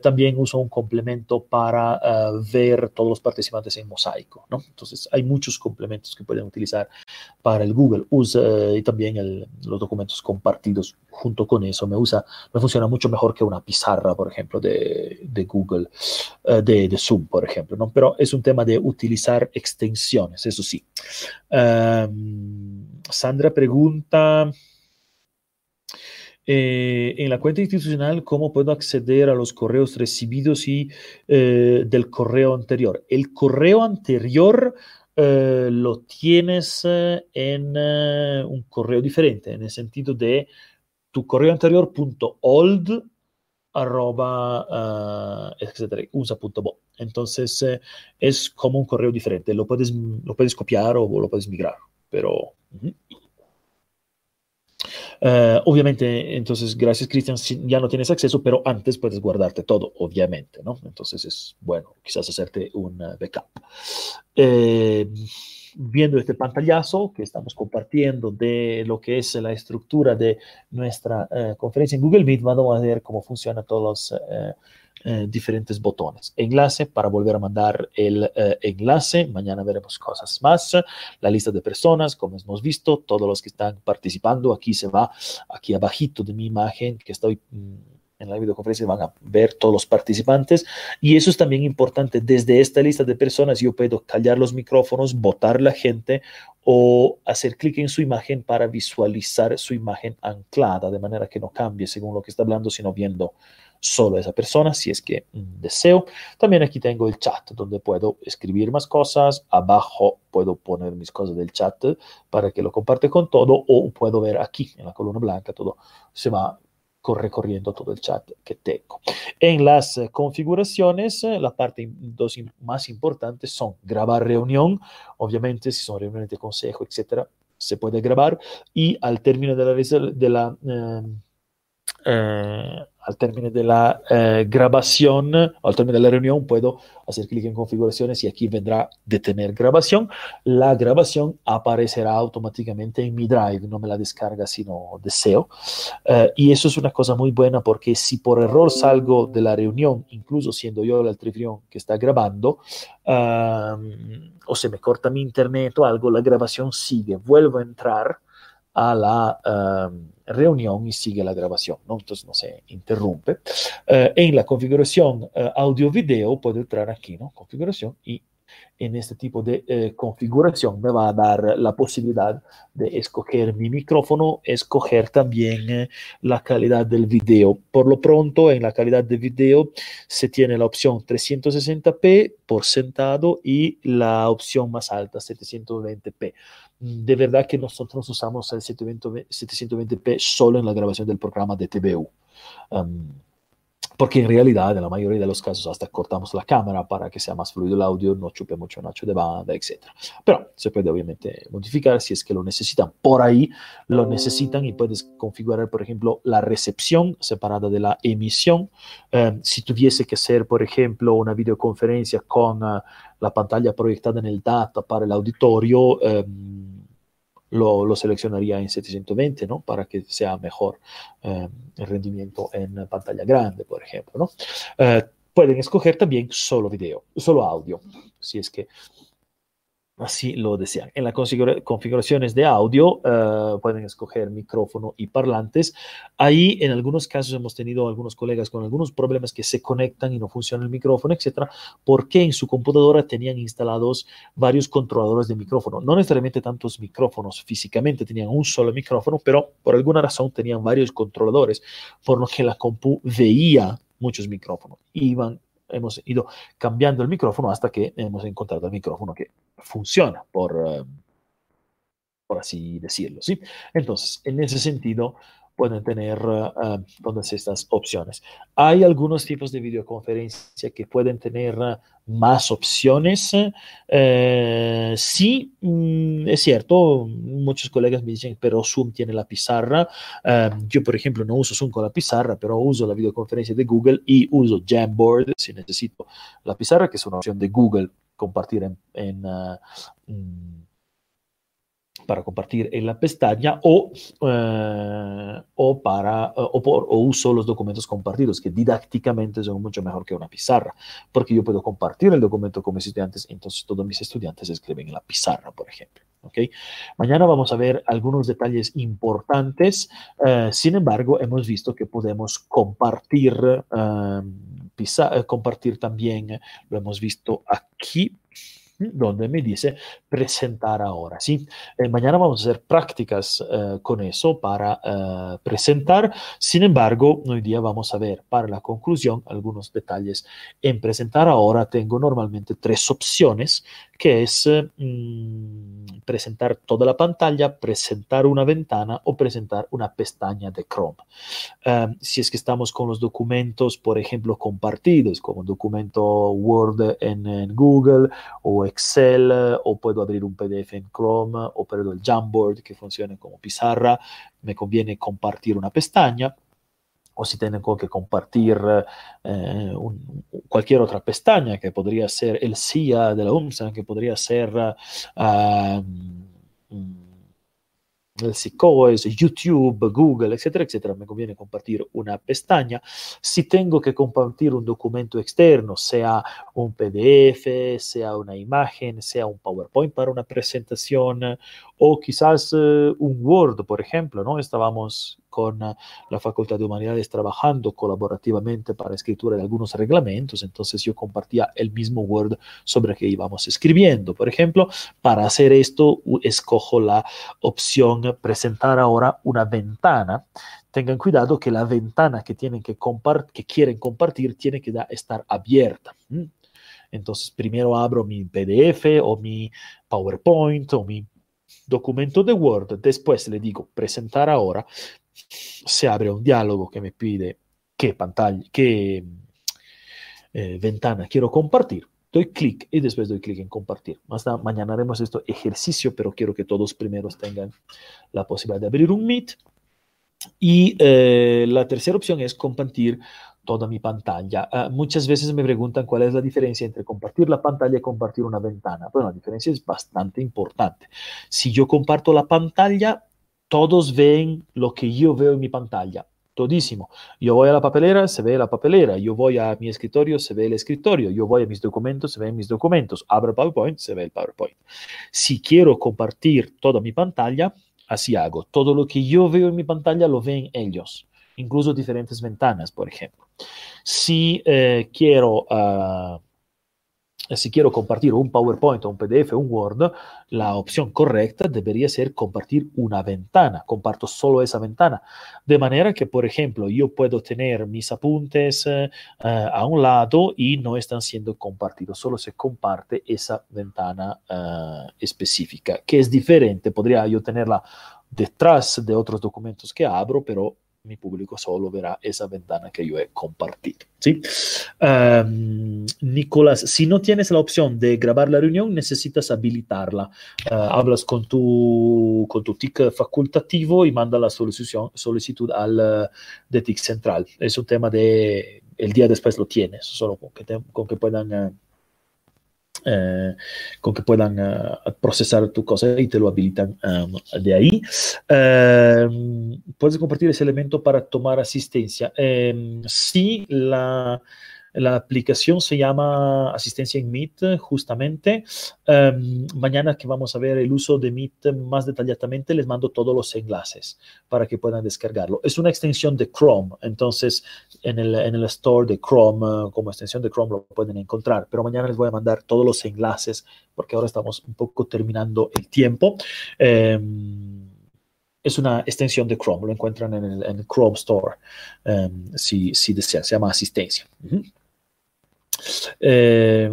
también uso un complemento para ver todos los participantes en mosaico. ¿no? Entonces, hay muchos complementos que pueden utilizar para el Google. Usa, también los documentos compartidos junto con eso. Me usa, me funciona mucho mejor que una pizarra, por ejemplo, de, de Google, uh, de, de, Zoom, por ejemplo. ¿no? Pero es un tema de utilizar extensiones, eso sí. Um, Sandra pregunta... Eh, en la cuenta institucional, ¿cómo puedo acceder a los correos recibidos y eh, del correo anterior? El correo anterior eh, lo tienes eh, en eh, un correo diferente, en el sentido de tu correo anterior punto old arroba etcétera, usa.bo. Entonces es como un correo diferente, lo puedes, lo puedes copiar o lo puedes migrar, pero... Uh. Uh, obviamente, entonces, gracias Cristian, ya no tienes acceso, pero antes puedes guardarte todo, obviamente, ¿no? Entonces es bueno, quizás hacerte un backup. Eh, viendo este pantallazo que estamos compartiendo de lo que es la estructura de nuestra uh, conferencia en Google Meet, vamos a ver cómo funciona todos los eh, diferentes botones. Enlace para volver a mandar el eh, enlace. Mañana veremos cosas más. La lista de personas, como hemos visto, todos los que están participando. Aquí se va, aquí abajito de mi imagen que estoy mm, en la videoconferencia van a ver todos los participantes y eso es también importante. Desde esta lista de personas yo puedo callar los micrófonos, votar la gente o hacer clic en su imagen para visualizar su imagen anclada de manera que no cambie según lo que está hablando, sino viendo solo a esa persona si es que deseo. También aquí tengo el chat donde puedo escribir más cosas. Abajo puedo poner mis cosas del chat para que lo comparte con todo o puedo ver aquí en la columna blanca todo se va recorriendo todo el chat que tengo. En las eh, configuraciones, eh, la parte dos más importantes son grabar reunión, obviamente si son reuniones de consejo, etcétera, se puede grabar y al término de la, de la eh, eh, al término de la eh, grabación, al término de la reunión, puedo hacer clic en configuraciones y aquí vendrá detener grabación. La grabación aparecerá automáticamente en mi Drive, no me la descarga si no deseo. Eh, y eso es una cosa muy buena porque si por error salgo de la reunión, incluso siendo yo el anfitrión que está grabando, o se me corta mi internet o algo, la grabación sigue, vuelvo a entrar a la uh, reunión y sigue la grabación, ¿no? entonces no se interrumpe. Uh, en la configuración uh, audio-video puedo entrar aquí, ¿no? configuración y en este tipo de eh, configuración me va a dar la posibilidad de escoger mi micrófono, escoger también eh, la calidad del video. Por lo pronto, en la calidad de video se tiene la opción 360p por sentado y la opción más alta, 720p. De verdad que nosotros usamos el 720, p solo en la grabación del programa de TVU. Porque en realidad en la mayoría de los casos hasta cortamos la cámara para que sea más fluido el audio, no chupe mucho ancho de banda, etc. Pero se puede obviamente modificar si es que lo necesitan. Por ahí lo necesitan y puedes configurar, por ejemplo, la recepción separada de la emisión. Eh, si tuviese que ser, por ejemplo, una videoconferencia con uh, la pantalla proyectada en el data para el auditorio, eh, lo, lo, seleccionaría en 720, ¿no? Para que sea mejor eh, el rendimiento en pantalla grande, por ejemplo, ¿no? Eh, pueden escoger también solo video, solo audio, si es que así lo desean. En las configuraciones de audio uh, pueden escoger micrófono y parlantes. Ahí en algunos casos hemos tenido algunos colegas con algunos problemas que se conectan y no funciona el micrófono, etcétera, porque en su computadora tenían instalados varios controladores de micrófono. No necesariamente tantos micrófonos físicamente, tenían un solo micrófono, pero por alguna razón tenían varios controladores, por lo que la compu veía muchos micrófonos. Iban hemos ido cambiando el micrófono hasta que hemos encontrado el micrófono que funciona, por, uh, por así decirlo. ¿sí? Entonces, en ese sentido, pueden tener uh, todas estas opciones. Hay algunos tipos de videoconferencia que pueden tener uh, más opciones. Eh, sí, mm, es cierto, muchos colegas me dicen, pero Zoom tiene la pizarra. Yo, por ejemplo, no uso Zoom con la pizarra, pero uso la videoconferencia de Google y uso Jamboard si necesito la pizarra, que es una opción de Google compartir en, en para compartir en la pestaña o, eh, o para o, por, o uso los documentos compartidos que didácticamente son mucho mejor que una pizarra porque yo puedo compartir el documento con mis estudiantes entonces todos mis estudiantes escriben en la pizarra por ejemplo ¿okay? mañana vamos a ver algunos detalles importantes eh, sin embargo hemos visto que podemos compartir pizarra, compartir también lo hemos visto aquí donde me dice presentar ahora. ¿sí? Eh, mañana vamos a hacer prácticas eh, con eso para eh, presentar. Sin embargo, hoy día vamos a ver para la conclusión algunos detalles. En presentar ahora tengo normalmente tres opciones, que es mmm, presentar toda la pantalla, presentar una ventana o presentar una pestaña de Chrome. Um, si es que estamos con los documentos, por ejemplo, compartidos, como documento Word en, en Google o Excel, o puedo abrir un PDF en Chrome, o puedo el Jamboard que funciona como pizarra, me conviene compartir una pestaña o si tengo que compartir eh, cualquier otra pestaña, que podría ser el CIA de la UMSA, que podría ser uh, el es YouTube, Google, etcétera, etcétera, me conviene compartir una pestaña. Si tengo que compartir un documento externo, sea un PDF, sea una imagen, sea un PowerPoint para una presentación o quizás uh, un Word, por ejemplo, ¿no? Estábamos con uh, la Facultad de Humanidades trabajando colaborativamente para escritura de algunos reglamentos, entonces yo compartía el mismo Word sobre el que íbamos escribiendo. Por ejemplo, para hacer esto, escojo la opción presentar ahora una ventana. Tengan cuidado que la ventana que, tienen que, que quieren compartir tiene que estar abierta. Entonces, primero abro mi PDF o mi PowerPoint o mi documento de Word, después le digo presentar ahora, se abre un diálogo que me pide qué pantalla, qué eh, ventana quiero compartir. Doy clic y después doy clic en compartir. Mañana haremos este ejercicio, pero quiero que todos primeros tengan la posibilidad de abrir un Meet. Y eh, la tercera opción es compartir toda mi pantalla. Uh, muchas veces me preguntan cuál es la diferencia entre compartir la pantalla y compartir una ventana. Bueno, la diferencia es bastante importante. Si yo comparto la pantalla, todos ven lo que yo veo en mi pantalla. Todísimo. Yo voy a la papelera, se ve la papelera. Yo voy a mi escritorio, se ve el escritorio. Yo voy a mis documentos, se ven mis documentos. Abro PowerPoint, se ve el PowerPoint. Si quiero compartir toda mi pantalla, así hago. Todo lo que yo veo en mi pantalla lo ven ellos incluso diferentes ventanas, por ejemplo. Si eh, quiero... Uh, si quiero compartir un PowerPoint, un PDF, un Word, la opción correcta debería ser compartir una ventana. Comparto solo esa ventana. De manera que, por ejemplo, yo puedo tener mis apuntes uh, a un lado y no están siendo compartidos. Solo se comparte esa ventana uh, específica, que es diferente. Podría yo tenerla detrás de otros documentos que abro, pero mi público solo verá esa ventana que yo he compartido. ¿sí? Um, Nicolás, si no tienes la opción de grabar la reunión, necesitas habilitarla. Uh, hablas con tu, con tu TIC facultativo y manda la solicitud, solicitud al uh, de TIC central. Es un tema de, el día después lo tienes, solo con que, con que puedan... Uh, eh, con que puedan uh, procesar tu cosa y te lo habilitan de ahí. Uh, puedes compartir ese elemento para tomar asistencia. Eh, sí, la, la aplicación se llama Asistencia en Meet, justamente. Um, mañana que vamos a ver el uso de Meet más detalladamente, les mando todos los enlaces para que puedan descargarlo. Es una extensión de Chrome, entonces en el, en el store de Chrome, uh, como extensión de Chrome, lo pueden encontrar. Pero mañana les voy a mandar todos los enlaces porque ahora estamos un poco terminando el tiempo. Um, es una extensión de Chrome, lo encuentran en el, Chrome Store um, si, si desean, se llama asistencia. Eh,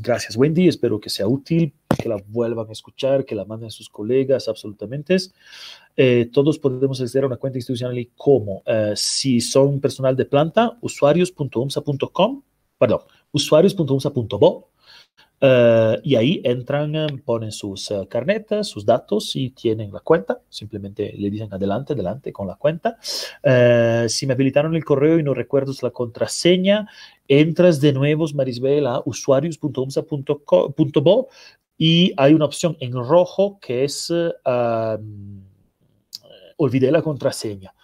gracias, Wendy. Espero que sea útil, que la vuelvan a escuchar, que la manden a sus colegas, absolutamente. Eh, todos podemos acceder a una cuenta institucional y cómo. Eh, si son personal de planta, usuarios.umsa.com, perdón, usuarios.umsa.bo. Uh, y ahí entran, ponen sus uh, carnetas, sus datos y tienen la cuenta. Simplemente le dicen adelante, adelante con la cuenta. Uh, si me habilitaron el correo y no recuerdo la contraseña, entras de nuevo, Marisbel, a usuarios.umsa.bo y hay una opción en rojo que es olvidé la contraseña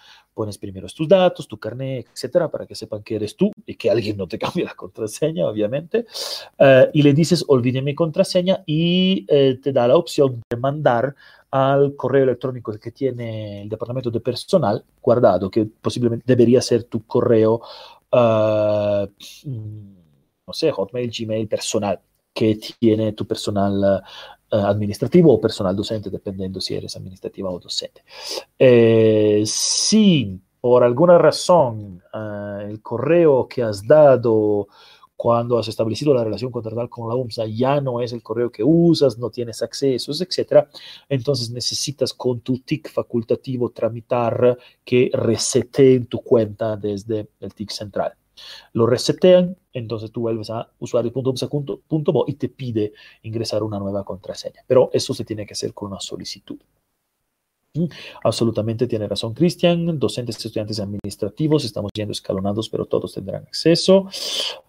pones primero tus datos, tu carnet, etcétera, para que sepan que eres tú y que alguien no te <laughs> cambie la contraseña, obviamente. Uh, y le dices, olvide mi contraseña y uh, te da la opción de mandar al correo electrónico que tiene el departamento de personal guardado, que posiblemente debería ser tu correo, uh, no sé, Hotmail, Gmail personal que tiene tu personal administrativo o personal docente, dependiendo si eres administrativa o docente. Eh, si por alguna razón uh, el correo que has dado cuando has establecido la relación contratal con la UMSA ya no es el correo que usas, no tienes accesos, etcétera, entonces necesitas con tu TIC facultativo tramitar que reseteen tu cuenta desde el TIC central. Lo resetean, entonces tú vuelves a usuario.umsa.bo y te pide ingresar una nueva contraseña. Pero eso se tiene que hacer con una solicitud. Absolutamente tiene razón Cristian. Docentes, estudiantes administrativos, estamos yendo escalonados, pero todos tendrán acceso.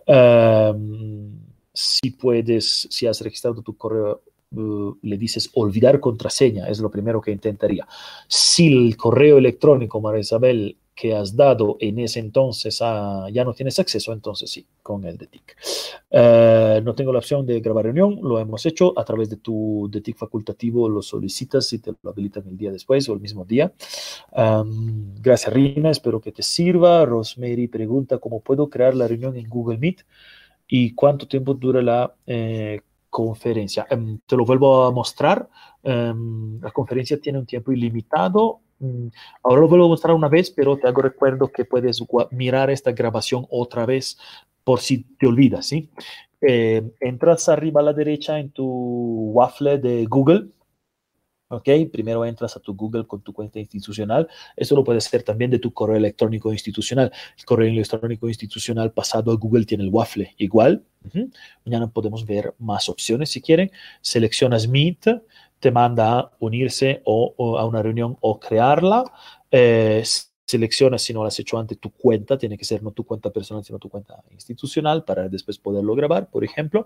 Um, si puedes, si has registrado tu correo Uh, le dices olvidar contraseña, es lo primero que intentaría. Si el correo electrónico, María Isabel, que has dado en ese entonces ah, ya no tienes acceso, entonces sí, con el de TIC. Uh, no tengo la opción de grabar reunión, lo hemos hecho a través de tu de TIC facultativo, lo solicitas y te lo habilitan el día después o el mismo día. Um, gracias, Rina, espero que te sirva. Rosemary pregunta cómo puedo crear la reunión en Google Meet y cuánto tiempo dura la eh, conferencia. Um, te lo vuelvo a mostrar. Um, la conferencia tiene un tiempo ilimitado. Um, ahora lo vuelvo a mostrar una vez, pero te hago recuerdo que puedes mirar esta grabación otra vez por si te olvidas. ¿sí? Eh, entras arriba a la derecha en tu waffle de Google. ¿ok? Primero entras a tu Google con tu cuenta institucional. Eso lo puedes hacer también de tu correo electrónico institucional. El correo electrónico institucional pasado a Google tiene el waffle igual. Uh -huh. Mañana podemos ver más opciones si quieren. Seleccionas Meet, te manda a unirse o, a una reunión o crearla. Eh, seleccionas, si no lo has hecho antes, tu cuenta, tiene que ser no tu cuenta personal, sino tu cuenta institucional para después poderlo grabar, por ejemplo.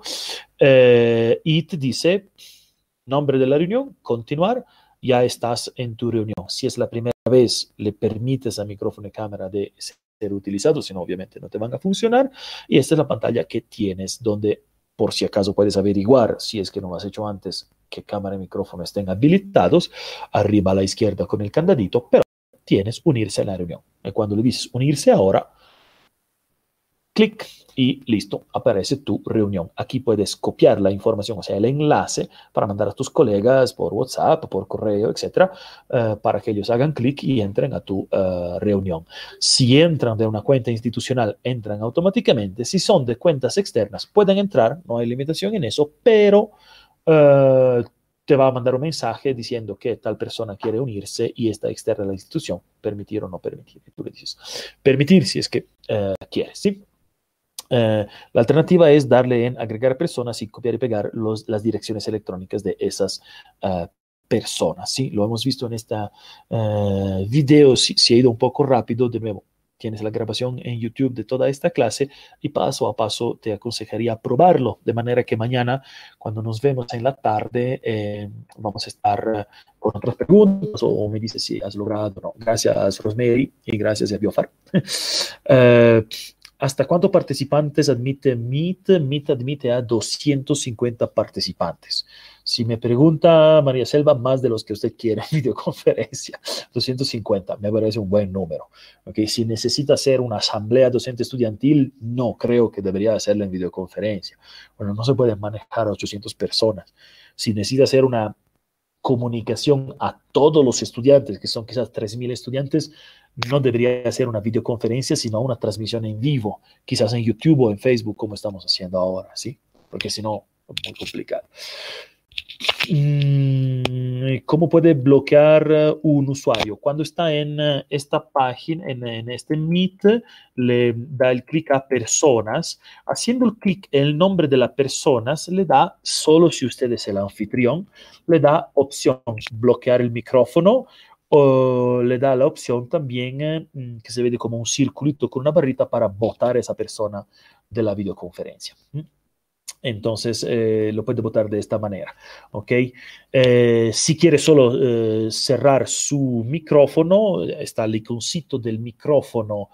Eh, y te dice nombre de la reunión, continuar, ya estás en tu reunión. Si es la primera vez, le permites a micrófono y cámara de ser utilizado, si no, obviamente no te van a funcionar. Y esta es la pantalla que tienes, donde por si acaso puedes averiguar, si es que no lo has hecho antes, que cámara y micrófono estén habilitados, arriba a la izquierda con el candadito, pero tienes unirse a la reunión. Y cuando le dices unirse ahora, clic y listo, aparece tu reunión. Aquí puedes copiar la información, o sea, el enlace para mandar a tus colegas por WhatsApp, por correo, etcétera, uh, para que ellos hagan clic y entren a tu uh, reunión. Si entran de una cuenta institucional, entran automáticamente. Si son de cuentas externas, pueden entrar, no hay limitación en eso, pero uh, te va a mandar un mensaje diciendo que tal persona quiere unirse y está externa a la institución, permitir o no permitir. tú le dices, permitir si es que quieres, ¿sí? Uh, la alternativa es darle en agregar personas y copiar y pegar los, las direcciones electrónicas de esas uh, personas. Sí, lo hemos visto en esta video, si, si ha ido un poco rápido, de nuevo, tienes la grabación en YouTube de toda esta clase y paso a paso te aconsejaría probarlo, de manera que mañana, cuando nos vemos en la tarde, eh, vamos a estar con otras preguntas o me dices si has logrado o no. Gracias, Rosemary, y gracias a Biofar. uh, <laughs> ¿Hasta cuántos participantes admite Meet? Meet admite a 250 participantes. Si me pregunta María Selva, más de los que usted quiera en <laughs> videoconferencia, 250, me parece un buen número. Okay, si necesita hacer una asamblea docente estudiantil, no creo que debería hacerla en videoconferencia. Bueno, no se pueden manejar 800 personas. Si necesita hacer una comunicación a todos los estudiantes, que son quizás 3.000 estudiantes, no debería ser una videoconferencia, sino una transmisión en vivo, quizás en YouTube o en Facebook, como estamos haciendo ahora, ¿sí? Porque si no, es muy complicado. Mm, ¿Cómo puede bloquear uh, un usuario? Cuando está en uh, esta página, en, en, este Meet, le da el clic a personas. Haciendo el clic en el nombre de la persona, le da, solo si usted es el anfitrión, le da opción bloquear el micrófono le da la opción también eh, mm, que se ve como un circulito con una barrita para votar a esa persona de la videoconferencia. Entonces eh, lo puede votar de esta manera. ¿ok? Eh, si quiere solo eh, cerrar su micrófono, está el iconcito del micrófono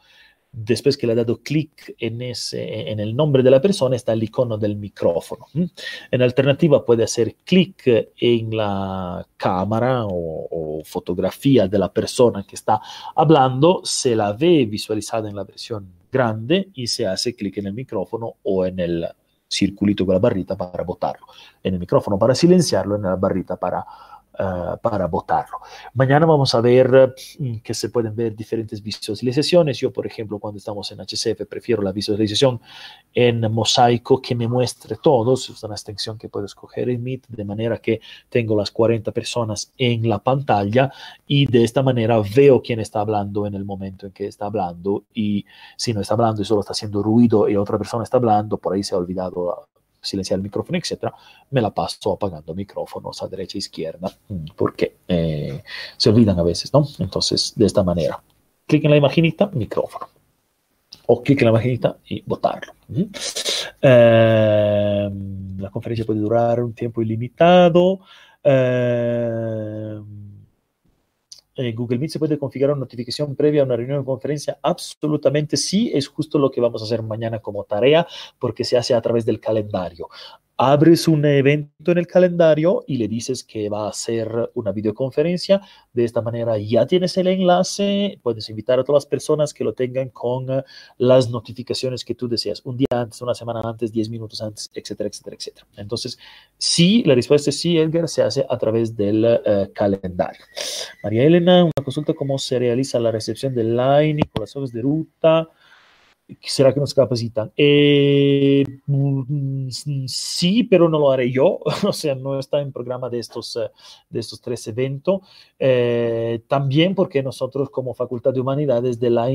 después que le ha dado clic en, en el nombre de la persona, está el icono del micrófono. En alternativa, puede hacer clic en la cámara o, o, fotografía de la persona que está hablando, se la ve visualizada en la versión grande y se hace clic en el micrófono o en el circulito con la barrita para botarlo, en el micrófono para silenciarlo, en la barrita para uh, para votarlo. Mañana vamos a ver mm, que se pueden ver diferentes visualizaciones. Yo, por ejemplo, cuando estamos en HCF, prefiero la visualización en mosaico que me muestre todos. Es una extensión que puedo escoger en Meet, de manera que tengo las 40 personas en la pantalla y de esta manera veo quién está hablando en el momento en que está hablando y si no está hablando y solo está haciendo ruido y otra persona está hablando, por ahí se ha olvidado silenciar el micrófono, etcétera, me la paso apagando micrófonos a derecha e izquierda, mm, porque eh, se olvidan a veces, ¿no? Entonces, de esta manera, clic en la imaginita, micrófono. O clic en la imaginita y botarlo. Eh, la conferencia puede durar un tiempo ilimitado. Eh, en Google Meet se puede configurar una notificación previa a una reunión de conferencia. Absolutamente sí, es justo lo que vamos a hacer mañana como tarea porque se hace a través del calendario abres un evento en el calendario y le dices que va a ser una videoconferencia. De esta manera ya tienes el enlace, puedes invitar a todas las personas que lo tengan con uh, las notificaciones que tú deseas, un día antes, una semana antes, 10 minutos antes, etcétera, etcétera, etcétera. Entonces, sí, la respuesta es sí, Edgar, se hace a través del uh, calendario. María Elena, una consulta, ¿cómo se realiza la recepción del line con las hojas de ruta? ¿Será que nos capacitan? Eh, mm, sí, pero no lo haré yo. <laughs> o sea, no está en programa de estos, eh, de estos tres eventos. Eh, también porque nosotros como Facultad de Humanidades de la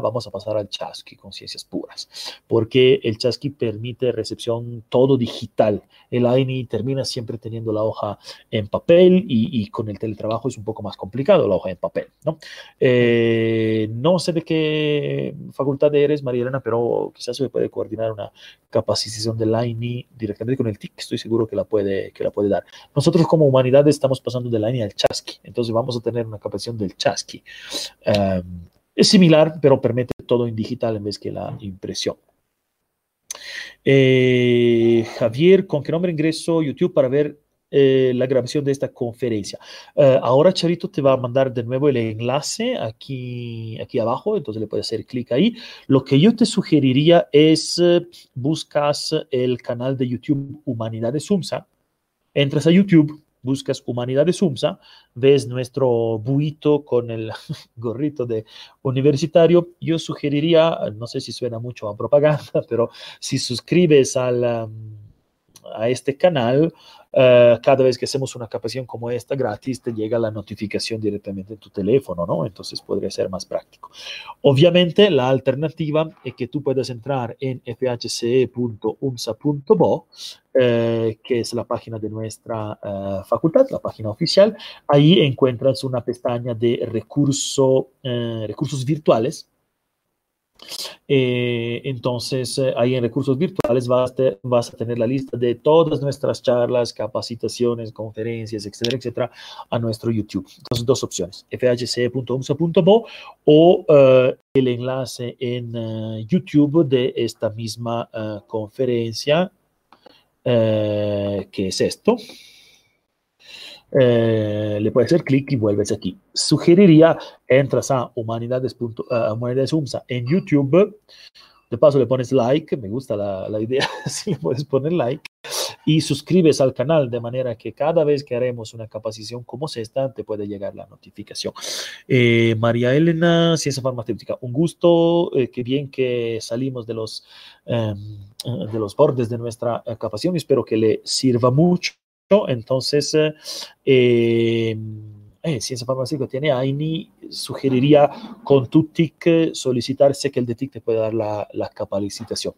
vamos a pasar al Chasqui con ciencias puras. Porque el Chasqui permite recepción todo digital. El INI termina siempre teniendo la hoja en papel y, y, con el teletrabajo es un poco más complicado la hoja en papel. No, eh, no sé de qué facultad eres, María Elena, pero quizás se puede coordinar una capacitación del INI directamente con el TIC, estoy seguro que la puede, que la puede dar. Nosotros como humanidades estamos pasando del INI al Chasqui, entonces vamos a tener una capacitación del Chasqui. Um, es similar, pero permite todo en digital en vez que la impresión. Eh, Javier, ¿con qué nombre ingreso YouTube para ver eh, la grabación de esta conferencia. Uh, ahora Charito te va a mandar de nuevo el enlace aquí, aquí abajo, entonces le puedes hacer clic ahí. Lo que yo te sugeriría es uh, buscas el canal de YouTube Humanidades UMSA, entras a YouTube, buscas Humanidades UMSA, ves nuestro buito con el <laughs> gorrito de universitario. Yo sugeriría, no sé si suena mucho a propaganda, <laughs> pero si suscribes al... a este canal, uh, cada vez que hacemos una capacitación como esta gratis, te llega la notificación directamente en tu teléfono, ¿no? Entonces podría ser más práctico. Obviamente, la alternativa es que tú puedas entrar en fhce.umsa.bo, eh, que es la página de nuestra uh, facultad, la página oficial. Ahí encuentras una pestaña de recurso, recursos virtuales eh, entonces, eh, ahí en recursos virtuales vas, a tener la lista de todas nuestras charlas, capacitaciones, conferencias, etcétera, etcétera, a nuestro YouTube. Entonces, dos opciones, fhc.umsa.bo o uh, el enlace en YouTube de esta misma conferencia, que es esto. Eh, le puedes hacer clic y vuelves aquí. Sugeriría, entras a Humanidades, uh, Humanidades UMSA en YouTube, de paso le pones like, me gusta la, la idea, <laughs> si le puedes poner like, y suscribes al canal de manera que cada vez que haremos una capacitación como esta, te puede llegar la notificación. Eh, María Elena, Ciencia Farmacéutica, un gusto, eh, qué bien que salimos de los, eh, de los bordes de nuestra capacitación, espero que le sirva mucho entonces, eh, eh, Ciencia Farmacéutica tiene AINI, sugeriría con tu TIC solicitarse que el de TIC te pueda dar la, la capacitación.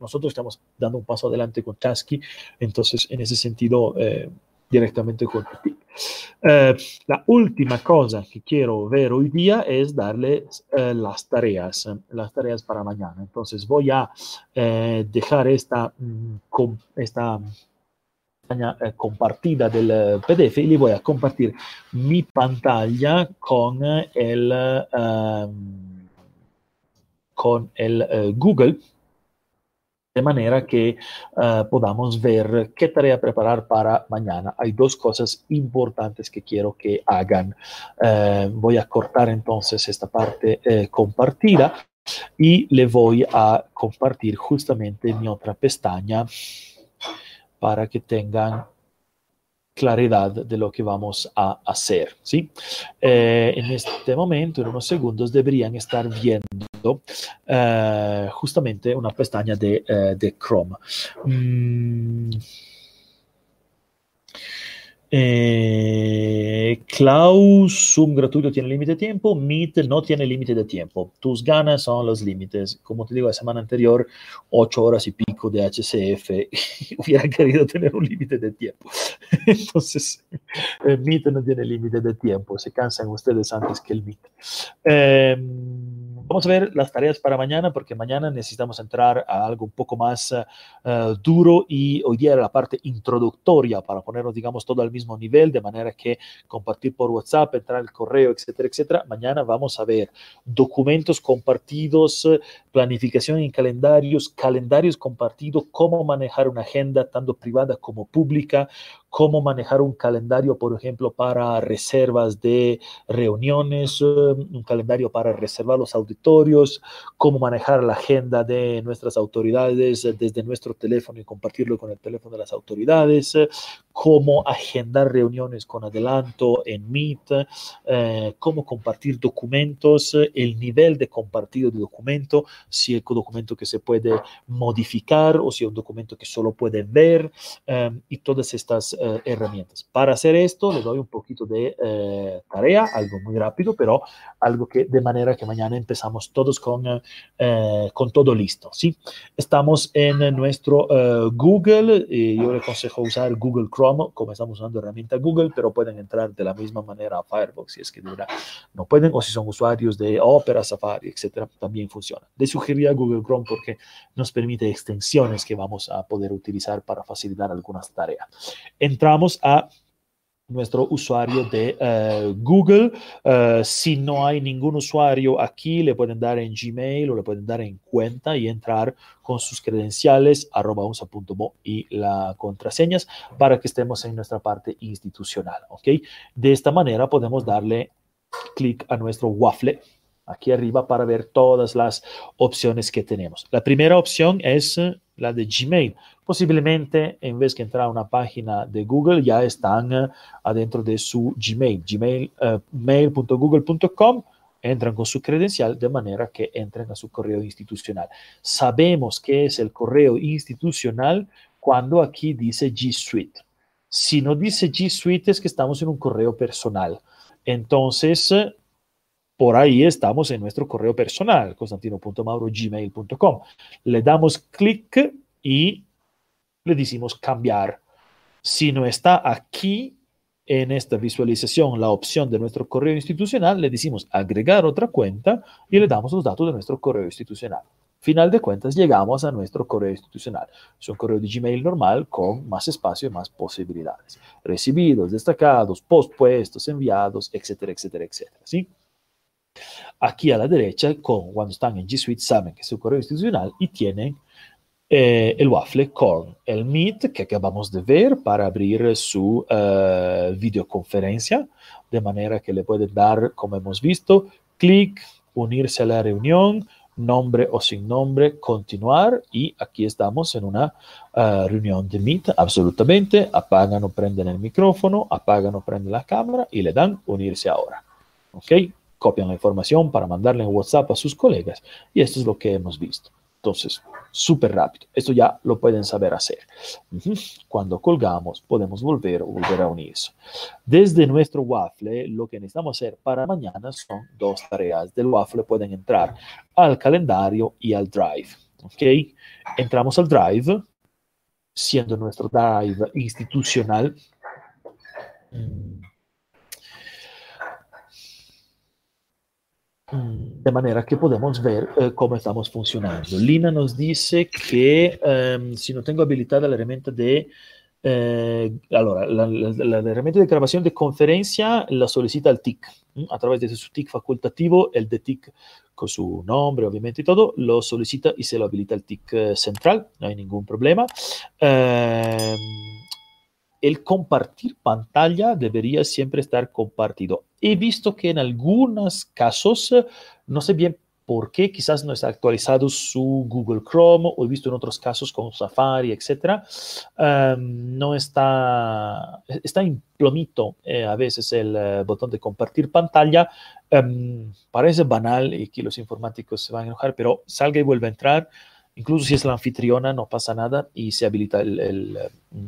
Nosotros estamos dando un paso adelante con Chasky, entonces en ese sentido, eh, directamente con tu TIC. Eh, la última cosa que quiero ver hoy día es darle eh, las tareas, las tareas para mañana. Entonces voy a eh, dejar esta, mm, esta eh, compartida del PDF y le voy a compartir mi pantalla con el, um, con el uh, Google de manera que uh, podamos ver qué tarea preparar para mañana. Hay dos cosas importantes que quiero que hagan. Uh, voy a cortar entonces esta parte eh, compartida y le voy a compartir justamente mi otra pestaña para que tengan claridad de lo que vamos a hacer. ¿sí? Eh, en este momento, en unos segundos, deberían estar viendo eh, justamente una pestaña de, eh, de Chrome. Mm. Eh, Klaus, Zoom gratuito tiene límite de tiempo, Meet no tiene límite de tiempo. Tus ganas son los límites. Como te digo, la semana anterior, ocho horas y pico de HCF, <laughs> hubiera querido tener un límite de tiempo. <laughs> Entonces, eh, Meet no tiene límite de tiempo. Se cansan ustedes antes que el Meet. Eh, vamos a ver las tareas para mañana, porque mañana necesitamos entrar a algo un poco más uh, duro y hoy día era la parte introductoria para ponernos, digamos, todo al mismo nivel, de manera que compartir por WhatsApp, entrar al correo, etcétera, etcétera. Mañana vamos a ver documentos compartidos, planificación en calendarios, calendarios compartidos, cómo manejar una agenda tanto privada como pública, cómo manejar un calendario, por ejemplo, para reservas de reuniones, un calendario para reservar los auditorios, cómo manejar la agenda de nuestras autoridades desde nuestro teléfono y compartirlo con el teléfono de las autoridades, cómo agendar reuniones con adelanto en Meet, eh, cómo compartir documentos, el nivel de compartido de documento, si es un documento que se puede modificar o si es un documento que solo puede ver eh, y todas estas eh, herramientas. Para hacer esto, le doy un poquito de eh, tarea, algo muy rápido, pero algo que de manera que mañana empezamos todos con, eh, con todo listo. ¿sí? Estamos en nuestro eh, Google, y yo le aconsejo usar Google Chrome, como estamos usando herramienta Google, pero pueden entrar de la misma manera a Firefox si es que de no pueden, o si son usuarios de Opera, Safari, etcétera, también funciona. Le sugeriría Google Chrome porque nos permite extensiones que vamos a poder utilizar para facilitar algunas tareas. En entramos a nuestro usuario de uh, Google. Uh, si no hay ningún usuario aquí, le pueden dar en Gmail o le pueden dar en cuenta y entrar con sus credenciales, arroba unsa.mo y las contraseñas para que estemos en nuestra parte institucional. ¿ok? De esta manera podemos darle clic a nuestro waffle aquí arriba para ver todas las opciones que tenemos. La primera opción es la de Gmail. Posiblemente en vez que entrar a una página de Google ya están uh, adentro de su Gmail, gmail, uh, mail.google.com, entran con su credencial de manera que entren a su correo institucional. Sabemos que es el correo institucional cuando aquí dice G Suite. Si no dice G Suite es que estamos en un correo personal. Entonces, por ahí estamos en nuestro correo personal, constantino.mauro.gmail.com. Le damos clic y le decimos cambiar. Si no está aquí en esta visualización la opción de nuestro correo institucional, le decimos agregar otra cuenta y le damos los datos de nuestro correo institucional. Final de cuentas, llegamos a nuestro correo institucional. Es un correo de Gmail normal con más espacio y más posibilidades. Recibidos, destacados, postpuestos, enviados, etcétera, etcétera, etcétera. ¿sí? Aquí a la derecha, con, cuando están en G Suite, saben que es su correo institucional y tienen eh, el waffle con el Meet que acabamos de ver para abrir su uh, videoconferencia, de manera que le pueden dar, como hemos visto, clic, unirse a la reunión, nombre o sin nombre, continuar y aquí estamos en una uh, reunión de Meet absolutamente, apagan o prenden el micrófono, apagan o prenden la cámara y le dan unirse ahora. ¿Ok? Copian la información para mandarle en WhatsApp a sus colegas y esto es lo que hemos visto. Entonces, súper rápido. Esto ya lo pueden saber hacer. Cuando colgamos, podemos volver o volver a unirse. Desde nuestro Waffle, lo que necesitamos hacer para mañana son dos tareas. Del Waffle pueden entrar al calendario y al Drive. ¿Ok? Entramos al Drive, siendo nuestro Drive institucional. De manera que podemos ver eh, cómo estamos funcionando. Lina nos dice que um, si no tengo habilitada la herramienta de... Eh, allora, la, la, la, herramienta de grabación de conferencia la solicita el TIC. A través de su TIC facultativo, el de TIC con su nombre, obviamente, y todo, lo solicita y se lo habilita el TIC eh, central, no hay ningún problema. Eh, el compartir pantalla debería siempre estar compartido. He visto que en algunos casos, no sé bien por qué, quizás no está actualizado su Google Chrome, o he visto en otros casos con Safari, etcétera, um, no está, está implomito eh, a veces el uh, botón de compartir pantalla. Um, parece banal y que los informáticos se van a enojar, pero salga y vuelve a entrar Incluso si es la anfitriona, no pasa nada y se habilita el, el,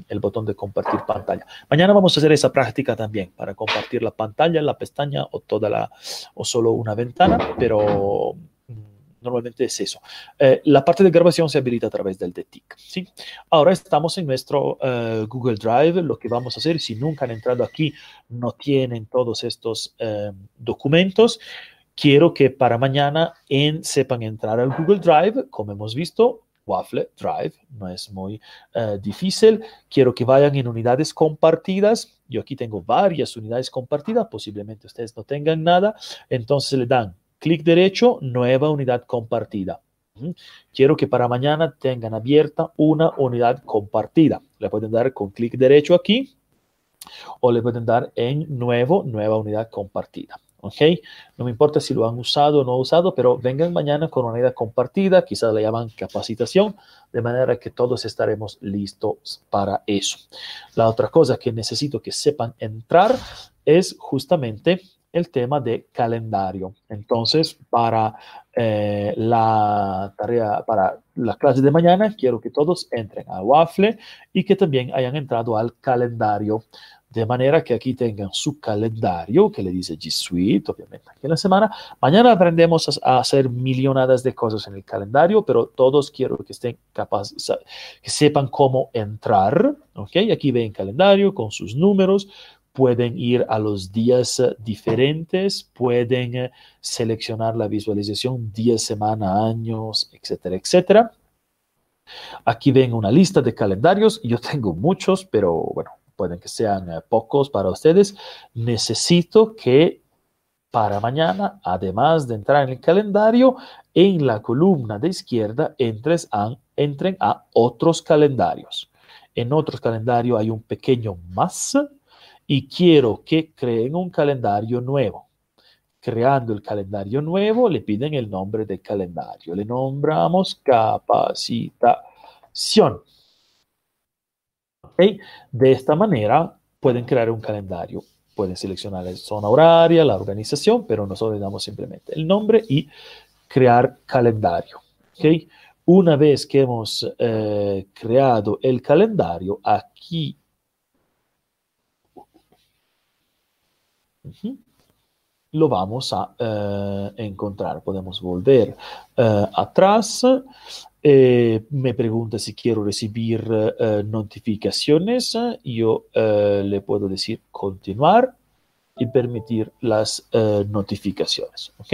el, botón de compartir pantalla. Mañana vamos a hacer esa práctica también para compartir la pantalla, la pestaña o toda la o solo una ventana, pero mm, normalmente es eso. Eh, la parte de grabación se habilita a través del DTIC. ¿sí? Ahora estamos en nuestro uh, Google Drive. Lo que vamos a hacer, si nunca han entrado aquí, no tienen todos estos uh, documentos quiero que para mañana en, sepan entrar al Google Drive, como hemos visto, Waffle Drive, no es muy uh, difícil. Quiero que vayan en unidades compartidas. Yo aquí tengo varias unidades compartidas, posiblemente ustedes no tengan nada. Entonces le dan clic derecho, nueva unidad compartida. Quiero que para mañana tengan abierta una unidad compartida. Le pueden dar con clic derecho aquí o le pueden dar en nuevo, nueva unidad compartida. ¿Ok? No me importa si lo han usado o no usado, pero vengan mañana con una idea compartida, quizás la llaman capacitación, de manera que todos estaremos listos para eso. La otra cosa que necesito que sepan entrar es justamente el tema de calendario. Entonces, para eh, la tarea, para la clase de mañana, quiero que todos entren a Waffle y que también hayan entrado al calendario de manera que aquí tengan su calendario que le dice G Suite, obviamente aquí en la semana. Mañana aprendemos a, hacer millonadas de cosas en el calendario, pero todos quiero que estén capaces, que sepan cómo entrar. ¿ok? Aquí ven calendario con sus números. Pueden ir a los días diferentes, pueden seleccionar la visualización día, semana, años, etcétera, etcétera. Aquí ven una lista de calendarios. Yo tengo muchos, pero bueno, pueden que sean eh, pocos para ustedes, necesito que para mañana, además de entrar en el calendario, en la columna de izquierda entren a otros calendarios. En otros calendarios hay un pequeño más y quiero que creen un calendario nuevo. Creando el calendario nuevo, le piden el nombre del calendario. Le nombramos capacitación. ¿Okay? De esta manera pueden crear un calendario. Pueden seleccionar la zona horaria, la organización, pero nosotros le damos simplemente el nombre y crear calendario. ¿Okay? Una vez que hemos eh, creado el calendario, aquí lo vamos a eh, encontrar. Podemos volver eh, atrás. me pregunta si quiero recibir notificaciones. Yo le puedo decir continuar y permitir las notificaciones. ¿ok?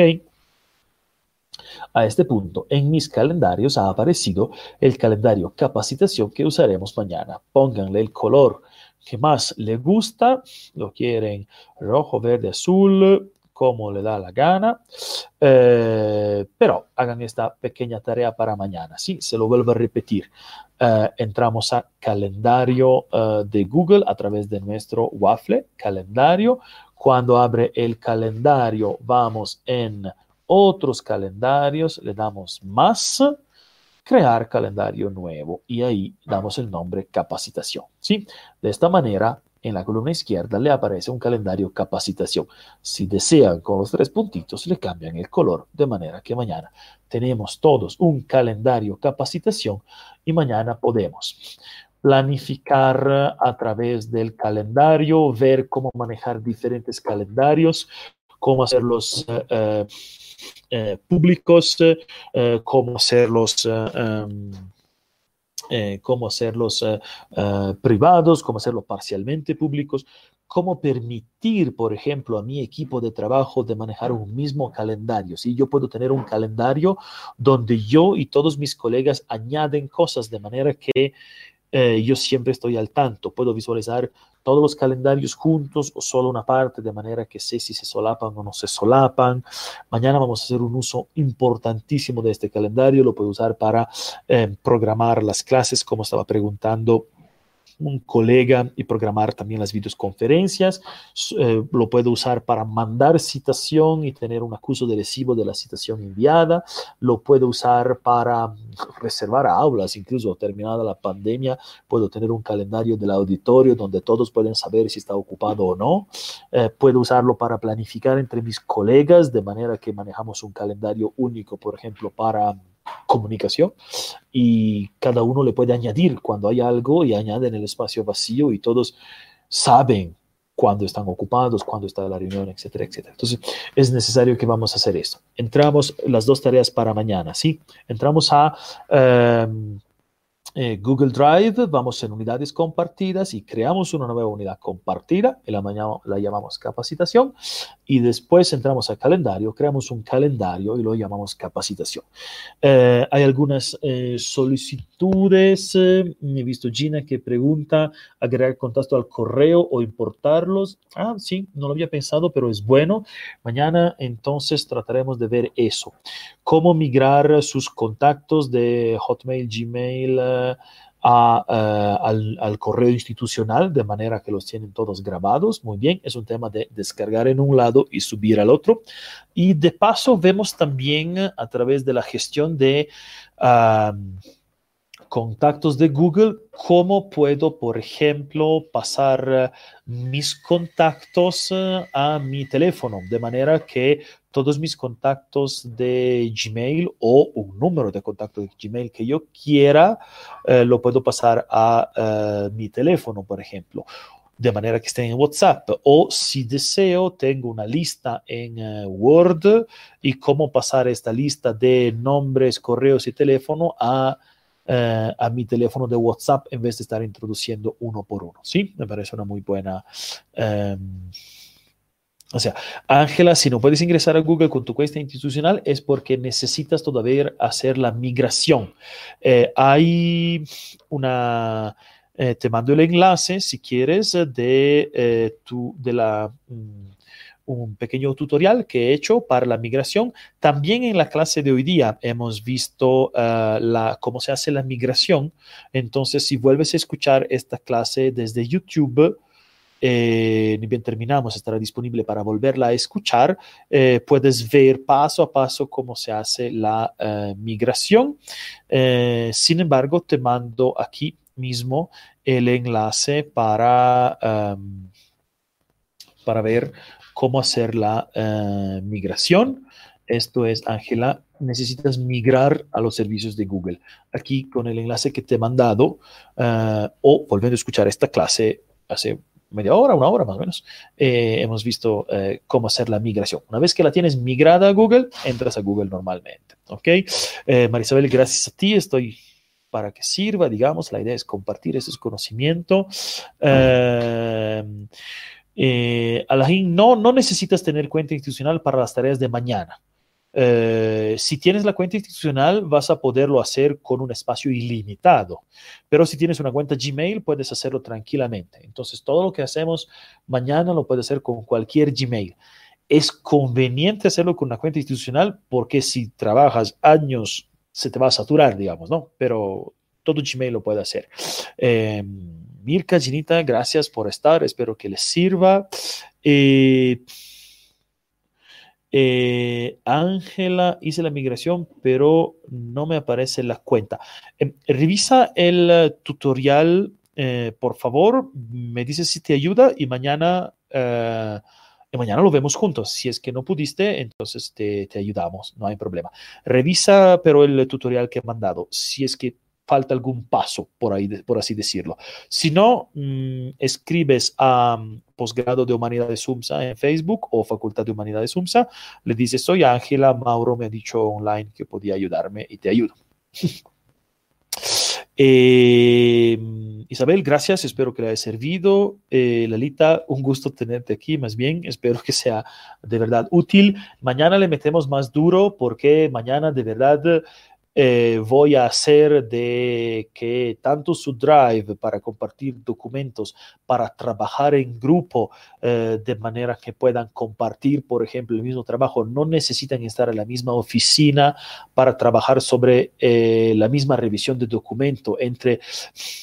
A este punto, en mis calendarios ha aparecido el calendario capacitación que usaremos mañana. Pónganle el color que más le gusta, lo quieren rojo, verde, azul, como le da la gana, eh, pero hagan esta pequeña tarea para mañana. Sí, se lo vuelvo a repetir. Eh, entramos a calendario eh, de Google a través de nuestro waffle, calendario. Cuando abre el calendario, vamos en otros calendarios, le damos más, crear calendario nuevo y ahí damos el nombre capacitación. ¿sí? De esta manera, en la columna izquierda le aparece un calendario capacitación. Si desean con los tres puntitos, le cambian el color de manera que mañana tenemos todos un calendario capacitación y mañana podemos planificar a través del calendario, ver cómo manejar diferentes calendarios, cómo hacerlos eh, eh, eh, públicos, eh, cómo hacerlos, eh, cómo hacerlos privados, cómo hacerlos parcialmente públicos, cómo permitir, por ejemplo, a mi equipo de trabajo de manejar un mismo calendario. Si yo puedo tener un calendario donde yo y todos mis colegas añaden cosas de manera que yo siempre estoy al tanto, puedo visualizar todos los calendarios juntos o solo una parte, de manera que sé si se solapan o no se solapan. Mañana vamos a hacer un uso importantísimo de este calendario, lo puedo usar para eh, programar las clases, como estaba preguntando un colega y programar también las videoconferencias. Eh, lo puedo usar para mandar citación y tener un acuso de recibo de la citación enviada. Lo puedo usar para reservar aulas, incluso terminada la pandemia, puedo tener un calendario del auditorio donde todos pueden saber si está ocupado o no. Eh, puedo usarlo para planificar entre mis colegas de manera que manejamos un calendario único, por ejemplo, para comunicación y cada uno le puede añadir cuando hay algo y añaden el espacio vacío y todos saben cuándo están ocupados, cuándo está la reunión, etcétera, etcétera. Entonces, es necesario que vamos a hacer esto. Entramos las dos tareas para mañana, ¿sí? Entramos a em, eh, Google Drive, vamos en unidades compartidas y creamos una nueva unidad compartida, y la, la llamamos capacitación, y después entramos al calendario, creamos un calendario y lo llamamos capacitación. Eh, hay algunas eh, solicitudes, he visto Gina que pregunta, agregar contacto al correo o importarlos. Ah, sí, no lo había pensado, pero es bueno. Mañana entonces trataremos de ver eso. Cómo migrar sus contactos de Hotmail, Gmail, a, al, correo institucional de manera que los tienen todos grabados. Muy bien, es un tema de descargar en un lado y subir al otro. Y de paso vemos también a través de la gestión de contactos de Google, cómo puedo, por ejemplo, pasar eh, mis contactos eh, a mi teléfono, de manera que todos mis contactos de Gmail o un número de contacto de Gmail que yo quiera, eh, lo puedo pasar a mi teléfono, por ejemplo de manera que estén en WhatsApp. O si deseo, tengo una lista en Word y cómo pasar esta lista de nombres, correos y teléfono a eh, a mi teléfono de WhatsApp en vez de estar introduciendo uno por uno. Sí, me parece una muy buena. Em, o sea, Ángela, si no puedes ingresar a Google con tu cuenta institucional es porque necesitas todavía hacer la migración. Eh, hay una, eh, te mando el enlace si quieres de, tu, de la... Mm, un pequeño tutorial que he hecho para la migración. También en la clase de hoy día hemos visto la, cómo se hace la migración. Entonces, si vuelves a escuchar esta clase desde YouTube, eh, ni bien terminamos, estará disponible para volverla a escuchar. Eh, puedes ver paso a paso cómo se hace la uh, migración. Eh, sin embargo, te mando aquí mismo el enlace para, um, para ver cómo hacer la eh, migración. Esto es, Ángela, necesitas migrar a los servicios de Google. Aquí con el enlace que te he mandado eh, o volviendo a escuchar esta clase hace media hora, una hora más o menos, eh, hemos visto eh, cómo hacer la migración. Una vez que la tienes migrada a Google, entras a Google normalmente. ¿Ok? Marisabel, gracias a ti, estoy para que sirva, digamos, la idea es compartir ese conocimiento. Eh, no, no necesitas tener cuenta institucional para las tareas de mañana. Eh, si tienes la cuenta institucional, vas a poderlo hacer con un espacio ilimitado. Pero si tienes una cuenta Gmail, puedes hacerlo tranquilamente. Entonces, todo lo que hacemos mañana lo puedes hacer con cualquier Gmail. Es conveniente hacerlo con una cuenta institucional porque si trabajas años, se te va a saturar, digamos, ¿no? Pero todo Gmail lo puede hacer. Eh, Mirka, Ginita, gracias por estar. Espero que les sirva. Eh, eh, Ángela, hice la migración, pero no me aparece la cuenta. Em, revisa el eh, tutorial, eh, por favor. Me dices si te ayuda y mañana, mañana lo vemos juntos. Si es que no pudiste, entonces te, te ayudamos, no hay problema. Revisa, pero el tutorial que he mandado. Si es que falta algún paso, por, ahí, por así decirlo. Si no, mm, escribes a mm, Posgrado de Humanidades UMSA en Facebook o Facultad de Humanidades UMSA, le dices, soy Ángela, Mauro me ha dicho online que podía ayudarme y te ayudo. <laughs> Eh, Isabel, gracias, espero que le haya servido. Eh, Lalita, un gusto tenerte aquí, más bien, espero que sea de verdad útil. Mañana le metemos más duro porque mañana de verdad eh, voy a hacer de que tanto su drive para compartir documentos, para trabajar en grupo, eh, de manera que puedan compartir, por ejemplo, el mismo trabajo, no necesitan estar en la misma oficina para trabajar sobre eh, la misma revisión de documento entre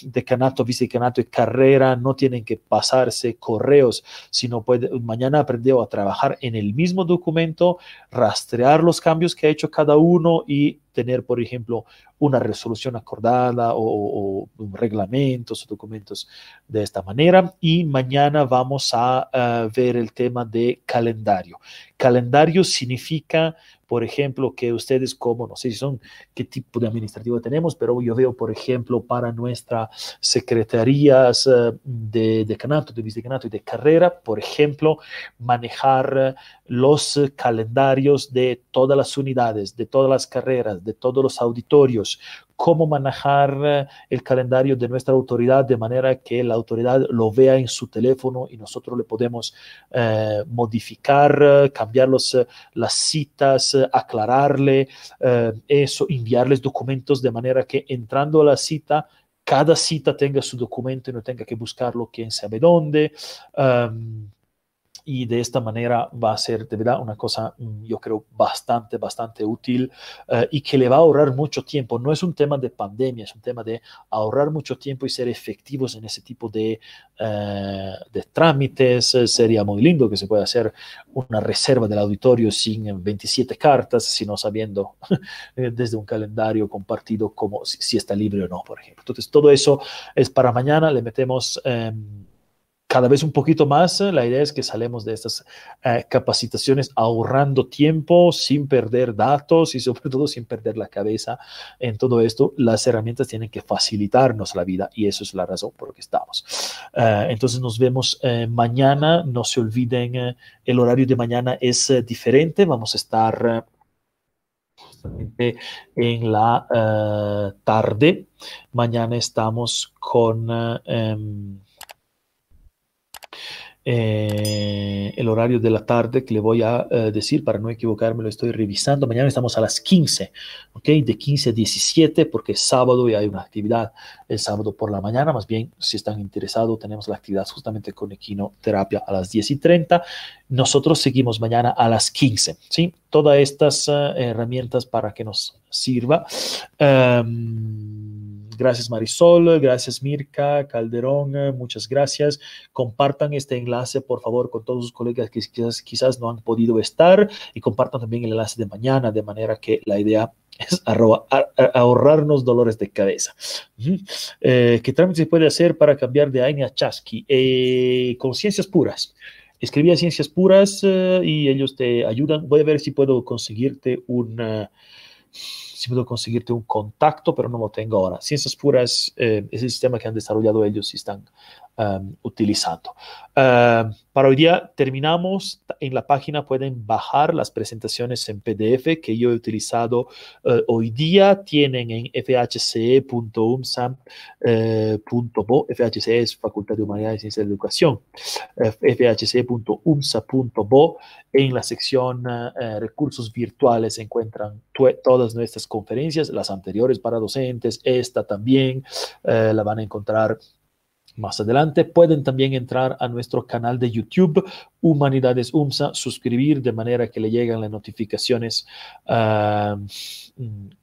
decanato, vicecanato y carrera, no tienen que pasarse correos, sino puede, mañana aprendió a trabajar en el mismo documento, rastrear los cambios que ha hecho cada uno y tener, por ejemplo, una resolución acordada o, reglamentos o documentos de esta manera. Y mañana vamos a ver el tema de calendario. Calendario significa por ejemplo, que ustedes como, no sé si son, qué tipo de administrativo tenemos, pero yo veo, por ejemplo, para nuestras secretarías eh, de decanato, de vicecanato y de carrera, por ejemplo, manejar los calendarios de todas las unidades, de todas las carreras, de todos los auditorios, cómo manejar eh, el calendario de nuestra autoridad de manera que la autoridad lo vea en su teléfono y nosotros le podemos eh, modificar, cambiar los, eh, las citas, aclararle eso, enviarles documentos de manera que entrando a la cita, cada cita tenga su documento y no tenga que buscarlo quién sabe dónde y de esta manera va a ser de verdad una cosa, mm, yo creo, bastante, bastante útil eh, y que le va a ahorrar mucho tiempo. No es un tema de pandemia, es un tema de ahorrar mucho tiempo y ser efectivos en ese tipo de, eh, de trámites. Sería muy lindo que se pueda hacer una reserva del auditorio sin 27 cartas, sino sabiendo <laughs> desde un calendario compartido como si, está libre o no, por ejemplo. Entonces, todo eso es para mañana. Le metemos... Em, cada vez un poquito más. Eh, la idea es que salemos de estas eh, capacitaciones ahorrando tiempo, sin perder datos y sobre todo sin perder la cabeza en todo esto. Las herramientas tienen que facilitarnos la vida y eso es la razón por la que estamos. Eh, entonces nos vemos mañana. No se olviden, el horario de mañana es diferente. Vamos a estar en la tarde. Mañana estamos con... Em, eh, el horario de la tarde que le voy a eh, decir para no equivocarme, lo estoy revisando. Mañana estamos a las 15, ¿ok? De 15 a 17 porque es sábado y hay una actividad el sábado por la mañana. Más bien, si están interesados, tenemos la actividad justamente con equinoterapia a las 10 y 30. Nosotros seguimos mañana a las 15, ¿sí? Todas estas eh, herramientas para que nos sirva. Um, Gracias Marisol, gracias Mirka, Calderón, muchas gracias. Compartan este enlace, por favor, con todos sus colegas que quizás, quizás no han podido estar y compartan también el enlace de mañana, de manera que la idea <laughs> es ahorrarnos dolores de cabeza. Eh, ¿Qué trámite se puede hacer para cambiar de AINE a Chasqui? Eh, con ciencias puras. Escribí a ciencias puras eh, y ellos te ayudan. Voy a ver si puedo conseguirte una si puedo conseguirte un contacto, pero no lo tengo ahora. Ciencias Puras eh, es el sistema que han desarrollado ellos y están um, utilizando. Uh, para hoy día terminamos. En la página pueden bajar las presentaciones en PDF que yo he utilizado uh, hoy día. Tienen en fhce.umsa.bo. FHCE es Facultad de Humanidades y Ciencias de Educación. Uh, fhce.umsa.bo. En la sección uh, recursos virtuales se encuentran todas nuestras conferencias, las anteriores para docentes, esta también la van a encontrar más adelante pueden también entrar a nuestro canal de YouTube, Humanidades UMSA, suscribir de manera que le lleguen las notificaciones uh,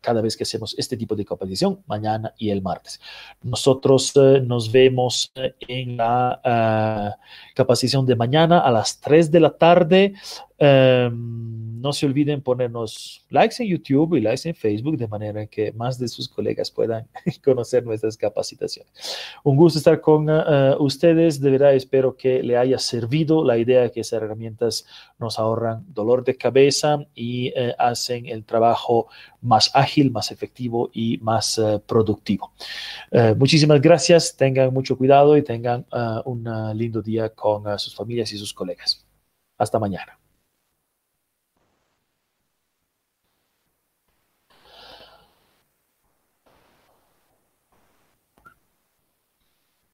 cada vez que hacemos este tipo de capacitación, mañana y el martes. Nosotros uh, nos vemos en la uh, capacitación de mañana a las 3 de la tarde. Um, no se olviden ponernos likes en YouTube y likes en Facebook de manera que más de sus colegas puedan <laughs> conocer nuestras capacitaciones. Un gusto estar con uh, ustedes. De verdad espero que le haya servido la idea que esas herramientas nos ahorran dolor de cabeza y uh, hacen el trabajo más ágil, más efectivo y más uh, productivo. muchísimas gracias. Tengan mucho cuidado y tengan un lindo día con sus familias y sus colegas. Hasta mañana.